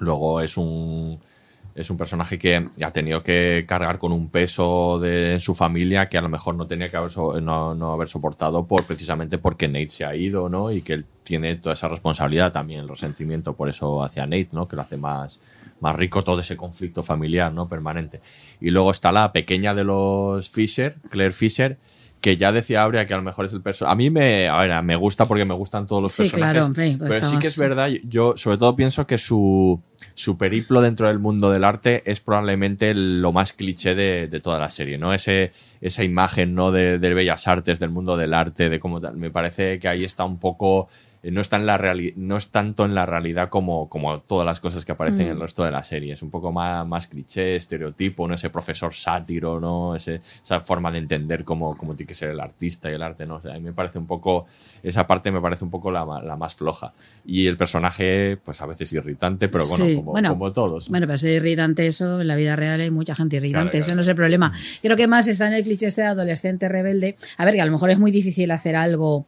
Luego es un es un personaje que ha tenido que cargar con un peso de, en su familia que a lo mejor no tenía que haber, so- no, no haber soportado por precisamente porque Nate se ha ido, ¿no? Y que él tiene toda esa responsabilidad también, el resentimiento por eso hacia Nate, ¿no? Que lo hace más, más rico todo ese conflicto familiar, ¿no? Permanente. Y luego está la pequeña de los Fisher, Claire Fisher, que ya decía Aurea que a lo mejor es el personaje. A mí me, a ver, me gusta porque me gustan todos los Sí, personajes. claro, hombre, pues pero sí que es verdad, yo sobre todo pienso que su, su periplo dentro del mundo del arte es probablemente lo más cliché de, de toda la serie, ¿no? Ese, esa imagen, ¿no? De, de bellas artes, del mundo del arte, de cómo tal. Me parece que ahí está un poco. Eh, No está en la reali- no es tanto en la realidad como, como todas las cosas que aparecen Mm. en el resto de la serie. Es un poco más, más cliché, estereotipo, ¿no? Ese profesor sátiro, ¿no? Ese, esa forma de entender cómo, cómo tiene que ser el artista y el arte, ¿no? O sea, a mí me parece un poco, esa parte me parece un poco la, la más floja. Y el personaje, pues a veces irritante, pero bueno, Sí, como, bueno, como todos. Bueno, pero es irritante eso, en la vida real hay mucha gente irritante, Claro, claro. no es el problema. Creo que más está en el cliché este de adolescente rebelde. A ver, que a lo mejor es muy difícil hacer algo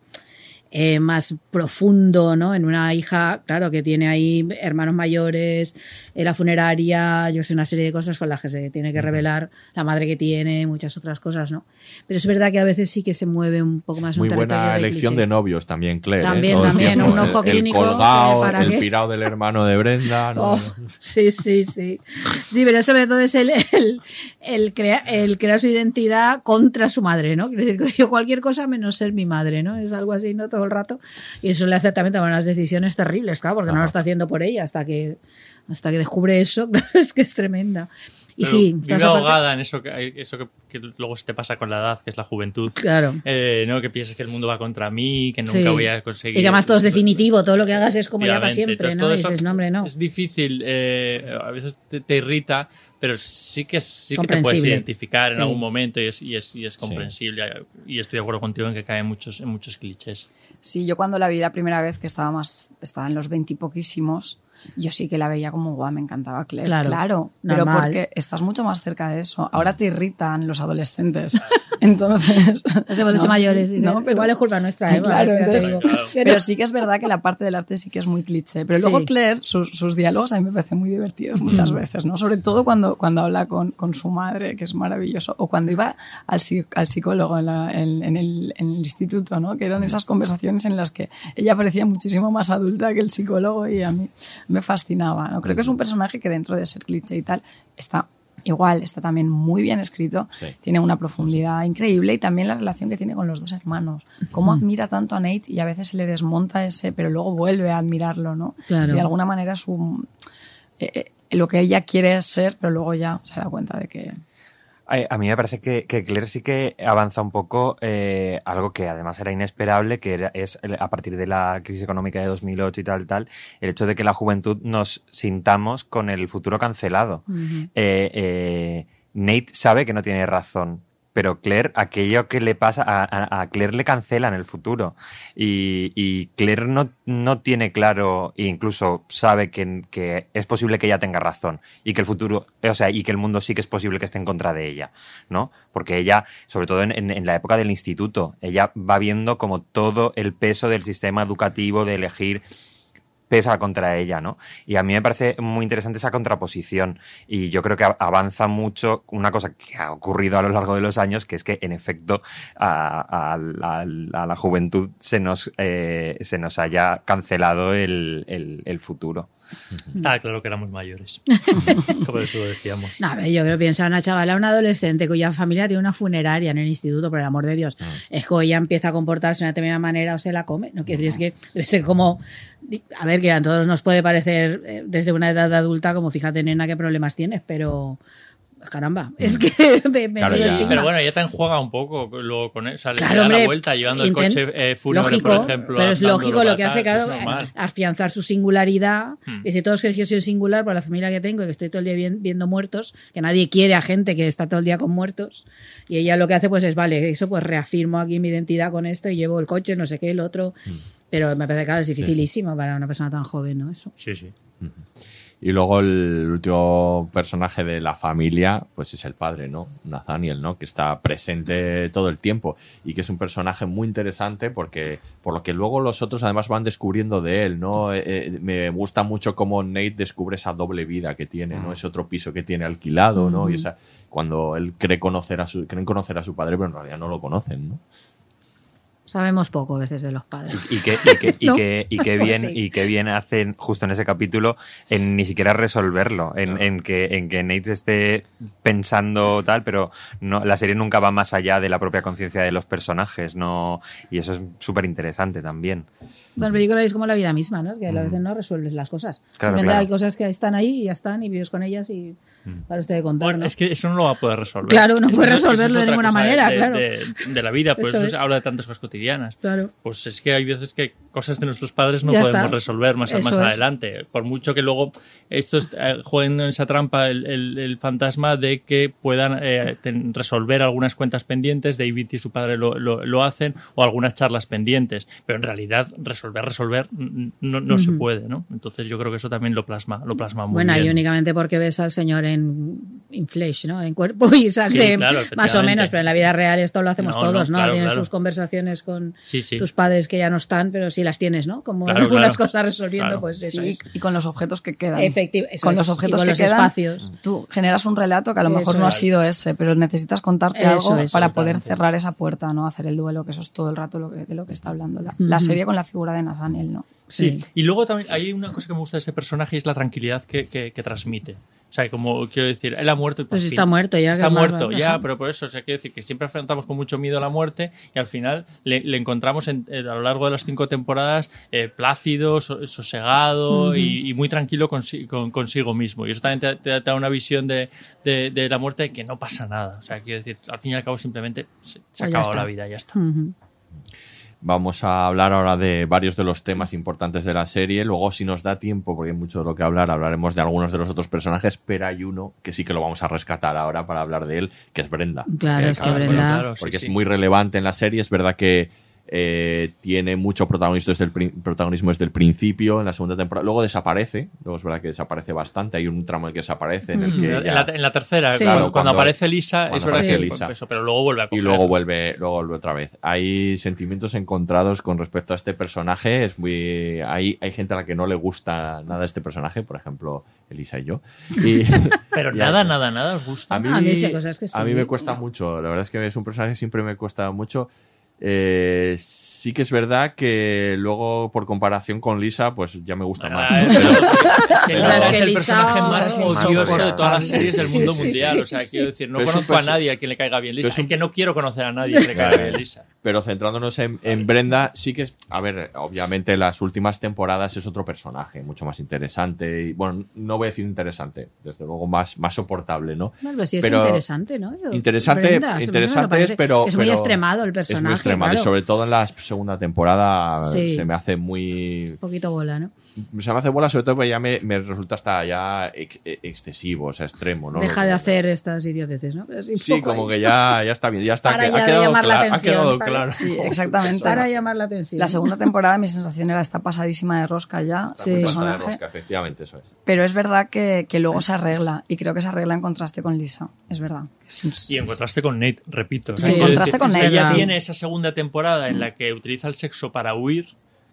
eh, más profundo, ¿no? En una hija, claro, que tiene ahí hermanos mayores, en la funeraria, yo sé, una serie de cosas con las que se tiene que revelar, la madre que tiene, muchas otras cosas, ¿no? Pero es verdad que a veces sí que se mueve un poco más Muy un buena de elección cliché. de novios también, Claire. ¿eh? También, también, un ojo el, clínico, El colgado, ¿para el pirado del hermano de Brenda. ¿no? Oh, sí, sí, sí. Sí, pero sobre todo es el, el, el, crea- el crear su identidad contra su madre, ¿no? Quiere decir que yo cualquier cosa menos ser mi madre, ¿no? Es algo así, ¿no? Todo el rato. Y eso le hace también tomar unas decisiones terribles, claro, porque no lo está haciendo por ella hasta que, hasta que descubre eso. Claro, es que es tremenda. Y sí, vive parte- ahogada en eso, que, eso que, que luego se te pasa con la edad, que es la juventud. Claro. Eh, ¿no? Que piensas que el mundo va contra mí, que nunca Sí. voy a conseguir. Y que además todo es definitivo, todo lo que hagas es como ya para siempre, Entonces, ¿no? todo eso dices, no, hombre, no. Es difícil, eh, a veces te, te irrita, pero sí que, sí que te puedes identificar en Sí. algún momento y es, y es, y es comprensible. Y estoy de acuerdo contigo en que cae en muchos, en muchos clichés. Sí, yo cuando la vi la primera vez, que estaba más, estaba en los veintipoquísimos, yo sí que la veía como, guau, me encantaba Claire. Claro, Claro, pero normal. porque estás mucho más cerca de eso. Ahora te irritan los adolescentes. Entonces. Nos hemos hecho mayores y no, dices, igual es culpa nuestra, ¿eh? Claro, entonces- digo. Pero sí que es verdad que la parte del arte sí que es muy cliché. Pero luego Sí. Claire, sus, sus diálogos a mí me parecen muy divertidos muchas Mm. veces, ¿no? Sobre todo cuando, cuando habla con, con su madre, que es maravilloso. O cuando iba al, al psicólogo en, la- en- en el, en el instituto, ¿no? Que eran esas conversaciones en las que ella parecía muchísimo más adulta que el psicólogo y a mí me fascinaba, ¿no? Creo que es un personaje que dentro de ser cliché y tal está igual, está también muy bien escrito, Sí. tiene una profundidad increíble y también la relación que tiene con los dos hermanos. Cómo admira tanto a Nate y a veces se le desmonta ese, pero luego vuelve a admirarlo, ¿no? Claro. Y de alguna manera es un, eh, eh, lo que ella quiere ser, pero luego ya se da cuenta de que... A, mí me parece que, que Claire sí que avanza un poco eh, algo que además era inesperable, que era- es a partir de la crisis económica de 2008 y tal, tal, el hecho de que la juventud nos sintamos con el futuro cancelado. Eh, eh, Nate sabe que no tiene razón, pero Claire, aquello que le pasa, a, Claire le cancela en el futuro. Y, y Claire no, no tiene claro, e incluso sabe que, que es posible que ella tenga razón y que el futuro, o sea, y que el mundo sí que es posible que esté en contra de ella, ¿no? Porque ella, sobre todo en- en la época del instituto, ella va viendo como todo el peso del sistema educativo de elegir pesa contra ella, ¿no? Y a mí me parece muy interesante esa contraposición y yo creo que a- avanza mucho una cosa que ha ocurrido a lo largo de los años, que es que en efecto a, a la- a la juventud se nos, eh, se nos haya cancelado el, el- el futuro. Estaba claro que éramos mayores. Por eso lo decíamos. No, a ver, yo creo que piensa una chavala, una adolescente cuya familia tiene una funeraria en el instituto, por el amor de Dios. Es que ella empieza a comportarse de una determinada manera o se la come. No quiere decir es que debe ser como. A ver, que a todos nos puede parecer eh, desde una edad adulta, como fíjate, nena, qué problemas tienes, pero. Caramba, es que me, me Claro, sigue ya- estigma. pero bueno, ella te enjuega un poco luego con eso. O sea, le Claro, da hombre, la vuelta llevando el coche eh, fúnebre, lógico, por ejemplo. Pero es lógico lo que hace, claro, normal. afianzar su singularidad. Hmm. Dice, todos crees que yo soy singular por la familia que tengo y que estoy todo el día vi- viendo muertos, que nadie quiere a gente que está todo el día con muertos. Y ella lo que hace pues es, vale, eso pues reafirmo aquí mi identidad con esto y llevo el coche, no sé qué, el otro. Pero me parece, claro, es dificilísimo para una persona tan joven, ¿no? Eso. Sí, sí. Y luego el último personaje de la familia, pues es el padre, ¿no? Nathaniel, ¿no? Que está presente todo el tiempo y que es un personaje muy interesante porque, por lo que luego los otros además van descubriendo de él, ¿no? Eh, eh, me gusta mucho cómo Nate descubre esa doble vida que tiene, ¿no? Ese otro piso que tiene alquilado, ¿no? Y esa, cuando él cree conocer a su, creen conocer a su padre, pero en realidad no lo conocen, ¿no? Sabemos poco a veces de los padres. Y que, y que, y ¿No? que, y que Pues bien, sí. y que bien hacen justo en ese capítulo en ni siquiera resolverlo, en, en que, en que Nate esté pensando tal, pero no, la serie nunca va más allá de la propia conciencia de los personajes, no, y eso es súper interesante también. Bueno, pero yo creo que es como la vida misma, ¿no? Que a veces no resuelves las cosas. Claro, Simplemente claro. hay cosas que están ahí y ya están y vives con ellas y para usted de contar, Bueno, ¿no? es que eso no lo va a poder resolver. Claro, no Es puede resolverlo eso es de ninguna manera, de, claro. De, de la vida, pues Eso eso es. habla de tantas cosas cotidianas. Claro. Pues es que hay veces que cosas de nuestros padres no Ya podemos está. resolver más, más adelante. Por mucho que luego estos eh, jueguen en esa trampa el, el- el fantasma de que puedan eh, ten- resolver algunas cuentas pendientes, David y su padre lo, lo- lo hacen, o algunas charlas pendientes. Pero en realidad resolver, resolver no, no se Ujú. puede, ¿no? Entonces yo creo que eso también lo plasma, lo plasma muy Bueno, bien. y únicamente porque ves al señor en, en flesh, ¿no? En cuerpo y sangre, Sí, claro, más o menos, pero en la vida real esto lo hacemos No, todos, no, ¿no? claro, tienes claro. tus conversaciones con Sí, sí. tus padres que ya no están, pero sí las tienes, ¿no? Como Claro, algunas claro. cosas resolviendo, Claro. pues eso Sí, es. y con los objetos que quedan. Efectiv- eso con es, los y objetos con que los quedan, espacios. tú generas un relato que a lo Eso mejor no ha sido ese, pero necesitas contarte Eso algo es. para poder cerrar esa puerta, no hacer el duelo, que eso es todo el rato lo que, de lo que está hablando la, serie con la figura de Nathaniel, ¿no? Sí. y luego también hay una cosa que me gusta de este personaje y es la tranquilidad que, que- que transmite. O sea, como quiero decir, él ha muerto y Pues está muerto ya, Está muerto ya, pero por eso, o sea, quiero decir que siempre afrontamos con mucho miedo a la muerte y al final le, le encontramos en- eh, a lo largo de las cinco temporadas eh, plácido, so- sosegado y, y muy tranquilo consi- con- consigo mismo. Y eso también te, te- te da una visión de, de- de la muerte de que no pasa nada. O sea, quiero decir, al fin y al cabo simplemente se, se ha Pues está. la vida, ya está. Vamos a hablar ahora de varios de los temas importantes de la serie. Luego, si nos da tiempo, porque hay mucho de lo que hablar, hablaremos de algunos de los otros personajes, pero hay uno que sí que lo vamos a rescatar ahora para hablar de él, que es Brenda. Claro, es que acaba- Brenda- claro, sí, porque sí. es muy relevante en la serie. Es verdad que eh, tiene mucho protagonismo desde, el, protagonismo desde el principio, en la segunda temporada. Luego desaparece, luego es verdad que desaparece bastante. Hay un tramo en el que desaparece, en el Ujú. que En la, en la tercera, Sí. Claro, cuando cuando- aparece Lisa, cuando es verdad que Lisa. eso, pero luego vuelve a y coger. luego vuelve, luego vuelve otra vez. Hay sentimientos encontrados con respecto a este personaje. Es muy, hay, hay gente a la que no le gusta nada este personaje, por ejemplo, Elisa y yo. Y, Pero y nada, a- nada, nada os gusta. A mí, A mí sí hay cosas que a mí me cuesta mucho. La verdad es que es un personaje que siempre me cuesta mucho. Eh, sí que es verdad que luego, por comparación con Lisa, pues ya me gusta más. Ah, que pero- Lisa Es el Lisa personaje más odioso de todas las series del mundo mundial. o sea, sí. quiero decir, no Pero conozco a nadie a quien le caiga bien Lisa. es un- Es que no quiero conocer a nadie que le caiga bien Lisa. Pero centrándonos en, en Brenda, sí que es. A ver, obviamente las últimas temporadas es otro personaje, mucho más interesante. Y bueno, no voy a decir interesante, desde luego más, más soportable, ¿no? No, pero sí es Pero- interesante, ¿no? Interesante, Brenda, interesante es, pero. Es muy pero extremado el personaje. Claro. sobre todo en la segunda temporada Sí. se me hace muy. Un poquito bola, ¿no? Se me hace bola, sobre todo porque ya me, me resulta hasta ya ex- excesivo, o sea, extremo, ¿no? Deja de hacer estas idioteces, ¿no? Pero sí, Sí, como que ya, ya está bien, ya está. Para que- ya ha quedado, llamar la claro, ha atención, quedado para- claro. Sí, exactamente. Para llamar la atención. La segunda temporada mi sensación era está pasadísima de rosca ya, Está muy pasada de rosca, efectivamente, eso es. Pero es verdad que, que luego se arregla y creo que se arregla en contraste con Lisa. Es verdad. Es un- Y en contraste con Nate, repito. Sí, en contraste con Nate, Ella sí. esa segunda temporada en la que utiliza el sexo para huir,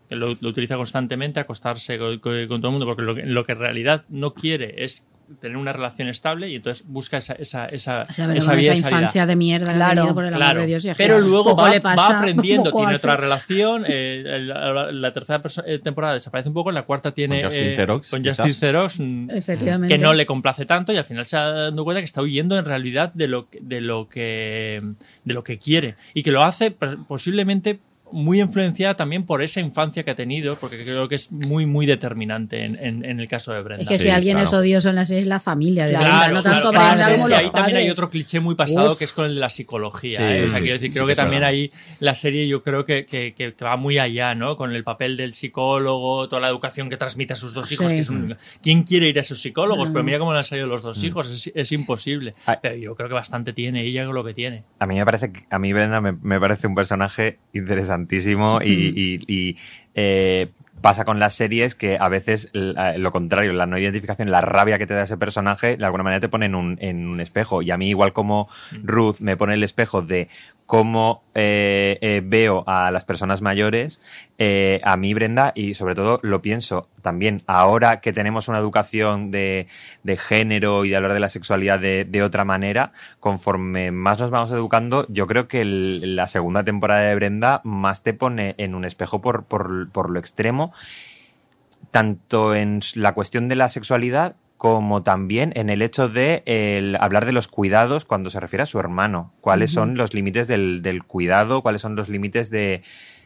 que lo, lo utiliza constantemente, acostarse con, con- todo el mundo, porque lo que, lo que en realidad no quiere es tener una relación estable y entonces busca esa, esa, esa, O sea, pero esa con vía esa de salida. infancia de mierda Claro, por el amor Claro, de Dios. y pero luego va, le va pasa, aprendiendo, tiene hace. otra relación. eh, la, la tercera eh, temporada desaparece un poco, en la cuarta tiene Con Justin eh, Theroux, con quizás. Justin Theroux, mm, Efectivamente. que no le complace tanto y al final se ha dado cuenta que está huyendo en realidad de lo que, de lo que de lo que quiere y que lo hace posiblemente muy influenciada también por esa infancia que ha tenido, porque creo que es muy, muy determinante en, en- en el caso de Brenda. Es que Sí, si alguien claro. es odioso en la serie es la familia de Claro, Brenda, no tanto claro, Brenda sí, como sí, los ahí también hay otro cliché muy pasado Uf. que es con el de la psicología. Sí, ¿eh? O sea, sí, quiero decir, sí, creo sí, que también ahí la serie yo creo que, que- que- que va muy allá, ¿no? Con el papel del psicólogo, toda la educación que transmite a sus dos hijos. Sí. Que es un- ¿Quién quiere ir a esos psicólogos? Mm. Pero mira cómo le han salido los dos hijos, es, es imposible. Pero yo creo que bastante tiene ella con lo que tiene. A mí me parece, que- a mí Brenda me, me parece un personaje interesantísimo y, y- y, eh, pasa con las series que a veces lo contrario, la no identificación, la rabia que te da ese personaje, de alguna manera te pone en un, en un espejo. Y a mí, igual como Ruth me pone el espejo de cómo eh, eh, veo a las personas mayores, eh, a mí, Brenda, y sobre todo lo pienso también. Ahora que tenemos una educación de, género y de hablar de la sexualidad de, otra manera, conforme más nos vamos educando, yo creo que la segunda temporada de Brenda más te pone en un espejo por lo extremo, tanto en la cuestión de la sexualidad como también en el hecho de el hablar de los cuidados cuando se refiere a su hermano. ¿Cuáles son los límites del, del cuidado? ¿Cuáles son los límites de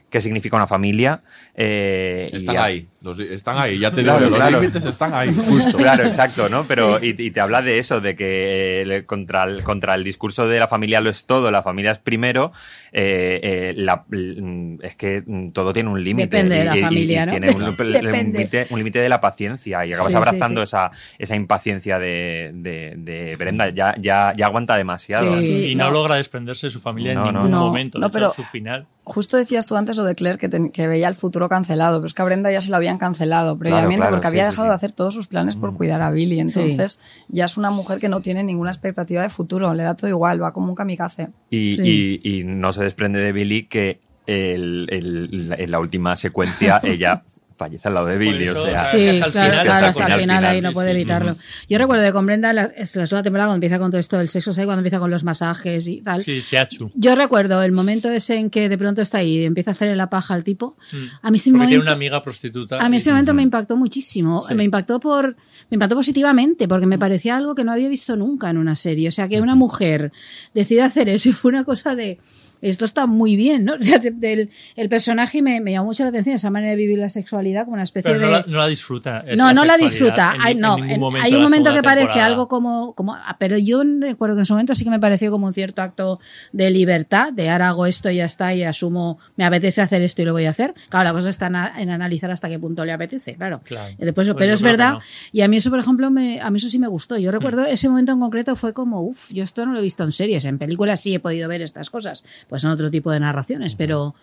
qué significa una familia? Eh, Están ahí, los están ahí, ya te digo, Claro, los claro. límites están ahí, justo. Claro, exacto, ¿no? Pero y, y te habla de eso, de que eh, contra, el, contra el discurso de la familia lo es todo, la familia es primero, eh, eh, la- mm, es que mm, todo tiene un límite. Depende de la y- y familia, ¿no? Tiene un, límite- de la paciencia y acabas Sí, abrazando sí. Esa, esa impaciencia de, de, de Brenda. Ya, ya, ya aguanta demasiado. Sí, y no, no. logra desprenderse de su familia No, en ningún no. momento. No, pero- su final. Justo decías tú antes lo de Claire que, que veía el futuro cancelado, pero es que a Brenda ya se lo habían cancelado previamente claro, porque sí, había dejado sí. de hacer todos sus planes por cuidar a Billy. Entonces ya es una mujer que no tiene ninguna expectativa de futuro, le da todo igual, va como un kamikaze. Y, Sí. y- y no se desprende de Billy que el- el- la- en la última secuencia ella fallece al lado de Billy. eso, o sea, Sí, claro, hasta claro, el hasta el final, final, ahí no puede sí. evitarlo. Yo recuerdo que con Brenda, la, es la segunda temporada, cuando empieza con todo esto del sexo, ¿sabes? Cuando empieza con los masajes y tal. Sí, Siachu. Yo recuerdo el momento ese en que de pronto está ahí y empieza a hacerle la paja al tipo. A mí ese Mm. Porque tiene momento- una amiga prostituta. A mí y- ese momento me impactó muchísimo. Sí. Me impactó por, me impactó positivamente, porque me parecía algo que no había visto nunca en una serie. O sea, que una mujer decide hacer eso y fue una cosa de esto está muy bien, ¿no? O sea, el, el personaje me, me llamó mucho la atención, esa manera de vivir la sexualidad como una especie Pero no de. la, no la disfruta. no, no la disfruta. en no, en en- momento hay un momento que parece algo como, como. ah, Pero yo recuerdo que en su momento sí que me pareció como un cierto acto de libertad, de ahora hago esto y ya está, y asumo, me apetece hacer esto y lo voy a hacer. Claro, la cosa está en, analizar hasta qué punto le apetece, claro. Claro. Después, Pues pero es verdad, no. y a mí eso, por ejemplo, me, a mí eso sí me gustó. Yo recuerdo ese momento en concreto fue como, uff, yo esto no lo he visto en series, en películas sí he podido ver estas cosas, pues en otro tipo de narraciones, pero,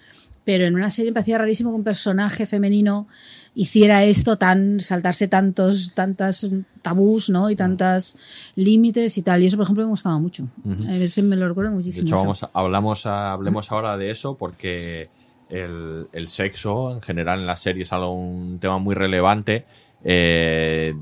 pero en una serie me parecía rarísimo que un personaje femenino hiciera esto tan, saltarse tantos, tantas tabús, ¿no? Y tantas límites y tal. Y eso, por ejemplo, me gustaba mucho. Ujú. Ese me lo recuerdo De muchísimo. hecho, eso. vamos a- hablamos a- hablemos ahora de eso porque el, el sexo en general en las series es algo, un tema muy relevante. eh,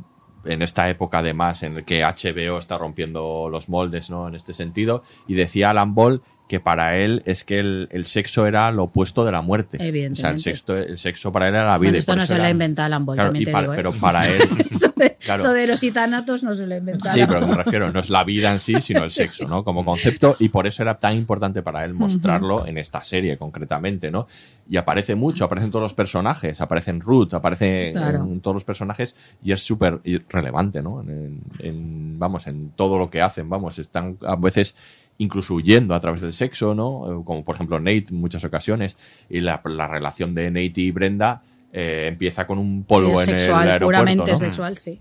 en esta época, además, en el que HBO está rompiendo los moldes, ¿no? En este sentido. Y decía Alan Ball que para él es que el, el sexo era lo opuesto de la muerte. O sea, el sexo, el sexo para él era la vida. Bueno, esto no se lo ha inventado Alan Ball, Claro, para- digo, ¿eh? Pero para él. claro. Esto de los gitanos no se lo he inventado. Sí, pero me refiero, no es la vida en sí, sino el sexo, ¿no? Como concepto, y por eso era tan importante para él mostrarlo en esta serie concretamente, ¿no? Y aparece mucho, aparecen todos los personajes, aparecen Ruth, aparece Claro. en todos los personajes, y es súper relevante, ¿no? En, en- vamos, en todo lo que hacen, vamos, están a veces incluso huyendo a través del sexo, ¿no? Eh, Como por ejemplo Nate en muchas ocasiones, y la, la relación de Nate y Brenda eh, empieza con un polvo Sí, en sexual, el aeropuerto, puramente ¿no? sexual, sí.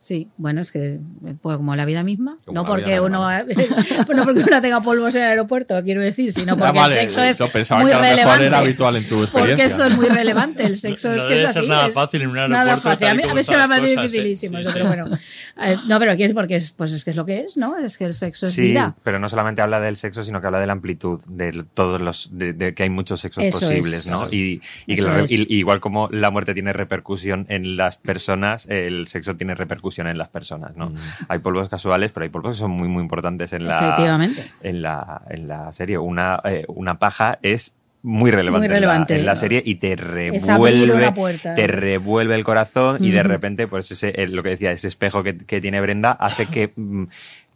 Sí, bueno, es que pues como la vida misma, Como no porque vida uno no porque uno tenga polvos en el aeropuerto, quiero decir, sino Ah, porque vale, el sexo es eso pensaba muy que relevante. era habitual en tu experiencia. Porque esto es muy relevante, el sexo No es que debe es ser así. nada es- fácil en un Nada aeropuerto, fácil. tal A mí, a mí se me cosas, ¿eh? dificilísimo Sí, sí. pero bueno. Eh, no, pero quiero decir porque es, pues es que es lo que es, ¿no? Es que el sexo es Sí, vida. pero no solamente habla del sexo, sino que habla de la amplitud, de todos los, de, de que hay muchos sexos Eso posibles, es. ¿no? Y, y que la- y igual como la muerte tiene repercusión en las personas, el sexo tiene repercusión en las personas, ¿no? Hay polvos casuales, pero hay polvos que son muy, muy importantes en la, Efectivamente. en la, en la serie. Una, eh, una paja es muy relevante, Muy relevante. En, la, en la serie y te revuelve, te revuelve el corazón y de repente, pues ese, el- lo que decía, ese espejo que, que tiene Brenda hace que mm,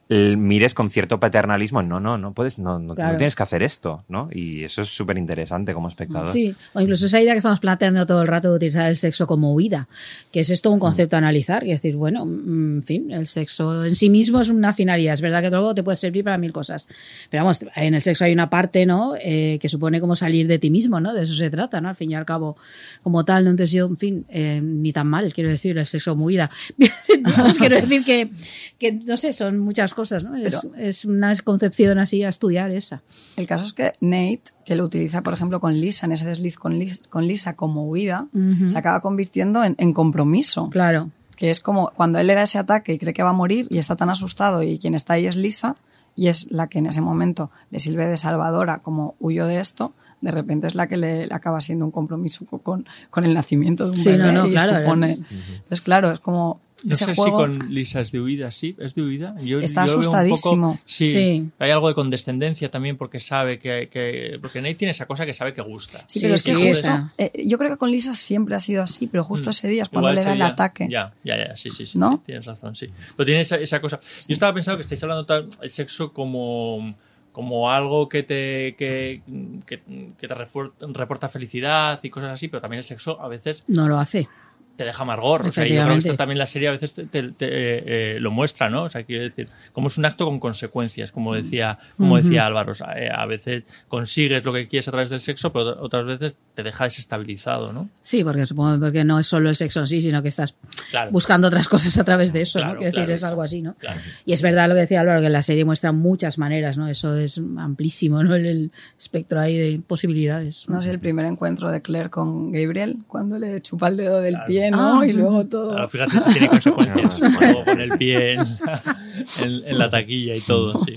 mires con cierto paternalismo. No, no, no puedes, no, no, Claro. no tienes que hacer esto, ¿no? Y eso es súper interesante como espectador. Sí, o incluso esa idea que estamos planteando todo el rato de utilizar el sexo como huida, que es esto un concepto a analizar, y decir, bueno, mm, en fin, el sexo en sí mismo es una finalidad, es verdad que luego te puede servir para mil cosas, pero vamos, en el sexo hay una parte, ¿no?, Eh, que supone como salir de ti mismo, ¿no?, de eso se trata, ¿no?, al fin y al cabo, como tal, ¿no? entonces yo, en fin, eh, ni tan mal, quiero decir, el sexo como huida. Quiero decir que, que, no sé, son muchas cosas, ¿no? Es, es una concepción así a estudiar esa. El caso es que Nate, que lo utiliza, por ejemplo, con Lisa, en ese desliz con, Liz- con Lisa como huida, Ujú. se acaba convirtiendo en, en compromiso. Claro. Que es como cuando él le da ese ataque y cree que va a morir y está tan asustado y quien está ahí es Lisa y es la que en ese momento le sirve de salvadora como huyo de esto, de repente es la que le, acaba siendo un compromiso co- con, con el nacimiento de un Sí, bebé no, no, y claro, supone-. Entonces, claro, es como No ese sé juego... si con Lisa es de huida, sí, es de huida. Yo, Está yo veo un poco- asustadísimo. sí, Sí. hay algo de condescendencia también porque sabe que, que- porque Nate tiene esa cosa que sabe que gusta. Sí, pero es que justo, eh, yo creo que con Lisa siempre ha sido así, pero justo ese día es cuando Mm. Igual le da el día- ataque. Ya, ya, ya, sí, sí, sí, ¿No? sí, tienes razón, sí. Pero tiene esa, esa cosa. Yo estaba pensando que estáis hablando tal- el sexo como como algo que te que, que, que te reporta felicidad y cosas así, pero también el sexo a veces No lo hace. Te deja amargor. O sea, yo creo que esto también la serie a veces te, te- te, eh, eh, lo muestra, ¿no? O sea, quiero decir, como es un acto con consecuencias, como decía, como decía Álvaro. O sea, eh, a veces consigues lo que quieres a través del sexo, pero otras veces te deja desestabilizado, ¿no? Sí, porque supongo porque no es solo el sexo en sí, sino que estás Claro. buscando otras cosas a través de eso, Claro, ¿no? Quiero decir, claro, es algo así, ¿no? Claro. Y es verdad lo que decía Álvaro, que la serie muestra muchas maneras, ¿no? Eso es amplísimo, ¿no? El, el espectro ahí de posibilidades. No sé, el primer encuentro de Claire con Gabriel, cuando le chupa el dedo del pie, ¿no? Ah, y luego todo. Claro, fíjate si tiene consecuencias. Luego con el pie en, en- en la taquilla y todo, sí.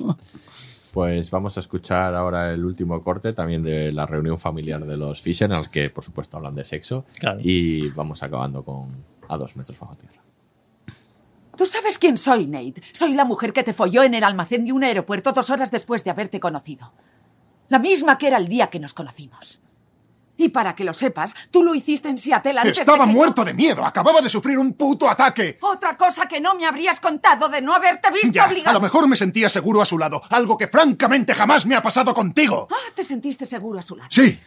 Pues vamos a escuchar ahora el último corte también de la reunión familiar de los Fisher, en el que por supuesto hablan de sexo. Claro. Y vamos acabando con A dos metros bajo tierra. Tú sabes quién soy, Nate. Soy la mujer que te folló en el almacén de un aeropuerto dos horas después de haberte conocido. La misma que era el día que nos conocimos. Y para que lo sepas, tú lo hiciste en Seattle antes Estaba de que muerto de miedo. Acababa de sufrir un puto ataque. Otra cosa que no me habrías contado de no haberte visto Ya, a obligado. lo mejor me sentía seguro a su lado. Algo que francamente jamás me ha pasado contigo. Ah, te sentiste seguro a su lado. Sí.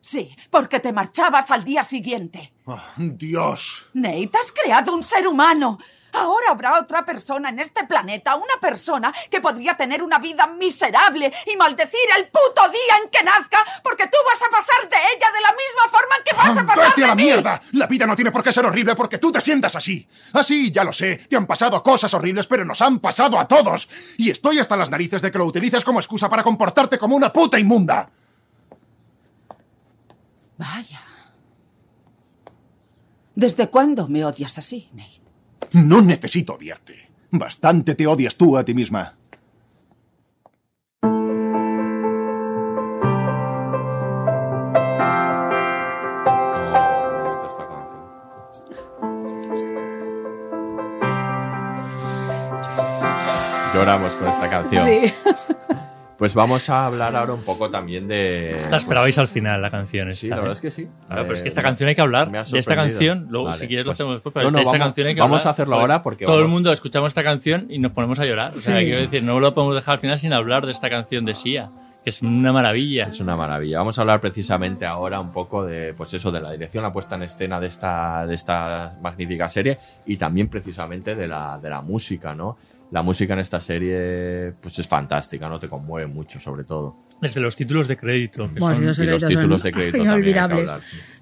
Sí, porque te marchabas al día siguiente. Ah, Dios. Nate, has creado un ser humano. Ahora habrá otra persona en este planeta, una persona que podría tener una vida miserable y maldecir el puto día en que nazca, porque tú vas a pasar de ella de la misma forma en que vas a pasar ¡Vete a de la mí. mierda! La vida no tiene por qué ser horrible porque tú te sientas así. Así, ya lo sé. Te han pasado cosas horribles, pero nos han pasado a todos. Y estoy hasta las narices de que lo utilices como excusa para comportarte como una puta inmunda. Vaya. ¿Desde cuándo me odias así, Nate? No necesito odiarte. Bastante te odias tú a ti misma. Lloramos con esta canción. Sí. Pues vamos a hablar ahora un poco también de. La esperabais al final, la canción. Sí, la verdad es que sí. Claro, pero es que Eh, esta canción hay que hablar. De esta canción, luego Vale, si quieres lo pues- hacemos después, No, pero no, de esta vamos- canción hay que vamos a hablar, hacerlo ahora porque Todo el mundo escuchamos esta canción y nos ponemos a llorar. O sea, Sí. quiero decir, no lo podemos dejar al final sin hablar de esta canción de Sia, que es una maravilla. Es una maravilla. Vamos a hablar precisamente ahora un poco de, pues eso, de la dirección, la puesta en escena de esta, de esta magnífica serie y también precisamente de la, de la música, ¿no? La música en esta serie, pues es fantástica, ¿no? Te conmueve mucho, sobre todo. Desde los títulos de crédito. Que Bueno, son- los y los títulos son de crédito inolvidables.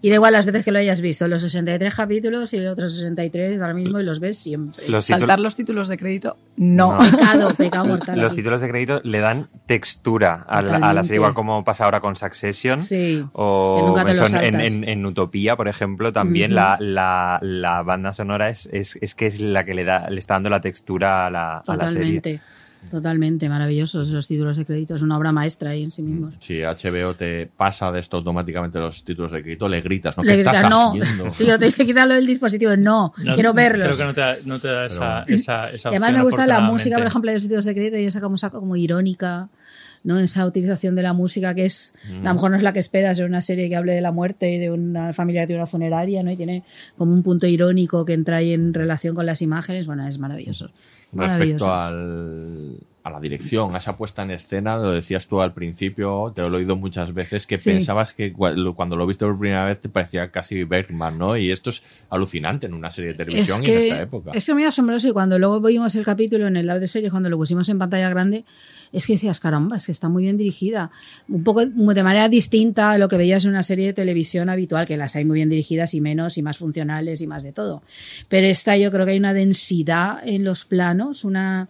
Y da igual las veces que lo hayas visto, los 63 capítulos y los otros 63 ahora mismo y los ves siempre. Los Saltar los títulos de crédito, no. Pecado, pecado mortal. Los títulos de crédito le dan textura a la, a la Totalmente. serie, igual como pasa ahora con Succession. Sí, que O en, en, en- Utopía, por ejemplo, también la, la, la banda sonora es, es, es que es la que le da le está dando la textura a la, a la serie. Totalmente. Maravillosos los títulos de crédito. Es una obra maestra ahí en sí mismos. Si HBO te pasa de esto automáticamente los títulos de crédito, le gritas, ¿no? Le ¿Qué estás gritas, no. haciendo? Sí, o te dice quítalo del dispositivo. No, No, quiero verlos. Creo que no te da, no te da esa, esa, esa Y además opción, me gusta la música, por ejemplo, de los títulos de crédito y esa como, saca como irónica, ¿no? Esa utilización de la música que es, Mm. a lo mejor no es la que esperas en una serie que hable de la muerte y de una familia que tiene una funeraria, ¿no? Y tiene como un punto irónico que entra ahí en relación con las imágenes. Bueno, es maravilloso. Respecto al, a la dirección, a esa puesta en escena, lo decías tú al principio, te lo he oído muchas veces, que Sí. pensabas que cua- cuando lo viste por primera vez te parecía casi Bergman, ¿no? Y esto es alucinante en una serie de televisión y en esta época. Es que muy asombroso y cuando luego vimos el capítulo en el lab de serie, cuando lo pusimos en pantalla grande, es que decías, caramba, es que está muy bien dirigida. Un poco de manera distinta a lo que veías en una serie de televisión habitual, que las hay muy bien dirigidas y menos y más funcionales y más de todo. Pero esta yo creo que hay una densidad en los planos, una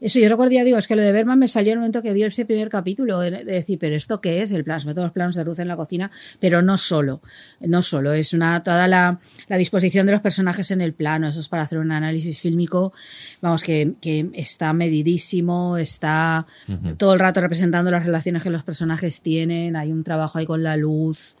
Eso yo recuerdo, ya digo, es que lo de Berman me salió en el momento que vi ese primer capítulo, de, de decir, pero ¿esto qué es? El plan, sobre todo los planos de Ruth en la cocina, pero no solo, no solo, es una toda la, la disposición de los personajes en el plano, eso es para hacer un análisis fílmico, vamos, que, que está medidísimo, está todo el rato representando las relaciones que los personajes tienen, hay un trabajo ahí con la luz,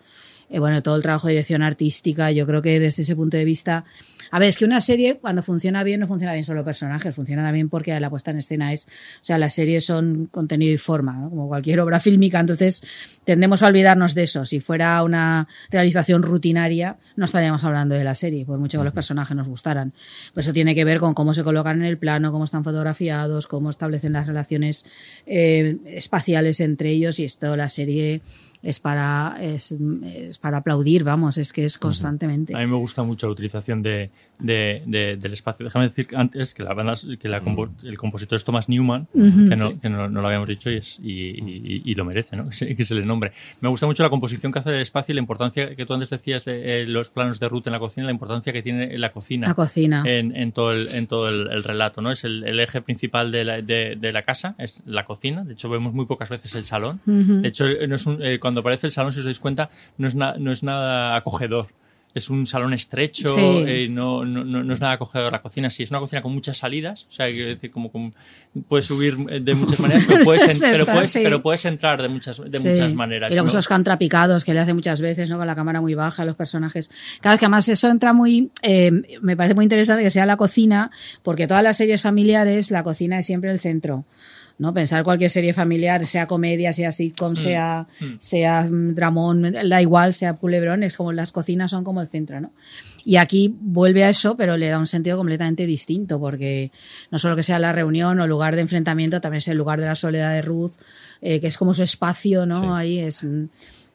eh, bueno, todo el trabajo de dirección artística, yo creo que desde ese punto de vista a ver, es que una serie cuando funciona bien no funciona bien solo personajes, funciona también porque la puesta en escena es, o sea, las series son contenido y forma, ¿no? como cualquier obra fílmica, entonces tendemos a olvidarnos de eso. Si fuera una realización rutinaria, no estaríamos hablando de la serie, por mucho que los personajes nos gustaran. Pues eso tiene que ver con cómo se colocan en el plano, cómo están fotografiados, cómo establecen las relaciones eh, espaciales entre ellos y esto la serie es para es, es, para aplaudir, vamos, es que es constantemente. A mí me gusta mucho la utilización de, de, de, del espacio. Déjame decir antes que, la banda, que la, el compositor es Thomas Newman, uh -huh, que, no, sí. que no, no, lo habíamos dicho y, es, y, y, y, lo merece, ¿no? que, se, que se le nombre. Me gusta mucho la composición que hace del espacio y la importancia que tú antes decías de eh, los planos de Ruth en la cocina, la importancia que tiene la cocina, la cocina. En, en todo, el, en todo el, el relato, ¿no? Es el, el eje principal de la, de, de, la casa, es la cocina. De hecho, vemos muy pocas veces el salón. Uh -huh. De hecho, no es un, eh, cuando aparece el salón, si os dais cuenta, no es, na, no es nada acogedor es un salón estrecho, sí. eh, no, no, no, es nada acogedor la cocina. Sí, es una cocina con muchas salidas, o sea, quiero decir, como, como puedes subir de muchas maneras, pero puedes, en, pero, puedes sí. pero puedes entrar de muchas, de sí. muchas maneras. Y luego esos contrapicados que le hace muchas veces, ¿no? Con la cámara muy baja, los personajes. Cada vez que además eso entra muy, eh, me parece muy interesante que sea la cocina, porque todas las series familiares, la cocina es siempre el centro. ¿No? Pensar cualquier serie familiar, sea comedia, sea sitcom, mm. sea, mm. sea dramón, da igual, sea culebrón, es como las cocinas son como el centro, ¿no? Y aquí vuelve a eso, pero le da un sentido completamente distinto, porque no solo que sea la reunión o lugar de enfrentamiento, también es el lugar de la soledad de Ruth, eh, que es como su espacio, ¿no? Sí. Ahí es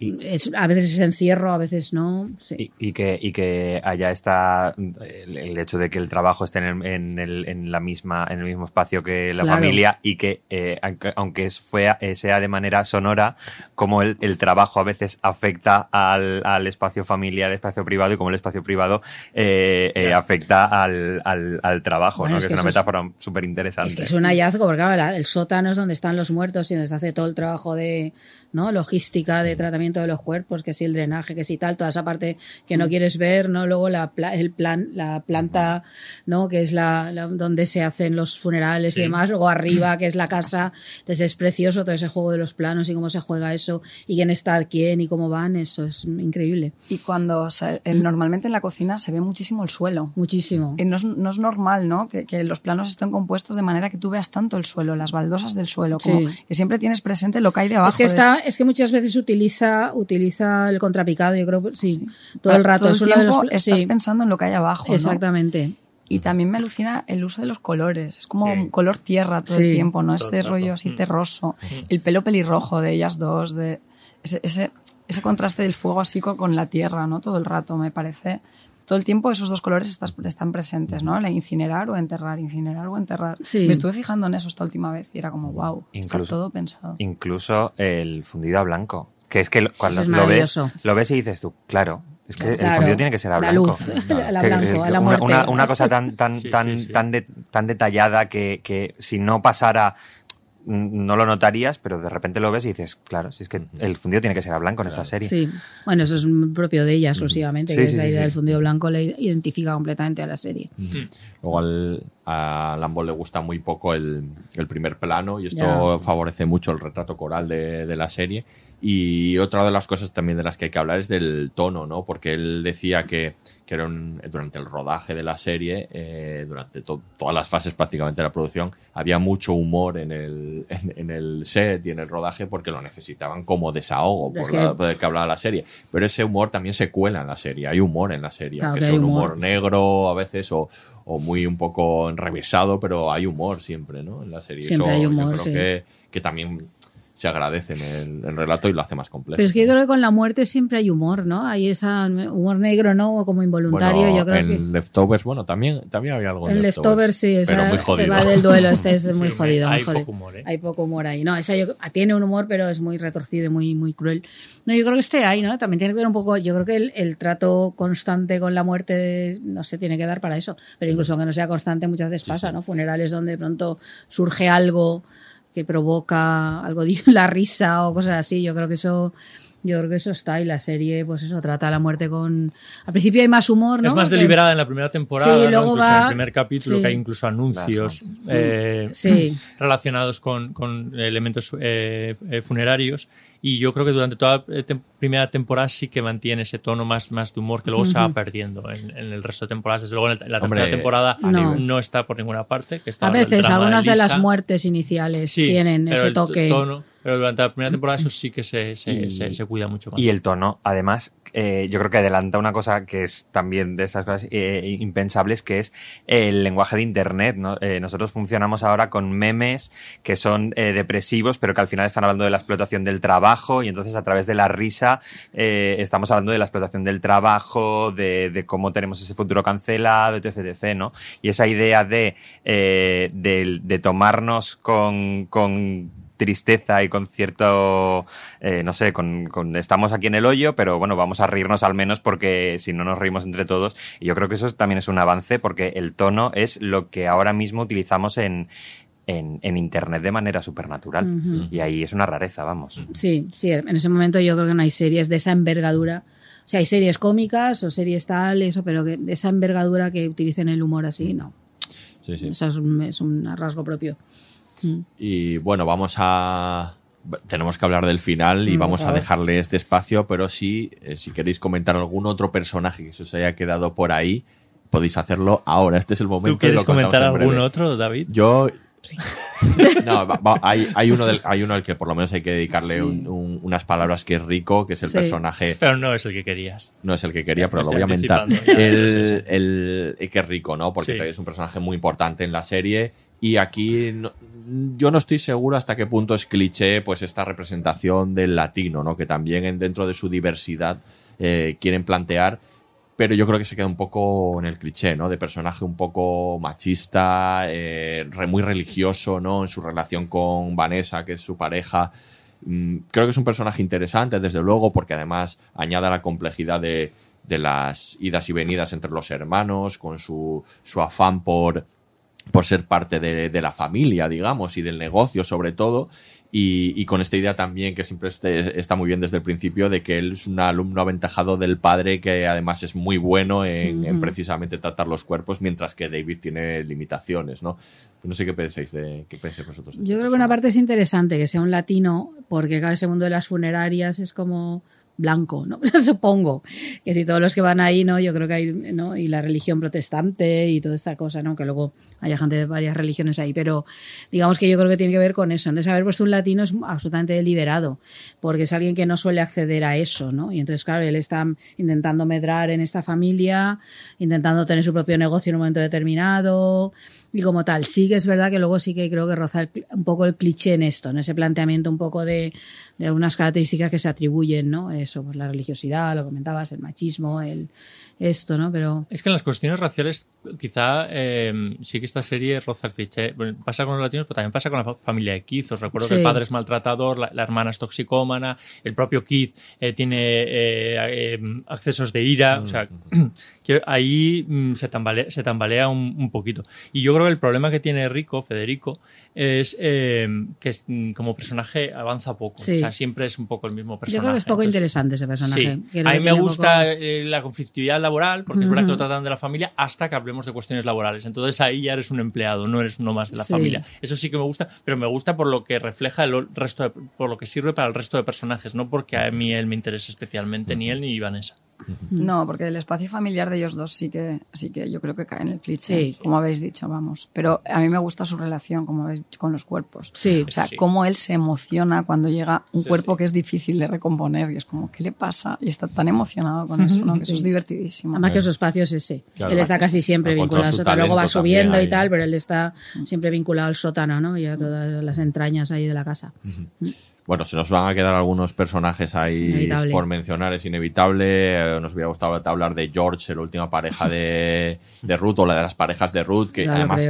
y, es, a veces es encierro, a veces no. Sí. Y, y, que, y que allá está el, el, hecho de que el trabajo esté en, en, el, en, la misma, en el mismo espacio que la claro. familia y que, eh, aunque fue, eh, sea de manera sonora, como el, el trabajo a veces afecta al, al, espacio familiar, al espacio privado y como el espacio privado eh, eh afecta al, al, al trabajo, bueno, ¿no? es que, que, es una metáfora súper interesante. Es que es un hallazgo, porque claro, el sótano es donde están los muertos y donde se hace todo el trabajo de ¿no? logística, de tratamiento de los cuerpos, que si el drenaje, que si tal, toda esa parte que no quieres ver, ¿no? Luego la, el plan, la planta, ¿no? Que es la, la donde se hacen los funerales sí. y demás, luego arriba, que es la casa, entonces es precioso todo ese juego de los planos y cómo se juega eso, y quién está quién y cómo van, eso es increíble. Y cuando, o sea, el, normalmente en la cocina se ve muchísimo el suelo. Muchísimo. Y no es, no es normal, ¿no? Que, que, los planos estén compuestos de manera que tú veas tanto el suelo, las baldosas del suelo, como sí. que siempre tienes presente lo que hay debajo. Es que, está, es que muchas veces utiliza, utiliza el contrapicado, yo creo, sí, sí. todo el rato. Todo el tiempo los, estás sí. pensando en lo que hay abajo. Exactamente. ¿no? Y también me alucina el uso de los colores. Es como sí. color tierra todo sí. el tiempo, ¿no? Este rollo así terroso. Mm. El pelo pelirrojo de ellas dos, de ese, ese, ese contraste del fuego así con la tierra, ¿no? Todo el rato, me parece. Todo el tiempo esos dos colores están presentes, ¿no? La incinerar o enterrar, incinerar o enterrar. Sí. Me estuve fijando en eso esta última vez y era como, wow, incluso, está todo pensado. Incluso el fundido a blanco. Que es que cuando es lo ves, lo ves y dices tú, claro, es que claro, el fundido tiene que ser a blanco. La luz, a la blanco, a la muerte. Una, una, cosa tan, tan, sí, tan, sí, sí. tan, de, tan detallada que, que si no pasara no lo notarías, pero de repente lo ves y dices, claro, si es que el fundido tiene que ser a blanco en esta serie. Sí, bueno, eso es propio de ella exclusivamente, sí, que sí, es la idea sí, del fundido blanco le identifica completamente a la serie. Luego al, a Lambo le gusta muy poco el, el primer plano y esto ya. favorece mucho el retrato coral de, de la serie. Y otra de las cosas también de las que hay que hablar es del tono, ¿no? Porque él decía que, que era un, durante el rodaje de la serie, eh, durante to todas las fases prácticamente de la producción, había mucho humor en el, en, en, el set y en el rodaje porque lo necesitaban como desahogo por, la, por el que hablaba la serie. Pero ese humor también se cuela en la serie, hay humor en la serie, claro, aunque sea un humor. humor negro a veces o, o muy un poco enrevesado, pero hay humor siempre, ¿no? En la serie. Siempre Eso, hay humor, yo creo sí. que, que también se agradece en el, el relato y lo hace más complejo. Pero es que yo creo que con la muerte siempre hay humor, ¿no? Hay ese humor negro, ¿no? O como involuntario. Bueno, yo creo en que. Leftovers, bueno, también, también había algo en El Leftovers, sí, esa pero muy que jodido. va del duelo, este es muy Sí, jodido. muy hay jodido. poco humor, ¿eh? Hay poco humor ahí. No, esa yo- tiene un humor, pero es muy retorcido, y muy, muy cruel. No, yo creo que este hay, ¿no? También tiene que ver un poco, yo creo que el, el trato constante con la muerte, no sé, tiene que dar para eso. Pero incluso aunque no sea constante, muchas veces pasa, ¿no? Funerales donde de pronto surge algo que provoca algo de la risa o cosas así. Yo creo que eso. Yo creo que eso está y la serie, pues eso, trata la muerte con... Al principio hay más humor, ¿no? Es más Porque- deliberada en la primera temporada, Sí, ¿no? luego incluso va- en el primer capítulo, sí. que hay incluso anuncios eh, Sí. relacionados con, con elementos eh, eh, funerarios. Y yo creo que durante toda la tem- primera temporada sí que mantiene ese tono más, más de humor que luego se va perdiendo en, en el resto de temporadas. Desde luego en, el- en la Hombre, tercera temporada no. está por ninguna parte. Que está A veces, algunas de las muertes iniciales Sí, tienen ese toque. tono- pero durante la primera temporada eso sí que se, se, Y- se, se cuida mucho más. Y el tono, además, eh, yo creo que adelanta una cosa que es también de esas cosas eh, impensables, que es el lenguaje de Internet. ¿no? Eh, nosotros funcionamos ahora con memes que son eh, depresivos, pero que al final están hablando de la explotación del trabajo y entonces a través de la risa eh, estamos hablando de la explotación del trabajo, de, de cómo tenemos ese futuro cancelado, etc. etc., ¿no? Y esa idea de, eh, de, de tomarnos con, con tristeza y con cierto, eh, no sé, con, con- estamos aquí en el hoyo, pero bueno, vamos a reírnos al menos porque si no nos reímos entre todos. Y yo creo que eso también es un avance porque el tono es lo que ahora mismo utilizamos en, en, en Internet de manera supernatural. Y ahí es una rareza, vamos. Sí, sí, en ese momento yo creo que no hay series de esa envergadura. O sea, hay series cómicas o series tal, eso, pero que de esa envergadura que utilicen el humor así, no. Sí, sí. Eso es un, es un rasgo propio. Mm. Y bueno, vamos a. Tenemos que hablar del final y Mm, vamos a dejarle este espacio, pero sí, eh, si queréis comentar algún otro personaje que se os haya quedado por ahí, podéis hacerlo ahora. Este es el momento. ¿Tú quieres lo comentar algún otro, David? Yo. No, va- va- hay, hay uno del, hay uno al que por lo menos hay que dedicarle Sí. un- un- unas palabras que es rico, que es el Sí. personaje. Pero no es el que querías. No es el que quería, pero lo voy a mentar. El, el- el que es rico, ¿no? Porque Sí. es un personaje muy importante en la serie. Y aquí no- yo no estoy seguro hasta qué punto es cliché, pues esta representación del latino, ¿no? Que también en- dentro de su diversidad eh, quieren plantear. Pero yo creo que se queda un poco en el cliché, ¿no? De personaje un poco machista, eh, muy religioso, ¿no? En su relación con Vanessa, que es su pareja. Mm, creo que es un personaje interesante, desde luego, porque además añade la complejidad de, de las idas y venidas entre los hermanos, con su, su afán por, por ser parte de, de la familia, digamos, y del negocio sobre todo. Y, y con esta idea también que siempre este- está muy bien desde el principio de que él es un alumno aventajado del padre que además es muy bueno en, en precisamente tratar los cuerpos, mientras que David tiene limitaciones, ¿no? No sé qué pensáis de qué pensáis vosotros. de Yo este creo que una parte es interesante que sea un latino, porque cada segundo de las funerarias es como blanco, ¿no? Supongo. Que si todos los que van ahí, ¿no? Yo creo que hay, ¿no? Y la religión protestante y toda esta cosa, ¿no? Que luego haya gente de varias religiones ahí, pero digamos que yo creo que tiene que ver con eso. Entonces, haber puesto un latino es absolutamente deliberado, porque es alguien que no suele acceder a eso, ¿no? Y entonces, claro, él está intentando medrar en esta familia, intentando tener su propio negocio en un momento determinado, y como tal. Sí que es verdad que luego sí que creo que roza el- un poco el cliché en esto, en ese planteamiento un poco de, de algunas características que se atribuyen, ¿no? Eso, pues la religiosidad, lo comentabas, el machismo, el esto, ¿no? Pero Es que en las cuestiones raciales, quizá eh, sí que esta serie roza el cliché. Bueno, pasa con los latinos, pero también pasa con la fa- familia de Keith. Os recuerdo que el padre es maltratador, la, la hermana es toxicómana, el propio Keith eh, tiene eh, eh, accesos de ira. O sea, que ahí mm, se, tambalea, se tambalea un, un poquito. Y yo creo que el problema que tiene Rico, Federico, es eh, que mm, como personaje avanza poco. Sí. O sea, siempre es un poco el mismo personaje. yo creo que es poco Entonces, interesante ese personaje. Sí. A mí me gusta poco- eh, la conflictividad laboral, porque es verdad que lo tratan de la familia, hasta que hablemos de cuestiones laborales. Entonces ahí ya eres un empleado, no eres uno más de la Sí. familia. Eso sí que me gusta, pero me gusta por lo que refleja el resto, de- por lo que sirve para el resto de personajes, no porque a mí él me interese especialmente, ni él ni Vanessa. No, porque el espacio familiar de ellos dos sí que, sí que yo creo que cae en el cliché, Sí. como habéis dicho, vamos. Pero a mí me gusta su relación, como habéis dicho, con los cuerpos. Sí. O sea, Sí. cómo él se emociona cuando llega un Sí, cuerpo sí. que es difícil de recomponer y es como, ¿qué le pasa? Y está tan emocionado con eso, ¿no? Que eso es divertidísimo. Además que su espacio es ese. Claro, él está casi siempre vinculado al sótano. Luego va subiendo y tal, ahí. pero él está siempre vinculado al sótano, ¿no? Y a todas las entrañas ahí de la casa. Bueno, se nos van a quedar algunos personajes ahí Inevitable. por mencionar, es inevitable. Eh, Nos hubiera gustado hablar de George, la última pareja de, de Ruth, o la de las parejas de Ruth, que además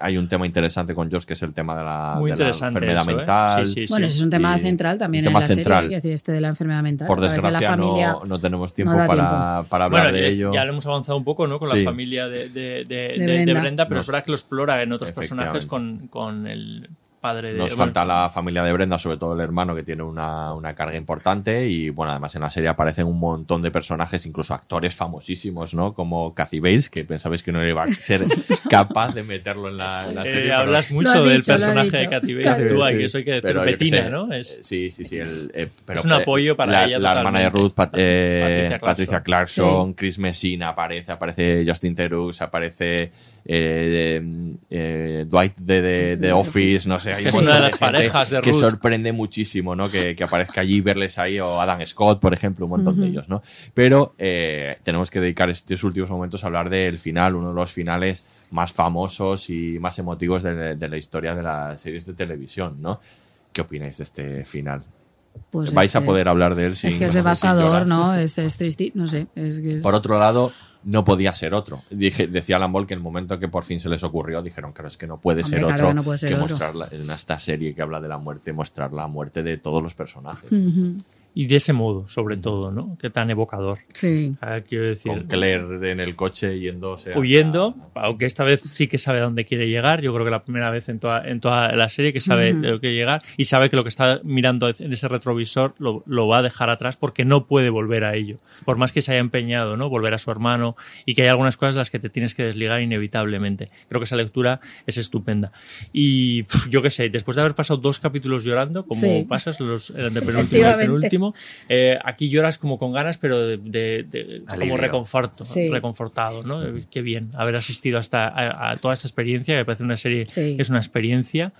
hay un tema interesante con George, que es el tema de la, Muy de la interesante enfermedad eso, ¿eh? mental. Sí, sí, sí. Bueno, ese es un tema Y- central también en la central. serie, es decir, este de la enfermedad mental. Por A través de la desgracia, familia no, no tenemos tiempo no para, tiempo. para hablar Bueno, de es- ello. ya lo hemos avanzado un poco, ¿no? Con Sí. la familia de, de- de- de- Brenda. de Brenda, pero es verdad que lo explora en otros personajes con, con el padre de... Nos bueno, falta la familia de Brenda, sobre todo el hermano, que tiene una, una carga importante. Y bueno, además en la serie aparecen un montón de personajes, incluso actores famosísimos, ¿no? Como Kathy Bates, que pensabais que no iba a ser capaz de meterlo en la, en la Eh, serie. pero- hablas mucho del personaje de. Kathy Bates, tú, hay sí. que eso hay que decir, Pero Betina, sé, ¿no? eh, Es, Sí, sí, sí. el, eh, pero Es un apoyo para la, ella La hermana de. Ruth, Pat- eh, Patricia Clarkson. Patricia Clarkson, Chris Messina aparece, aparece Justin Theroux, aparece eh, eh, Dwight de, de, de Office, no sé. Hay Es un una de las parejas de Que Ruth. sorprende muchísimo, ¿no? Que, que aparezca allí, verles ahí, o Adam Scott, por ejemplo, un montón de ellos, ¿no? Pero eh, tenemos que dedicar estos últimos momentos a hablar del final, uno de los finales más famosos y más emotivos de, de la historia de las series de televisión, ¿no? ¿Qué opináis de este final? Pues Vais a poder hablar de él sin Es que es devastador. ¿no? Es, es triste, no sé. Es que es- Por otro lado, no podía ser otro. Dije, decía Alan Ball que el momento que por fin se les ocurrió, dijeron, claro, es que no puede Hombre, ser claro otro que no puede ser que otro. mostrar la- en esta serie que habla de la muerte, mostrar la muerte de todos los personajes. Ujú. Y de ese modo, sobre todo, ¿no? Que tan evocador. Sí. Ah, quiero decir, Con Claire en el coche yéndose. hacia- huyendo, aunque esta vez sí que sabe a dónde quiere llegar. Yo creo que la primera vez en toda, en toda la serie que sabe Ujú. de lo que llegar y sabe que lo que está mirando en ese retrovisor lo, lo va a dejar atrás porque no puede volver a ello. Por más que se haya empeñado, ¿no? Volver a su hermano y que hay algunas cosas de las que te tienes que desligar inevitablemente. Creo que esa lectura es estupenda. Y yo qué sé, después de haber pasado dos capítulos llorando, como Sí. pasas los, el antepenúltimo eh, aquí lloras como con ganas, pero de, de- de- como reconforto, Sí. reconfortado, ¿no? Qué bien haber asistido hasta a, a toda esta experiencia, que me parece una serie Sí. que es una experiencia.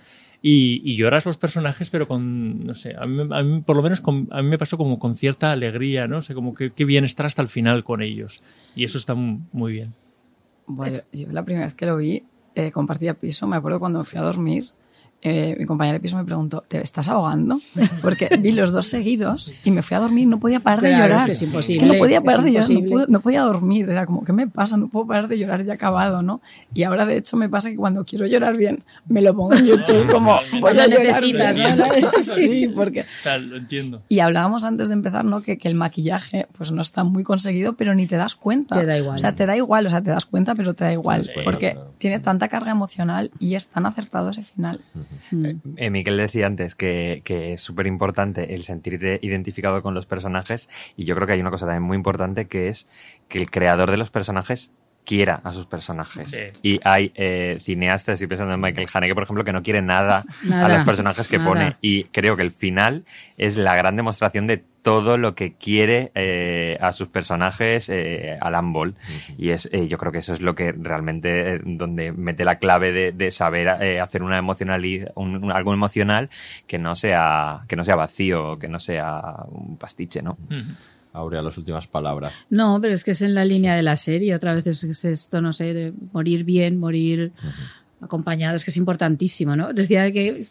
Y, y lloras los personajes, pero con, no sé, a mí, a mí por lo menos con- a mí me pasó como con cierta alegría, ¿no? O sea, como que qué bien estar hasta el final con ellos. Y eso está mu- muy bien. Bueno, yo la primera vez que lo vi, eh, compartía piso, me acuerdo cuando fui a dormir, eh, mi compañera de piso me preguntó, ¿te estás ahogando? Porque vi los dos seguidos y me fui a dormir, no podía parar de llorar. es que es imposible, que no podía parar de llorar, no, imposible. puedo- no podía dormir, era como, ¿qué me pasa? No puedo parar de llorar, ya acabado, ¿no? Y ahora de hecho me pasa que cuando quiero llorar bien, me lo pongo en YouTube como, voy a Cuando llorar necesitas. ¿no? Sí, porque O sea, lo entiendo. y hablábamos antes de empezar, ¿no? Que, que el maquillaje, pues no está muy conseguido, pero ni te das cuenta. Te da igual. O sea, te da igual, o sea, te das cuenta, pero te da igual. Sí, porque claro. tiene tanta carga emocional y es tan acertado ese final. Eh, Miquel decía antes que, que es súper importante el sentirte identificado con los personajes y yo creo que hay una cosa también muy importante que es que el creador de los personajes quiera a sus personajes. Sí. Y hay eh, cineastas, estoy pensando en Michael Haneke, por ejemplo, que no quiere nada, a los personajes que nada. pone. Y creo que el final es la gran demostración de todo lo que quiere eh, a sus personajes eh, Alan Ball. Y es, eh, yo creo que eso es lo que realmente, eh, donde mete la clave de, de saber eh, hacer una emocionalidad, un- un- algo emocional que no sea, que no sea vacío, que no sea un pastiche, ¿no? Aurea, las últimas palabras. No, pero es que es en la línea de la serie. Otra vez es, es esto, no sé, de morir bien, morir es que es importantísimo, ¿no? Decía que,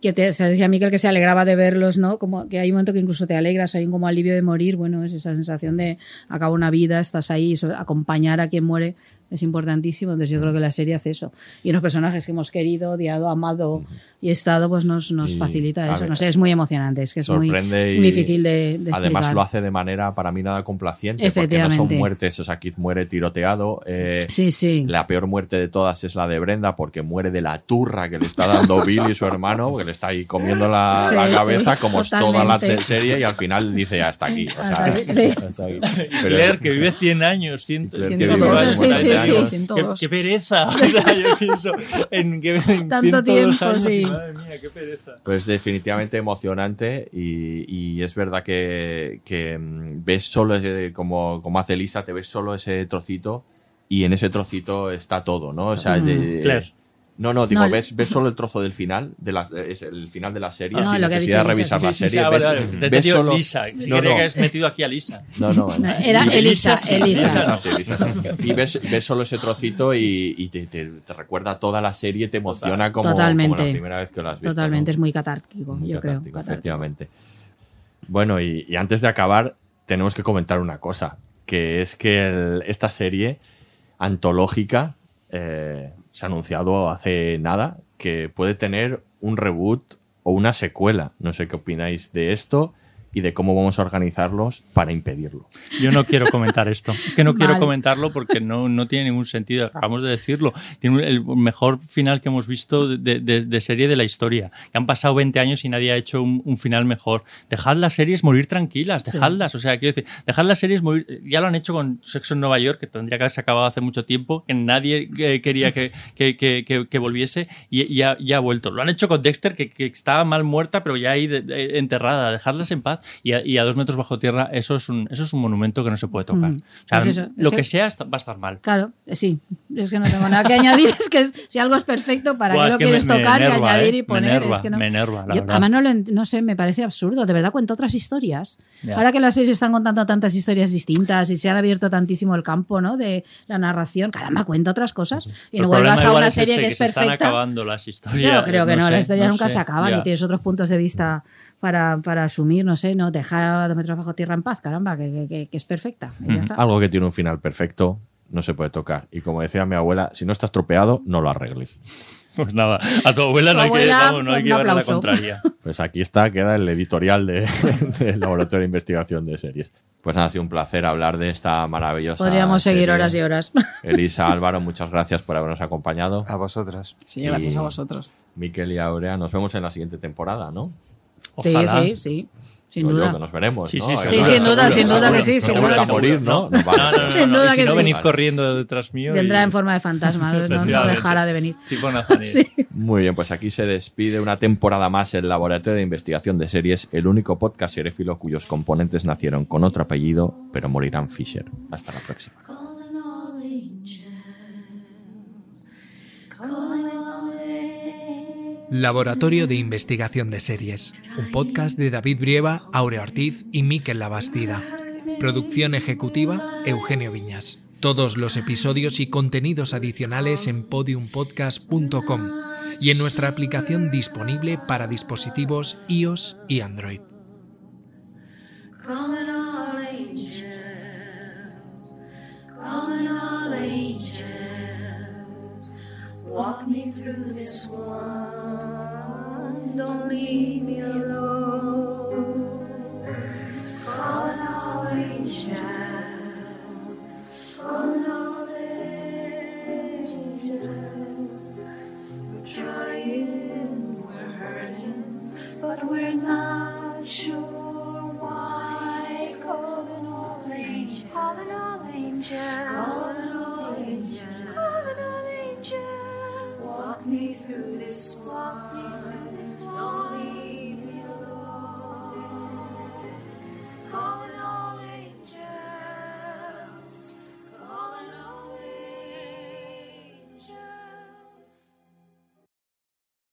que te, se decía Miquel que se alegraba de verlos, ¿no? Como que hay un momento que incluso te alegras, hay un como alivio de morir, bueno, es esa sensación de acaba una vida, estás ahí, eso, acompañar a quien muere es importantísimo, entonces yo creo que la serie hace eso. Y unos personajes que hemos querido, odiado, amado y estado, pues nos, nos Y, facilita eso. ver, No sé, es muy emocionante, es que es muy, sorprende muy y difícil de, de además explicar. lo hace de manera para mí nada complaciente porque no Efectivamente. son muertes o sea Keith muere tiroteado eh, Sí, sí. la peor muerte de todas es la de Brenda porque muere de la turra que le está dando Bill y su hermano que le está ahí comiendo la, Sí, la sí, cabeza como es toda la serie y al final dice ya hasta aquí, o sea, Hasta aquí, sí. hasta aquí. Y Pero- Claire, que vive 100 años, 100, Claire, que 102 vive años, sí, sí, 40 sí, años. 102. Qué, qué pereza. O sea, yo pienso en que Tanto 102 tiempo, años, sí. Madre mía, qué pereza. Pues definitivamente emocionante y, y es verdad que, que, mm, ves solo, ese- como, como hace Lisa, te ves solo ese trocito y en ese trocito está todo, ¿no? O sea, Mm. de- Claire. No, no, digo, No, ves, ves solo el trozo del final, de la, es el final de la serie, No, sin lo que ha necesidad de revisar sí, la Sí, sí, serie. ah, ves, vale, vale. Solo- Lisa. Si No, que has metido aquí a Lisa. No, no. No, era Y- Elisa, sí. Elisa. Elisa, sí, Elisa. Y ves, ves solo ese trocito y, y te, te- te recuerda toda la serie, te emociona como, Totalmente. como la primera vez que lo has visto. Totalmente, ¿no? es muy catártico, Muy yo creo. catártico, catártico. efectivamente. Bueno, y, y antes de acabar, tenemos que comentar una cosa, que es que el- esta serie antológica eh, se ha anunciado hace nada que puede tener un reboot o una secuela. No sé qué opináis de esto y de cómo vamos a organizarlos para impedirlo. Yo no quiero comentar esto. Es que no quiero Vale. comentarlo porque no, no tiene ningún sentido. Acabamos de decirlo. Tiene un- el mejor final que hemos visto de, de- de serie de la historia. Que han pasado 20 años y nadie ha hecho un, un final mejor. Dejad las series morir tranquilas. Sí. Dejadlas. O sea, quiero decir, dejad las series morir. Ya lo han hecho con Sexo en Nueva York, que tendría que haberse acabado hace mucho tiempo, que nadie eh, quería que, que- que- que- que volviese y, y ha, y ha vuelto. Lo han hecho con Dexter, que, que estaba mal muerta, pero ya ahí de- de- enterrada. Dejadlas en paz. Y a, y a dos metros bajo tierra, eso es un, eso es un monumento que no se puede tocar. Mm. O sea, Pues eso, lo que, que- sea va a estar mal. Claro, eh, sí. Es que no tengo nada que añadir. Es que es- si algo es perfecto, ¿para Buah, qué lo que quieres me- me tocar enerva, y añadir ¿eh? y Me poner? enerva, es que no. me enerva, la Yo, verdad. además, no, lo no sé, me parece absurdo. De verdad, cuenta otras historias. Ya. Ahora que las series están contando tantas historias distintas y se han abierto tantísimo el campo ¿no? de la narración, caramba, cuenta otras cosas. Y El no vuelvas a una serie ese, que es se están perfecta. acabando las historias. Yo creo que no, sé, las historias no nunca sé, se acaban ya. y tienes otros puntos de vista para, para asumir, no sé, no dejar a dos metros bajo tierra en paz, caramba, que, que- es perfecta. y ya está. Algo que tiene un final perfecto no se puede tocar. Y como decía mi abuela, si no estás tropeado, no lo arregles. Pues nada, a tu abuela Tu no hay que, vamos, no hay que la contraria. Pues aquí está, queda el editorial de- del Laboratorio de Investigación de Series. Pues nada, ha sido un placer hablar de esta maravillosa. Podríamos seguir horas y horas. Elisa, Álvaro, muchas gracias por habernos acompañado. A vosotras. Sí, gracias Y a vosotros. Miquel y Aurea, nos vemos en la siguiente temporada, ¿no? Sí, Ojalá. sí, sí, sin yo, duda. que nos veremos, Sí, ¿no? sí, no- Sí, sin duda, sin duda que sí, seguro vamos que a sí. morir, ¿no? No, no, no, Sin no, duda si que no sí. venid Vale. corriendo detrás mío. Vendrá y- en forma de fantasma, no, no dejará de venir. Tipo. Muy bien, pues aquí se despide una temporada más el Laboratorio de Investigación de Series, el único podcast seréfilo cuyos componentes nacieron con otro apellido, pero morirán Fisher. Hasta la próxima. Laboratorio de Investigación de Series, un podcast de David Brieva, Aurea Ortiz y Miquel Labastida. Producción ejecutiva, Eugenio Viñas. Todos los episodios y contenidos adicionales en podiumpodcast.com y en nuestra aplicación disponible para dispositivos iOS y Android. Walk me through this one, don't leave me alone. Calling all angels, angels, we're trying, we're hurting, but we're not sure why. Calling all angels, calling all angels, calling all angels, calling all angels. Walk me through this, walk long.